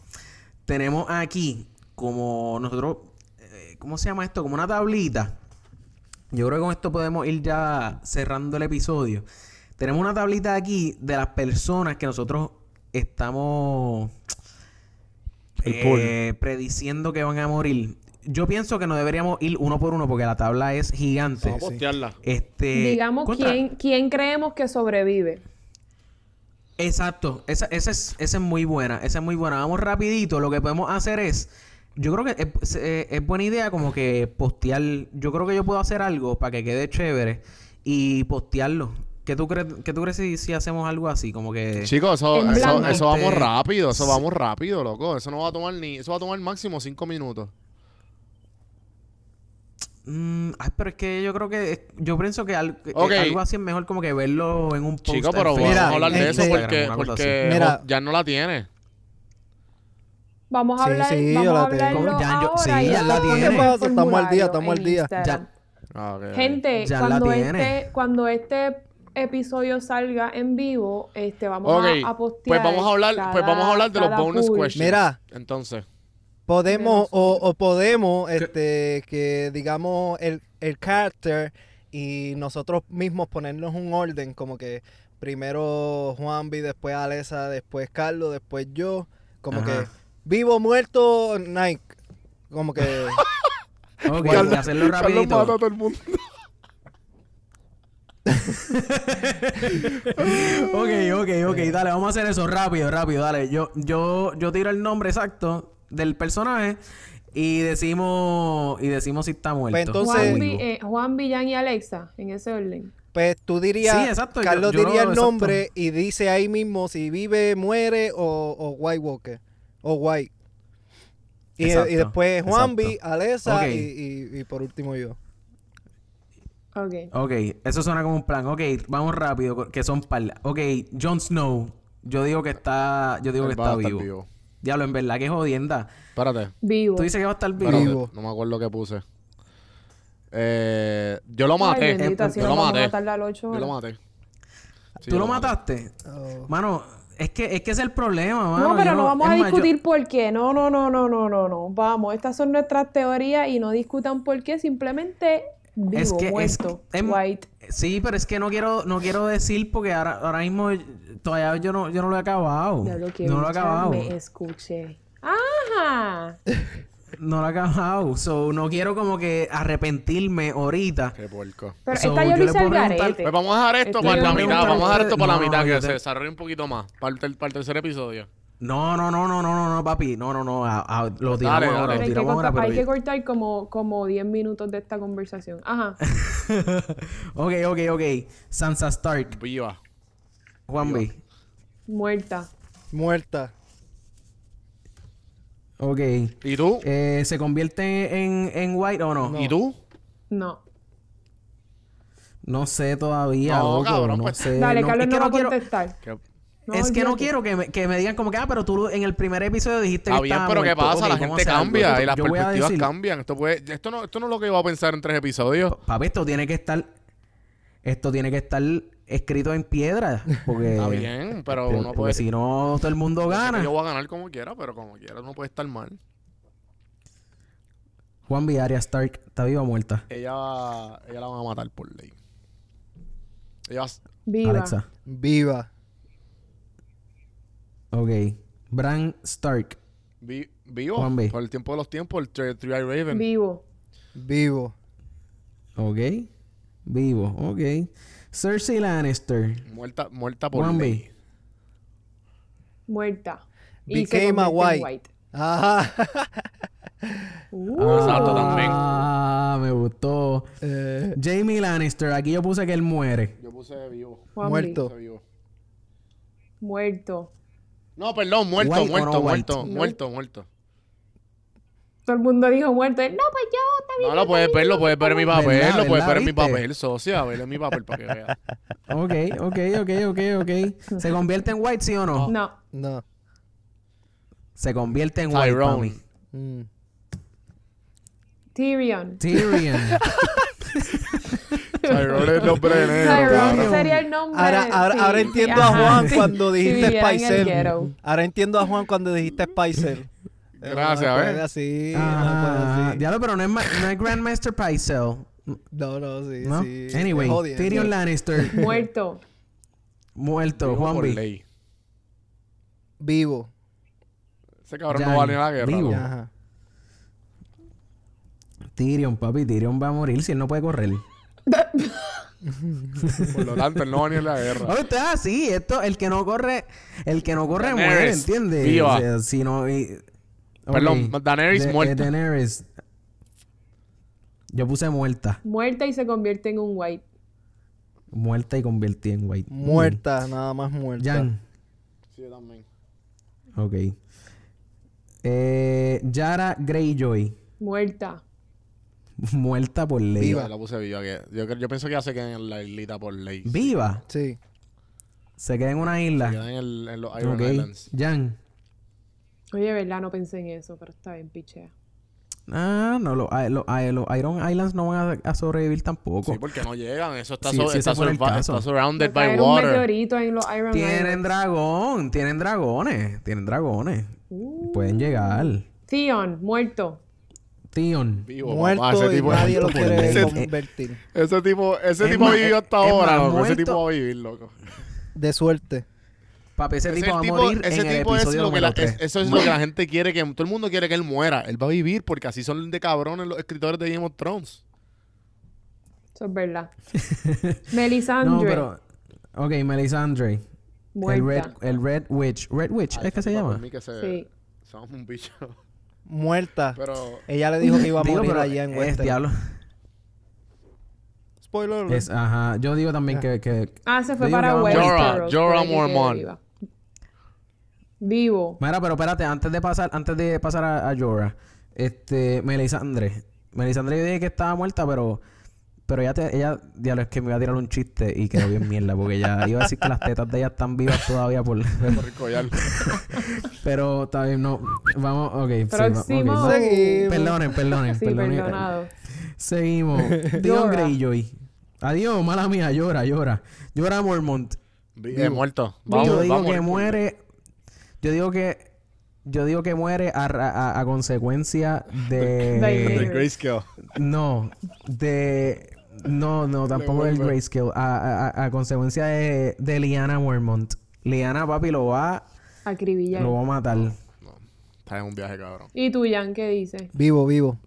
tenemos aquí como nosotros, eh, ¿cómo se llama esto? Como una tablita. Yo creo que con esto podemos ir ya cerrando el episodio. Tenemos una tablita aquí de las personas que nosotros estamos eh, prediciendo que van a morir. Yo pienso que no deberíamos ir uno por uno porque la tabla es gigante. Vamos a postearla. Este, Digamos contra- quién, quién creemos que sobrevive. Exacto, esa, esa es, esa es muy buena, esa es muy buena. Vamos rapidito, lo que podemos hacer es, yo creo que es, es- es buena idea como que postear, yo creo que yo puedo hacer algo para que quede chévere y postearlo. ¿Qué tú crees, qué tú crees si, si hacemos algo así? Como que... Chicos, eso, eso, vamos Este, rápido, eso sí. vamos rápido, loco. Eso no va a tomar ni, eso va a tomar máximo cinco minutos. Mm, ay, pero es que yo creo que, yo pienso que, al- algo así es mejor como que verlo en un post. Chicos, pero vamos a hablar de eso porque, porque Mira. ya no la tiene. Vamos a Sí, hablar, sí, yo vamos la a hablarlo tengo. Ya, yo- ahora sí, y ya la tiene. Estamos al día, estamos al día. Ah. Gente, Ya la cuando tiene. este, cuando este episodio salga en vivo, este vamos a, a postear. pues vamos a hablar, pues vamos a hablar de los bonus pool. questions. Mira. Entonces, Podemos, De o, o podemos, este, que digamos el, el character y nosotros mismos ponernos un orden, como que primero Juanvi, después Alesa, después Carlos, después yo, como Ajá. que vivo, muerto, Nike. Como que Ok, y hacerlo rapidito. mata a todo el mundo. Ok, ok, ok, dale, vamos a hacer eso rápido, rápido, dale. Yo, yo, yo tiro el nombre exacto del personaje y decimos, y decimos si está muerto. Pues entonces- Juan, eh, Juan Villán y Alexa, en ese orden. Pues tú dirías, Sí, exacto, Carlos yo diría el nombre y dice ahí mismo si vive, muere o, o White Walker. O White. Y, Exacto, y después Juanvi, Ok. y, y- y por último yo. Ok. Ok, eso suena como un plan. Ok, vamos rápido, que son par. Ok, Jon Snow. Yo digo que está, yo digo que va está a estar vivo. Diablo, en verdad, que jodienda. Espérate, Vivo. Tú dices que va a estar vivo. espérate, Vivo. No me acuerdo qué puse. Eh, yo lo Ay, maté. bendito, así yo lo vamos a maté. ocho Yo lo horas. maté. Sí, ¿Tú yo lo maté. mataste? Oh. Mano, es que, es que es el problema, mano. No, pero Yo no vamos a es más, yo- discutir por qué. No, no, no, no, no, no, no. Vamos, estas son nuestras teorías y no discutan por qué. Simplemente vivo, Es que- muerto, em- white. Sí, pero es que no quiero, no quiero decir porque ahora, ahora mismo todavía yo no, yo no lo he acabado. Lo no lo he acabado. me escuché. ¡Ajá! No lo he acabado. So, no quiero como que arrepentirme ahorita. Qué puerco. Pero So, esta yo yo lo hice al garete. Pues vamos a dejar esto para la mitad. Vamos a dejar esto para la mitad, que te- se desarrolle un poquito más. Para el, para el tercer episodio. No, no, no, no, no, no, no, papi. No, no, no. a- a- lo tiramos Dale, ahora, dale. lo hay que, tiramos ahora, cortar, pero... hay que cortar como, como 10 minutos de esta conversación. Ajá. ok, ok, ok. Sansa Stark. Viva. Juan B. Muerta. Muerta. Ok. ¿Y tú? Eh, ¿Se convierte en, en White o no? ¿Y tú? No. No sé todavía, No, loco. cabrón, no pues- sé. Dale, no, Carlos es no va a no quiero... contestar. ¿Qué- No, es que no quiero que me, que me digan como que, ah, pero tú en el primer episodio dijiste Está que bien, estaba pero ¿qué muerto. pasa? Ok, la gente cambia Esto- y las yo voy a perspectivas decir- cambian. Esto, puede, esto, no, esto no es lo que iba a pensar en tres episodios. Papi, esto tiene que estar... Esto tiene que estar escrito en piedra. Porque... Está bien, pero uno porque puede... si no, todo el mundo gana. Yo voy a ganar como quiera, pero como quiera no puede estar mal. Juan. Arya Stark, ¿está viva o muerta? Ella, ella la van a matar por ley. Ella va a- Viva. Alexa. Viva. Ok. Bran Stark. vi- vivo Juan B. por el tiempo de los tiempos, el Three Eye Raven. Vivo. Vivo. Ok. Vivo. Ok. Cersei Lannister. Muerta, muerta por Juan B. ley. Muerta. Y se Became a en white. Ajá. Uh, Exacto, también. Ah, me gustó. Eh, Jamie Lannister. Aquí yo puse que él muere. Yo puse vivo. Juan Muerto. Puse vivo. Muerto. No, perdón, muerto, White muerto, no muerto, white? muerto, muerto. Todo el mundo dijo muerto. No, pues yo también. No, lo puedes ver, lo puedes ver en mi papel, ¿Verdad, lo puedes ver en mi papel, socia, ver en mi papel para que veas. Ok, ok, ok, ok, ok. ¿Se convierte en White, sí o no? No. no. se convierte en White. Mm. Tyrion. Tyrion. Tyrone es nombre de negro, Tyrone cabrón. sería el nombre. Ahora, ahora, sí, ahora sí, entiendo a Juan sí. cuando dijiste el Spicer. Ahora entiendo a Juan cuando dijiste Spicer. Gracias, no ¿ves? puede así, no Ah, puede así. diablo, pero no es, no es Grandmaster Pycelle. No, no, sí, ¿No? sí. Anyway. Tyrion Lannister. Muerto. muerto. Vivo Juan por B. ley. Vivo. Ese cabrón Jan, no va ni a la guerra. vivo. Tyrion, papi. Tyrion va a morir si él no puede correr. Por lo tanto, él no va ni a la guerra. Es así. Esto, el que no corre, el que no corre Daenerys, muere, ¿entiendes? viva. O sea, si no... y- Perdón. Daenerys Da- muerta. eh, Daenerys. Yo puse muerta. Muerta y se convierte en un white. Muerta y convertí en white. Muerta, nada más muerta. Jan. Sí, yo también. Ok. Eh, Yara Greyjoy. Muerta. Muerta por ley. Viva. Yo la puse viva. que- yo, yo pienso que ya se queda en la islita por ley. Viva. Sí. Se queda en una Se isla. queda en, el- en los Iron Ok. Islands. Jan. Oye, verdad, no pensé en eso, pero está bien, pichea. Ah, no, los, los, los Iron Islands no van a, a sobrevivir tampoco. Sí, porque no llegan. Eso está, Sí, so- está, surrounded by water. meteorito en los Iron Tienen Islands. dragón, tienen dragones, tienen dragones. Uh. Pueden llegar. Theon, muerto. Theon. Vivo, Muerto papá, ese y nadie lo quiere convertir. ese tipo, ese Es tipo más, vivió hasta es ahora, más, loco. Ese tipo va a vivir, loco. De suerte. Papi, ese, Ese tipo va a morir ese en el tipo es episodio lo que la- número es- 3. eso es lo que la gente quiere que todo el mundo quiere que él muera. Él va a vivir porque así son de cabrones los escritores de Game of Thrones. Eso es verdad. No, Melisandre. pero... Ok, Melisandre. El. Red, el Red Witch. Red Witch, ¿es que se llama? mí que se, Sí. son un bicho. Muerta. Pero Ella le dijo que iba a Digo, morir allá en es Westeros. diablo. Spoiler. Es, ajá. Yo digo también que, que... Ah, se fue para. Westeros. Jorah- Mormont. Vivo. Mira, pero espérate, antes de pasar, antes de pasar a, a Jorah, este, Melisandre. Melisandre yo dije que estaba muerta, pero, pero ella, te, ella, diablo, es que me iba a tirar un chiste y quedó bien mierda, porque ella iba a decir que las tetas de ella están vivas todavía por, por el collar. pero está bien, no, vamos, ok, sí, va- Próximo. ok, va- Seguimos. Perdonen, perdonen, Sí, perdonen. perdonado. Seguimos. Dion. Greyjoy. Adiós, mala mía, llora, llora. Llora Mormont. Eh, muerto. yo Vamos, digo vamos que muere. Yo digo que. Yo digo que muere a, ra- a- a consecuencia de. De Grayscale. no. De. No, no, tampoco vuelve. Grayscale. A, a, a- a consecuencia de, de Liana Mormont. Liana, papi, lo va, Acribillar. lo va a matar. Está en un viaje, cabrón. ¿Y tú, Jan, qué dices? Vivo, vivo.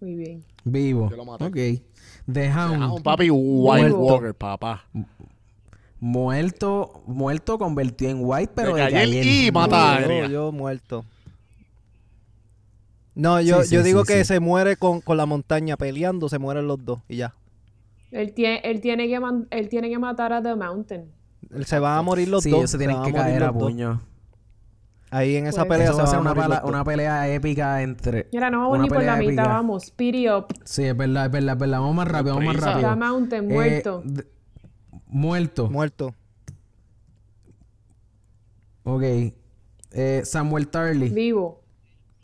Muy bien. Vivo. Yo lo maté. Ok. The Hound. Ah, un papi White Muerto. Walker, papá. Muerto. Muerto, convertido en White, pero De de, Gael Gael. y mata a yo, Arya. yo muerto. No, yo, Sí, sí, yo digo sí, que sí. se muere con, con la montaña peleando, se mueren los dos y ya. Él tiene, él tiene, que, man- él tiene que matar a The Mountain. Se van a morir los Sí, dos. ellos se tienen que caer a puño. Ahí en esa Pues- pelea se va a a una, pala- una pelea épica entre. Mira, no vamos ni por la mitad, vamos. Speedy up. Sí, es verdad, es verdad, es verdad. Vamos más rápido, vamos más rápido. The Mountain, Eh, muerto. muerto. Muerto. ok. Eh, Samuel Tarly. Vivo.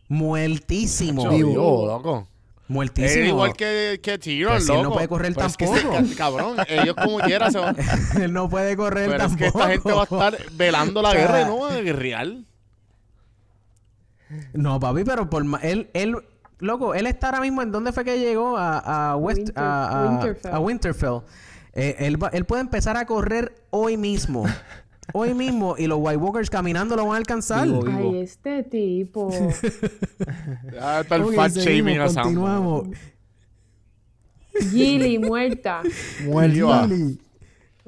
Muertísimo. Vivo. vivo, loco. Muertísimo. Es igual que, que Tyrion, Pues si él loco. no puede correr Pero es que ese tampoco. ca- cabrón, ellos como quiera se van... Él no puede correr Pero es tampoco. que esta gente va a estar velando la guerra y no va a guerrear. No, papi, pero por ma- él, él, loco, él está ahora mismo en dónde fue que llegó a, a West, Winter- a, a- Winterfell. a Winterfell. Eh, él, va- él puede empezar a correr hoy mismo. hoy mismo y los White Walkers caminando lo van a alcanzar. Vivo, vivo. Ay, este tipo. Ya está el fat shaming a Sam. continuamos. Gilly, muerta. Muerto. Viva.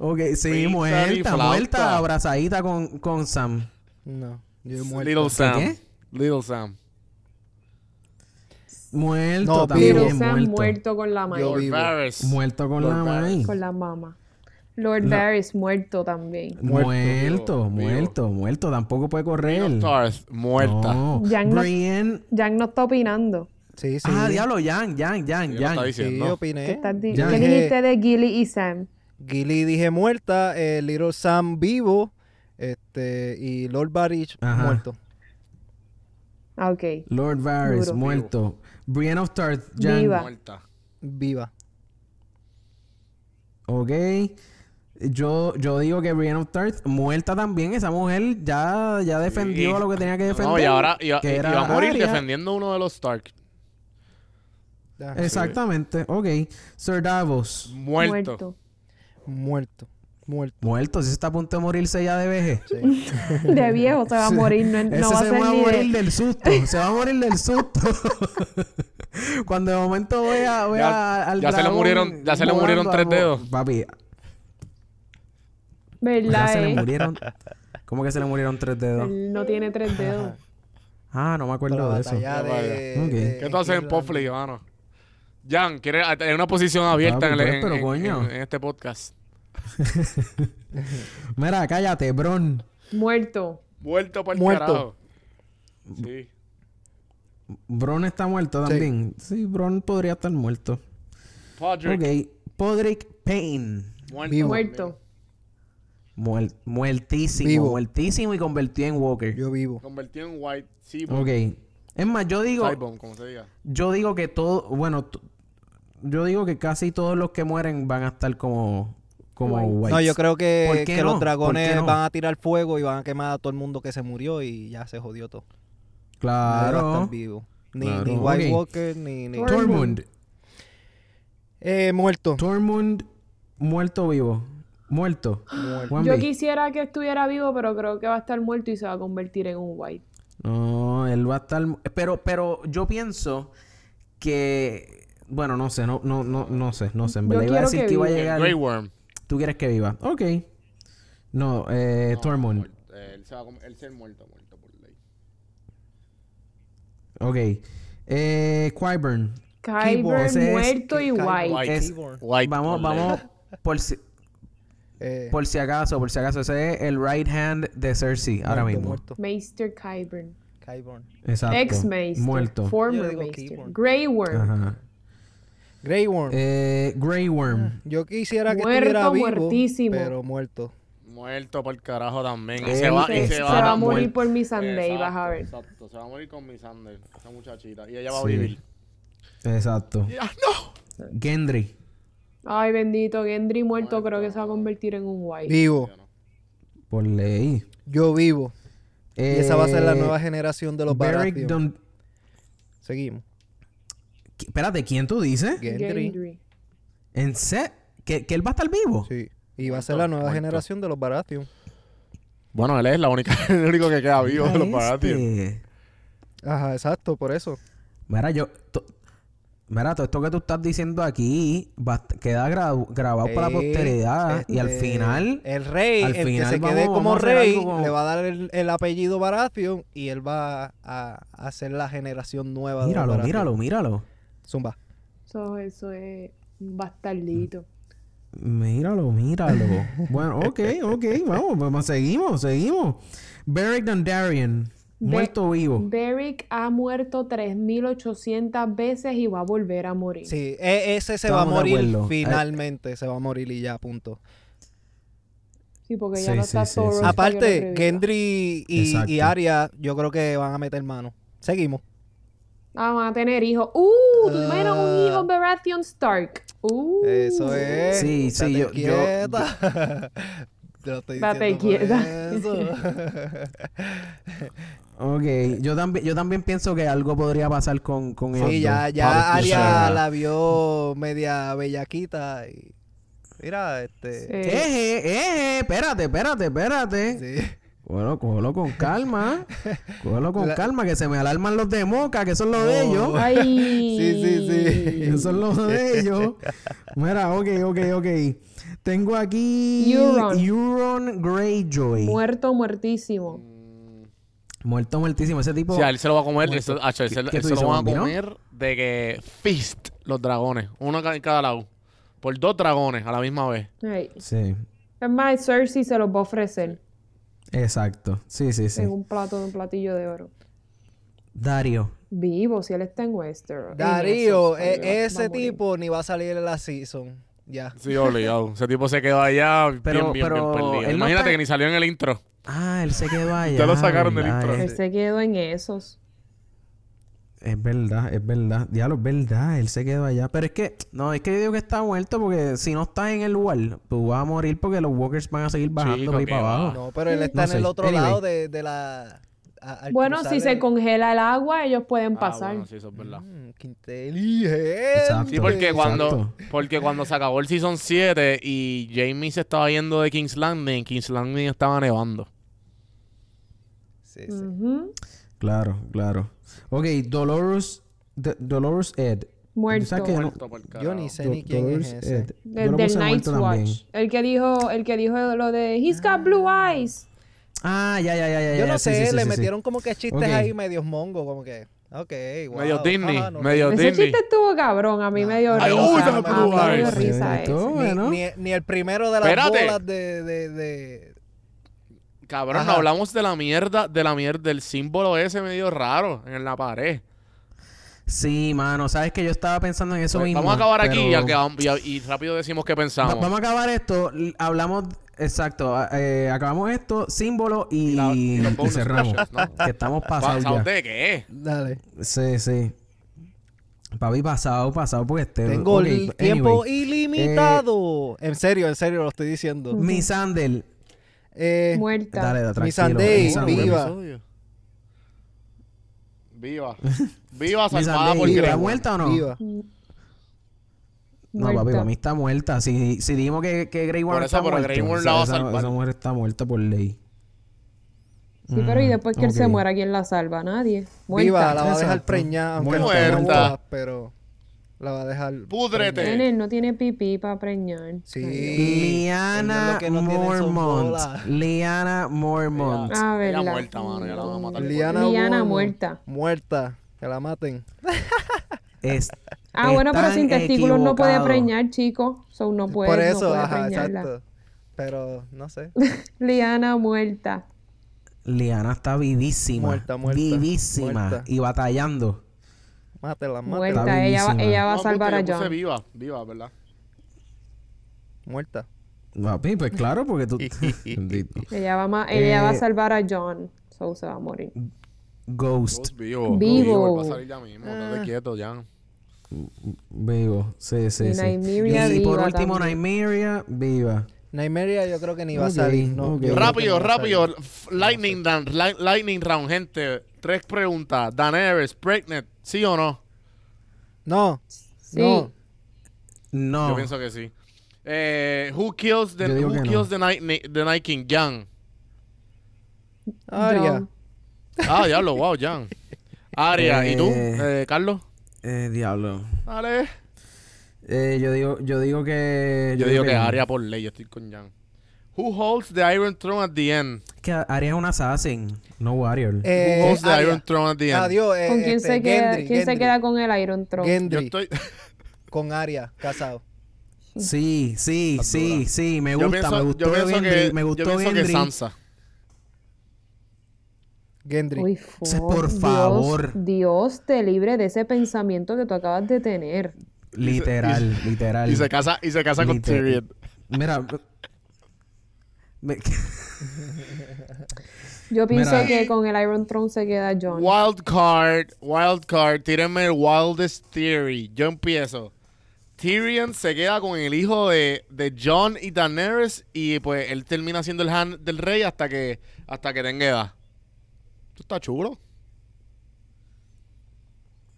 Ok, sí, Pizza muerta, muerta, abrazadita con, con Sam. No, yo. Little Sam. qué? Little Sam. Muerto No, también. Little Sam muerto. muerto con la. Varys. Muerto con Lord la maíz. Con la mamá. Lord Varys muerto también. Muerto, Vivo, muerto, muerto, Tampoco puede correr. Tarth, muerta. No. Jan no- Brienne. Jan no está opinando. Sí, sí. Ah, diablo, Jan, Jan, Jan, está Jan. Sí, diciendo. opiné. ¿Qué, estás di- ¿Qué dijiste de Gilly y Sam? Gilly dije muerta, eh, Little Sam vivo Este, y Lord Varys Ajá. muerto. Ah, ok. Lord Varys, Duro. muerto. Brienne of Tarth, Jan. Viva. Muerta. Viva. Ok. Yo, yo digo que Brienne of Tarth, muerta también. Esa mujer ya, ya defendió Y- a lo que tenía que defender. No, y ahora iba, que iba a morir defendiendo uno de los Stark. Exactamente. Ok. Sir Davos, Muerto. Muerto. Muerto. Muerto. muerto. Si está a punto de morirse ya de vejez. Sí. De viejo se va a morir, no, no Ese va a se ser va a ni morir de... del susto. Se va a morir del susto. Cuando de momento vea, vea Ya- al ya se le murieron- ya se le murieron tres a- dedos. Papi, ¿Verdad, se le eh? murieron. ¿Cómo que se le murieron tres dedos? Él no tiene tres dedos. Ah, no me acuerdo de eso. de, Ok. de- ¿Qué tú haces en Irlanda. Pofley, mano? Jan, ¿quieres hay una posición abierta Papi, en, el- en- pero en- coño. en- en este podcast? Mira, cállate, Bron. Muerto. Muerto por el Muerto. carajo. Sí. Bron está muerto Sí. también. Sí, Bron podría estar muerto. Podrick. Ok. Podrick Payne. Muerto. Vivo. Muerto. Muer- muertísimo. Vivo. Muertísimo y convertido en Walker. Yo vivo. Convertido en White. Seaborn. Ok. Es más, yo digo... Sidebone, como se diga. Yo digo que todo... Bueno, yo digo que casi todos los que mueren van a estar como... Como whites. No, yo creo ¿Por que, que no? los dragones ¿Por qué no? van a tirar fuego y van a quemar a todo el mundo que se murió y ya se jodió todo. Nadie va a Claro. estar vivo. Ni, Claro. ni White. Walker, ni... ni... Tor- Tormund. Eh, muerto. Tormund muerto o vivo. Muerto. Yo quisiera que estuviera vivo, pero creo que va a estar muerto y se va a convertir en un white. No, él va a estar... Pero, pero yo pienso que... Bueno, no sé, no, no, no, no sé, no sé. En Yo verdad iba a decir que que iba a llegar... Grey Worm. ¿Tú quieres que viva? Ok. No, eh, No, Tormund. él se va a com- él ser muerto, muerto por ley. Ok. Eh, Qyburn. Es- muerto y white. White. Es-. White Vamos, vamos... Por si, Eh, por si acaso, por si acaso. Ese es el right hand de Cersei ahora mismo. Muerto. Maester Kyber. Kyborn. Exacto. Ex Maester. Muerto. Former Maester. Grey Worm. Ajá. Grey Worm. Eh, Grey Worm. Yo quisiera que Muerto, estuviera vivo, muertísimo. pero muerto. Muerto por carajo también. Y se va, y Se, se se va, va a morir muerto. por mi Sunday, Exacto, vas a ver. Exacto, se va a morir con mi Sander, esa muchachita. Y ella va a vivir. Exacto. Y- ¡Ah, no! Gendry. Ay, bendito. Gendry muerto creo que se va a convertir en un white. Vivo. Por ley. Yo vivo. y esa va a ser la Eh, nueva generación de los Baratheon. Don... Seguimos. ¿Qui- Espérate, ¿quién tú dices? Gendry. Gendry. ¿En se... ¿Que, que él va a estar vivo? Sí. Y va a ser la nueva muerto. generación de los Baratheon. Bueno, él es la única, el único que queda vivo de los Este. Baratheon. Ajá, exacto, por eso. Mira, yo... Mira, todo esto que tú estás diciendo aquí va- queda gra- grabado para la Eh, posteridad. y al este, final... El rey, al el final que se quede vamos- como a hacer rey, como- le va a dar el, el apellido Baratheon y él va a, a hacer la generación nueva de Míralo, los Baratheon. míralo, míralo. Zumba. Eso, eso es un bastardito. Míralo, míralo. bueno, ok, ok. Vamos, vamos, seguimos, seguimos. Beric Dondarrion. Muerto o vivo. Beric ha muerto 3800 veces y va a volver a morir. Sí, e- ese se Estamos va a morir finalmente. Se va a morir y ya, punto. Sí, porque ya Sí, no sí, está sí, lo Aparte. Gendry y, y Arya, yo creo que van a meter mano. Seguimos. Ah, van a tener hijos. ¡Uh! Menos un Ah. hijo Baratheon Stark. ¡Uh! Eso es. Sí, sí, yo- yo-. Te lo estoy Date quieta. Ok, yo también, yo también pienso que algo podría pasar con, con ellos. sí, ya, ya sea, la vio media bellaquita y... Mira, este... Sí. Eje, eje, espérate, espérate, espérate. Sí. Cógelo, cógelo con calma. Cógelo con La- calma, que se me alarman los de Moca, que son los de Oh. ellos. ¡Ay! Sí, sí, sí. Que son los de ellos. Mira, ok, ok, ok. Tengo aquí Euron. Euron Greyjoy. Muerto, muertísimo. Muerto, muertísimo. Ese tipo. Sí, a él se lo va a comer. Muerto. eso- acho, él se, ¿Qué- él qué tú se lo van a comer de que feast los dragones. Uno en cada lado. Por dos dragones a la misma vez. Sí, Es más, Cersei se los va a ofrecer exacto. Sí, sí, sí. en un plato, un platillo de oro. Dario. Vivo, si él está en Westeros. Darío, e- ese tipo ni va a salir en la season. Ya. Sí, obligado. Ese tipo se quedó allá Pero- bien, bien, pero bien perdido. no Imagínate está- que ni salió en el intro. Ah, él se quedó allá. Ya lo sacaron del intro. Él se quedó en esos. es verdad, es verdad. Diablo, es verdad. Él se quedó allá. Pero es que, no, es que yo digo que está muerto porque si no estás en el lugar, tú vas a morir porque los walkers van a seguir bajando Chico, por ahí para va. abajo. No, pero él está No en sé. el otro Anyway. lado de, de la... a- Bueno, si se el- congela el agua, ellos pueden Ah, pasar. bueno, sí, eso es verdad. Mm, qué inteligente. Exacto. Sí, porque cuando, Exacto. porque cuando se acabó el Season 7 y Jamie se estaba yendo de King's Landing, King's Landing estaba nevando. Sí, sí. Ujú. Claro, claro. Ok, Dolores, Dolores Ed. Muerto. ¿Sabes que yo no- Muerto por Yo ni sé ni Do- quién es Dolores ese. Ed. Yo Del, Night's muerto también. Watch. El que dijo, el que dijo lo de He's got blue eyes. Ah, ya, ya, ya, ya. Yo no sí, sé, sí, sí, le sí, sí. metieron como que chistes ahí medios mongos, como que, ok, wow. Medio Disney, ajá, no medio Ese Disney. chiste estuvo cabrón. A mí me dio Ay, risa. uy, me dio risa ese. Ni, bueno. ni, ni el primero de las Espérate. bolas de, de, de... Cabrón, no hablamos de la mierda, de la mierda, del símbolo ese medio raro en la pared. Sí, mano. Sabes que yo estaba pensando en eso Pues mismo. vamos a acabar aquí y, pero- acabamos- y, y rápido decimos qué Va- pensamos. vamos a acabar esto. Hablamos. Exacto. a- eh, acabamos esto, símbolo y, Y la- y los y bonus cerramos. ¿no? Que estamos pasados ¿Pasados ya. de qué? Dale. Sí, sí. Papi, pasado, pasado, porque este. Tengo el tiempo anyway. ilimitado. en serio, en serio, lo estoy diciendo. Mi Sandel. Eh, Muerta. Dale, tranquilo. Mi Sandel. viva. Viva. Viva salvada Sandel, por ¿Está Grey Worm. muerta o no? viva. No, papi, Muerta. para mí está muerta. Si, si dijimos que, que Grey Worm Por eso, está pero muerto, Grey Worm la va a salvar. Esa mujer está muerta por ley. Sí, pero y Mm, después que él se muera, ¿quién la salva? Nadie. Muerta. Viva, la va a dejar preñada, aunque Muerta. pero la va a dejar. Púdrete. Él no tiene pipí para preñar. Sí. Liana no Mormont. Liana Mormont. Ah, Ella verdad. muerta, mano. Ya la van a matar. Liana, Liana muerta. Muerta. Que la maten. Es- Ah, bueno, pero sin testículos no puede preñar, chico. So no puede, Por no eso, puede ajá, preñarla. exacto. Pero, no sé. Liana muerta. Liana está vivísima. Muerta, muerta, Vivísima. muerta. Y batallando. Mátela, mátela. Muerta. Ella va, ella va a No, salvar a yo puse John. viva. Viva, ¿verdad? Muerta. Papi, pues claro, porque tú. Bendito. Ella va, ma- ella va a Eh, salvar a John. So se va a morir. Ghost. Ghost vivo. Vivo. Va a salir ya mismo. Ah. Estate quieto, ya. Vivo. Sí, sí, Y sí. Nymeria y por último. Nymeria, viva. Nymeria yo creo que ni va a salir. No, Rápido, rápido. Lightning round, li- lightning round, gente. Tres preguntas. Daenerys, pregnant, ¿sí o no? No. Sí. No. No. Yo pienso que sí. Eh, who kills the, who que no. kills the night, Ni- the night King? Jan. Aria. Ah, diablo, wow, Jan. Aria, ¿y tú, Eh, eh, Carlos? Eh, diablo. Dale. Eh, yo digo, yo digo que. Yo digo que no. Aria por ley, yo estoy con Jan. Who holds the Iron Throne at the end? Que Aria es un assassin, no warrior. Who Eh, holds the Aria. Iron Throne at the end? Adiós. eh, ¿Con quién, este, se, queda, Gendry, quién se Gendry. queda con el Iron Throne? Yo Gendry. estoy... Con Aria, casado. Sí, sí, sí, sí, me yo gusta, pienso, me yo gustó pienso Gendry, que, me yo gustó que Gendry. Sansa. Gendry. Uy, por por Dios, favor. Dios te libre de ese pensamiento que tú acabas de tener. Literal, literal. Y se casa, y se casa con. Tyrion. Mira, me- Yo pienso Mira. que con el Iron Throne se queda John. Wild card, wild card, tírenme el wildest theory. Yo empiezo. Tyrion se queda con el hijo de, de John y Daenerys y pues él termina siendo el hand del rey hasta que hasta que tenga edad. Esto está chulo.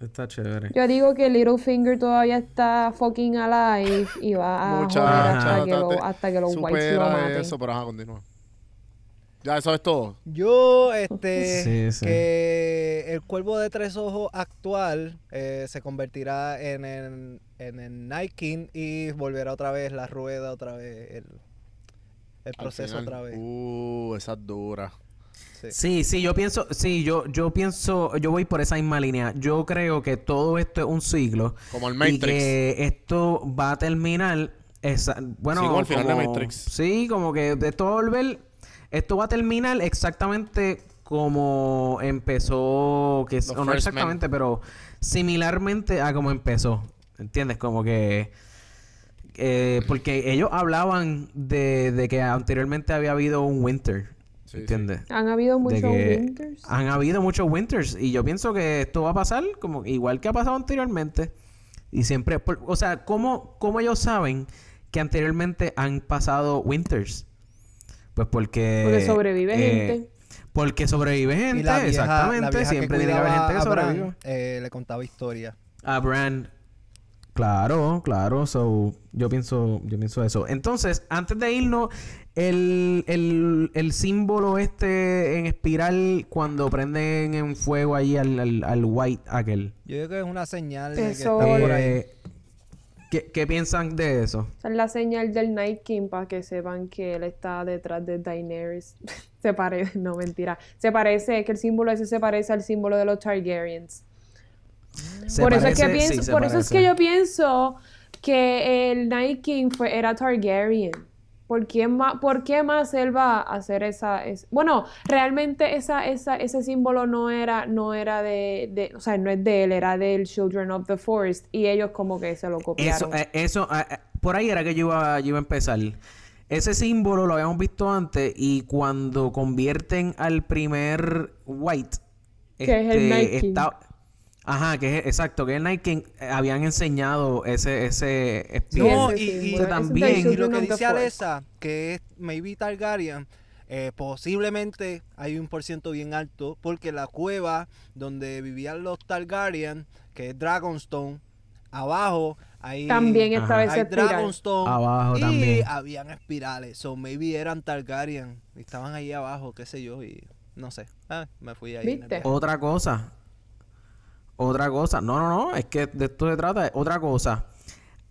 Está chévere. Yo digo que Littlefinger todavía está fucking alive y va a Mucha- joder hasta, que, lo- hasta que los Whites lo maten. eso, pero ajá, continúa. Ya, eso es todo. Yo, este, Sí, sí. que el cuervo de tres ojos actual eh, se convertirá en el, en el Night King y volverá otra vez la rueda, otra vez el, el proceso final. otra vez. Uh, esa es dura. Sí. Sí, sí, yo pienso, sí, yo, yo pienso, yo voy por esa misma línea. Yo creo que todo esto es un ciclo. Como el Y Matrix. que esto va a terminar. esa- bueno, Sí, como el final de Matrix. Sí, como que de todo volver. Esto va a terminar exactamente como empezó. Que, Los no exactamente, pero similarmente a como empezó. ¿Entiendes? Como que. eh, porque ellos hablaban de, de que anteriormente había habido un winter. Sí, sí. ¿Entiendes? Han habido muchos que winters. han habido muchos winters y yo pienso que esto va a pasar como igual que ha pasado anteriormente y siempre por- o sea cómo cómo ellos saben que anteriormente han pasado winters pues porque Porque sobrevive eh, gente. porque sobrevive gente Y la vieja, exactamente la vieja siempre tiene que haber gente que sobrevive eh, le contaba historias. a Brand claro claro so yo pienso yo pienso eso entonces antes de irnos el, el, el símbolo este en espiral cuando prenden en fuego ahí al, al, al white aquel Yo creo que es una señal de que está por ahí. Eh, ¿qué, qué piensan de eso? Es la señal del Night King para que sepan que él está detrás de Daenerys. se parece, no mentira. Se parece, que el símbolo ese se parece al símbolo de los Targaryens. ¿Se por eso es que parece? pienso, Sí, por eso es parece. que yo pienso que el Night King fue, era Targaryen. ¿Por qué, más, ¿Por qué más él va a hacer esa, es- Bueno, realmente esa, esa, ese símbolo no era, no era de, de- O sea, no es de él, era del Children of the Forest. Y ellos como que se lo copiaron. Eso, eh, eso eh, eh, por ahí era que yo iba, yo iba a empezar. Ese símbolo lo habíamos visto antes y cuando convierten al primer white, este, Que es el Night King. está- Ajá, que es exacto, que es Night King. eh, habían enseñado ese, ese espíritu. No, y, y- también. y lo que dice. Alessa, que es maybe Targaryen, eh, posiblemente hay un por ciento bien alto, porque la cueva donde vivían los Targaryen, que es Dragonstone, abajo hay, También estaba ese. Dragonstone Abajo y también. habían espirales, so maybe eran Targaryen, y estaban ahí abajo, qué sé yo, y no sé, Ah, me fui ahí. ¿Viste? Otra cosa. Otra cosa. No, no, no. Es que de esto se trata. Otra cosa.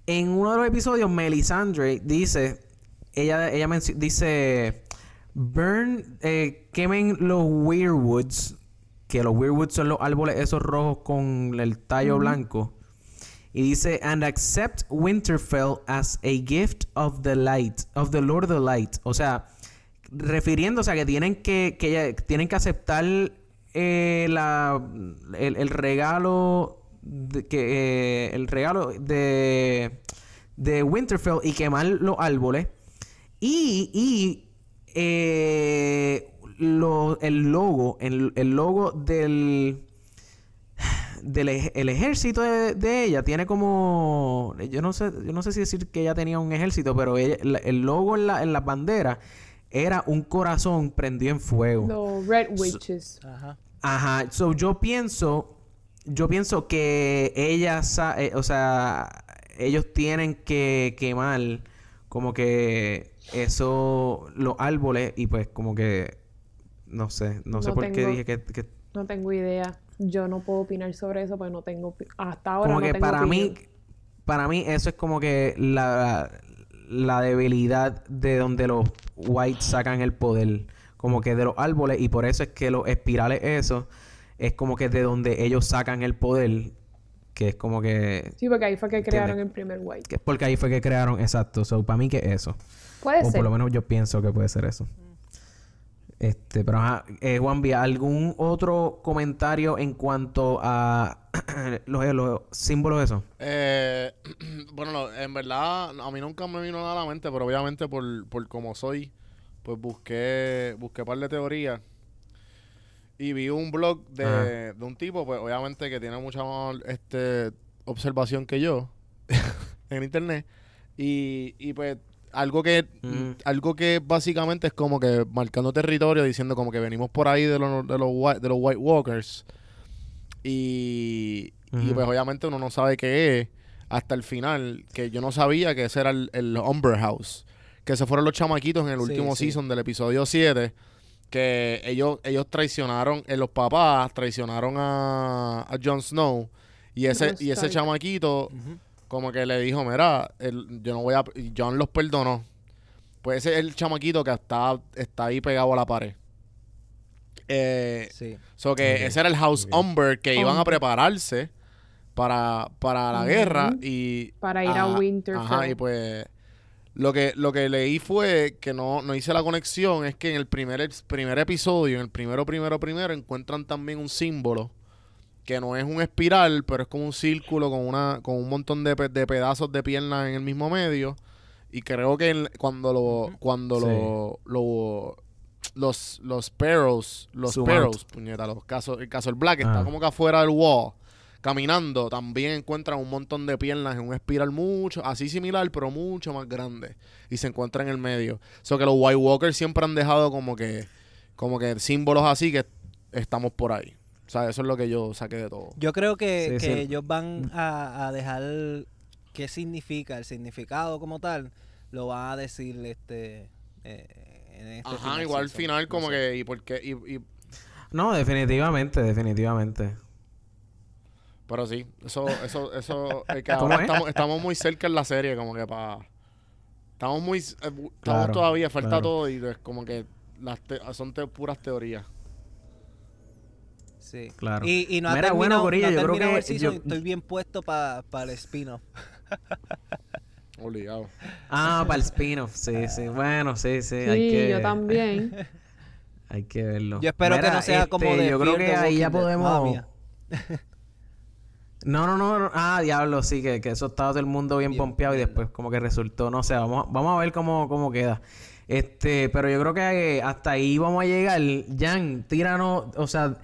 En uno de los episodios, Melisandre dice... Ella, ella dice... Burn... eh, quemen los weirwoods. Que los weirwoods son los árboles esos rojos con el tallo blanco. Y dice... And accept Winterfell as a gift of the light. Of the Lord of the Light. O sea... Refiriéndose a que tienen que... que tienen que aceptar... eh, la, el, el regalo... de- que, eh, el regalo de... De Winterfell y quemar los árboles. Y... y eh, lo- el logo... El, el logo del del el ejército de, ella tiene como yo no sé yo no sé si decir que ella tenía un ejército pero el logo en la en la bandera era un corazón prendido en fuego Los Red Witches. Ajá. ajá so yo pienso yo pienso que ella sa- eh, o sea ellos tienen que quemar como que eso los árboles y pues como que no sé no, sé por qué dije que- que No tengo idea. Yo no puedo opinar sobre eso porque no tengo... Hasta ahora como no que tengo para mí opinión. para mí eso es como que la, la debilidad de donde los whites sacan el poder como que de los árboles y por eso es que los espirales eso es como que de donde ellos sacan el poder que es como que, Sí, porque ahí fue que crearon el primer White. porque ahí fue que crearon exacto so para mí que es eso Puede o ser. por lo menos yo pienso que puede ser eso este pero ajá eh, Juan Vía, algún otro comentario en cuanto a los, los símbolos esos Eh, bueno, no, en verdad, a mí nunca me vino nada a la mente, pero obviamente por, por como soy, pues busqué, busqué un par de teorías. Y vi un blog de, de un tipo, pues obviamente que tiene mucha más este, observación que yo en internet. Y, y pues algo que Mm. algo que básicamente es como que marcando territorio, diciendo como que venimos por ahí de los, de los, whi- de los White Walkers. Y, y pues obviamente uno no sabe qué es hasta el final, que yo no sabía que ese era el, el Umber House. Que se fueron los chamaquitos en el Sí, último sí. season del episodio 7. Que ellos, ellos traicionaron, eh, los papás traicionaron a, a Jon Snow. Y ese, y ese chamaquito. Como que le dijo, mira, el- yo no voy a... y John los perdonó. Pues ese es el chamaquito que está, está ahí pegado a la pared. Eh, Sí. so que ese era el House ok. Umber que iban a prepararse para, para la guerra y... Para ir a Winterfell. Ajá, y pues... Lo que, lo que leí fue que no, no hice la conexión, es que en el primer, ex- primer episodio, en el primero, primero, primero, encuentran también un símbolo que no es un espiral, pero es como un círculo con una con un montón de, pe- de pedazos de pierna en el mismo medio. Y creo que cuando lo cuando Sí. lo, lo los, los Sparrows, los Sparrows, puñeta, los casos, el caso el Black está Ah. como que afuera del wall, caminando, también encuentran un montón de piernas en un espiral mucho, así similar, pero mucho más grande. Y se encuentra en el medio. O sea que los White Walkers siempre han dejado como que, como que símbolos así que estamos por ahí. O sea, eso es lo que yo saqué de todo. Yo creo que, Sí, que sí. ellos van a, a dejar qué significa, el significado como tal, lo van a decir este eh, en este Ajá, final igual al final no como sé. que, y porque, y, y- No, definitivamente, definitivamente. pero sí, eso, eso, eso, es que ¿Cómo ahora es? estamos, estamos muy cerca en la serie, como que para, estamos muy, eh, estamos Claro, todavía, falta claro. todo y es como que las te- son te- puras teorías. Sí. Claro. Y, y no ha Mira, terminado, bueno, Corillo, no yo creo que el season, yo- estoy bien puesto para el spin-off. Obligado. Ah, para el spin-off, sí, sí. Bueno, sí, sí, Sí, hay que, yo también. hay que verlo. Yo espero que no sea como este, de Yo creo que ahí ya podemos... No, no, no, no. Ah, diablo, sí, que, que eso estaba todo el mundo bien, Bien, pompeado y después como que resultó, no sé, vamos, a- vamos a ver cómo, cómo queda. Este, pero yo creo que hasta ahí vamos a llegar. Jan, tíranos, o sea,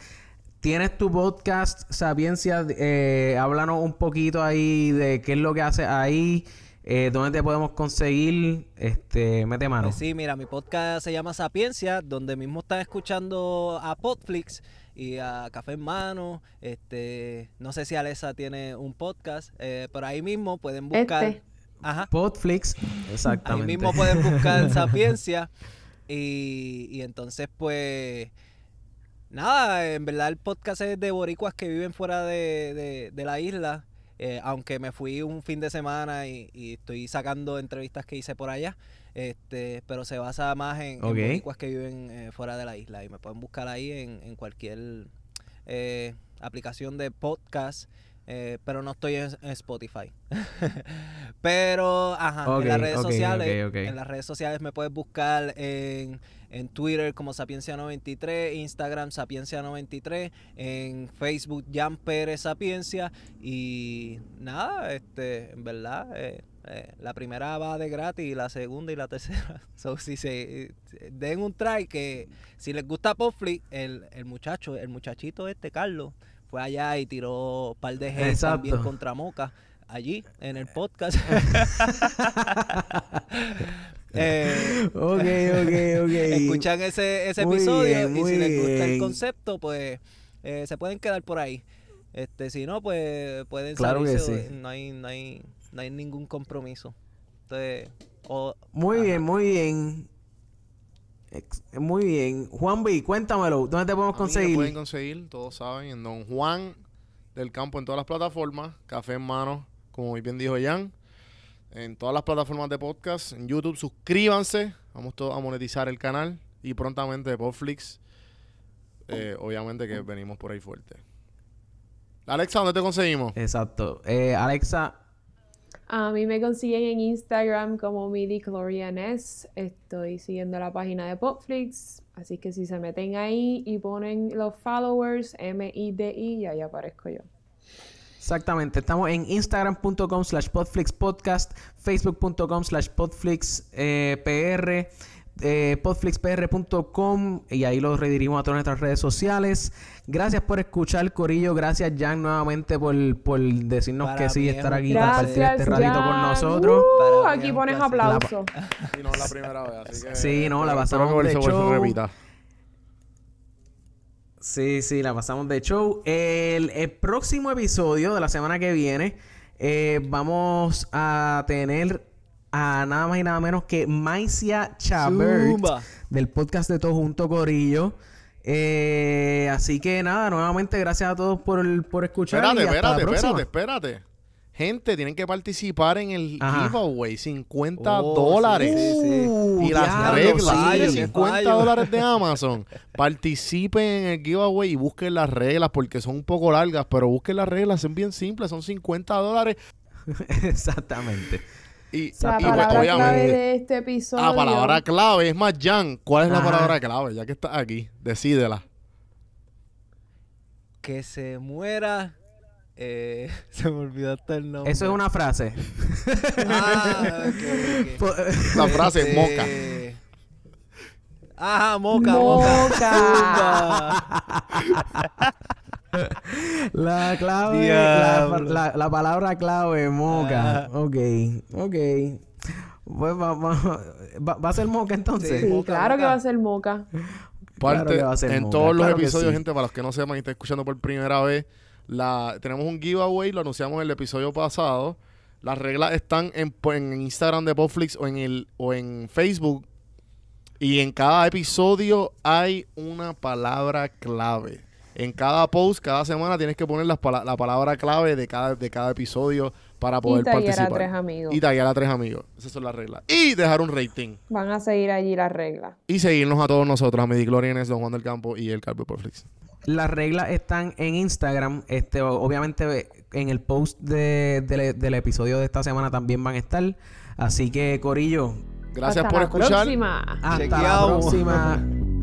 tienes tu podcast Sapiencia, eh, háblanos un poquito ahí de qué es lo que haces ahí, eh, dónde te podemos conseguir, este, mete mano. Pues sí, mira, mi podcast se llama Sapiencia, donde mismo están escuchando a Podflix y a Café en Mano. Este, no sé si Alexa tiene un podcast, eh, pero ahí mismo pueden buscar. Este. Ajá. Podflix, Ahí exactamente. mismo pueden buscar Sapiencia. Y, y entonces, pues. Nada, en verdad el podcast es de boricuas que viven fuera de, de- de la isla. eh, aunque me fui un fin de semana y, y estoy sacando entrevistas que hice por allá. Este, pero se basa más en, boricuas que viven eh, fuera de la isla. Y me pueden buscar ahí en, en cualquier eh, aplicación de podcast. eh, pero no estoy en, en Spotify. pero, ajá, en las redes sociales. En las redes sociales me puedes buscar en, en Twitter como Sapiencia93, Instagram Sapiencia93, en Facebook Jan Pérez Sapiencia. Y nada, este, en verdad, eh, eh, la primera va de gratis la segunda y la tercera. So, si se den un try que si les gusta Popflix, el, el muchacho, el muchachito este, Carlos, fue allá y tiró un par de Exacto. también contra Moca allí en el podcast. Eh, Ok, ok, ok. escuchan ese, ese Muy episodio bien, y si les gusta el concepto, pues eh, se pueden quedar por ahí. Este, si no, pues pueden Claro que salirse, sí. no hay, no hay, no hay ningún compromiso. Entonces, o- Muy Ajá. bien, muy bien. Muy bien. Juan B, cuéntamelo. ¿Dónde te podemos A mí me conseguir? pueden conseguir, todos saben, en Don Juan del Campo en todas las plataformas. Café en mano, como muy bien dijo Jan. En todas las plataformas de podcast. En YouTube, suscríbanse. Vamos todos a monetizar el canal. Y prontamente de Podflix. Eh, obviamente que venimos por ahí fuerte. Alexa, ¿dónde te conseguimos? Exacto. Eh, Alexa, A mí me consiguen en Instagram como midichlorianes. Estoy siguiendo la página de Popflix. Así que si se meten ahí y ponen los followers, M-I-D-I, y ahí aparezco yo. Exactamente. Estamos en instagram.com slash podflixpodcast, facebook.com slash podflixpr, eh, podflixpr.com y ahí los redirigimos a todas nuestras redes sociales. Gracias por escuchar, Corillo. Gracias, Jan, nuevamente por, por decirnos Para que sí, estar aquí y compartir este ratito con nosotros. Uh, aquí pones placer. aplausos. Y no es la primera vez, así que... Sí, no, la pasamos de show. Sí, sí, la pasamos de show. El, el próximo episodio de la semana que viene eh, vamos a tener a nada más y nada menos que Maicia Chabert Zumba. del podcast de Todo Junto Corillo. Eh, así que nada, nuevamente gracias a todos por, por escuchar. Espérate, y hasta la espérate, próxima. espérate, espérate. Gente, tienen que participar en el Ajá. giveaway. 50 Oh, dólares. sí, sí. Uh, Y las diablo, reglas sí, 50 fallo. dólares de Amazon. Participen en el giveaway y busquen las reglas porque son un poco largas, pero busquen las reglas, son bien simples, son 50 dólares. Exactamente. Y, La y, pues, palabra clave obviamente. de este episodio. Ah, palabra clave. Es más, Jan, ¿cuál es la palabra clave? Ya que estás aquí, decídela. que se muera. Eh, se me olvidó hasta el nombre. Eso es una frase. Ah, La frase es moca. Este, Ajá, moca, moca. Moca. La clave, la, la- la palabra clave, moca. Ok, ok. Pues va, va- va- va a ser moca entonces. Sí, Moca, claro que va a ser moca. Claro Parte, que va a ser en moca, todos los claro episodios, sí. gente, para los que no sepan y estén escuchando por primera vez, la, tenemos un giveaway, lo anunciamos en el episodio pasado. Las reglas están en, en Instagram de Popflix o en el o en Facebook. Y en cada episodio hay una palabra clave. En cada post, cada semana tienes que poner la palabra clave de cada, de cada episodio para Y poder taguear a participar. tres amigos. Y taguear a tres amigos. Esas son las reglas. Y dejar un rating. Van a seguir allí las reglas. Y seguirnos a todos nosotros, a Mediclorianes, Don Juan del Campo y el Carpio Porflix. Las reglas están en Instagram. Este, obviamente, en el post de- de- del episodio de esta semana también van a estar. Así que, Corillo, Gracias Hasta por la escuchar. próxima. hasta la Chequeado. próxima.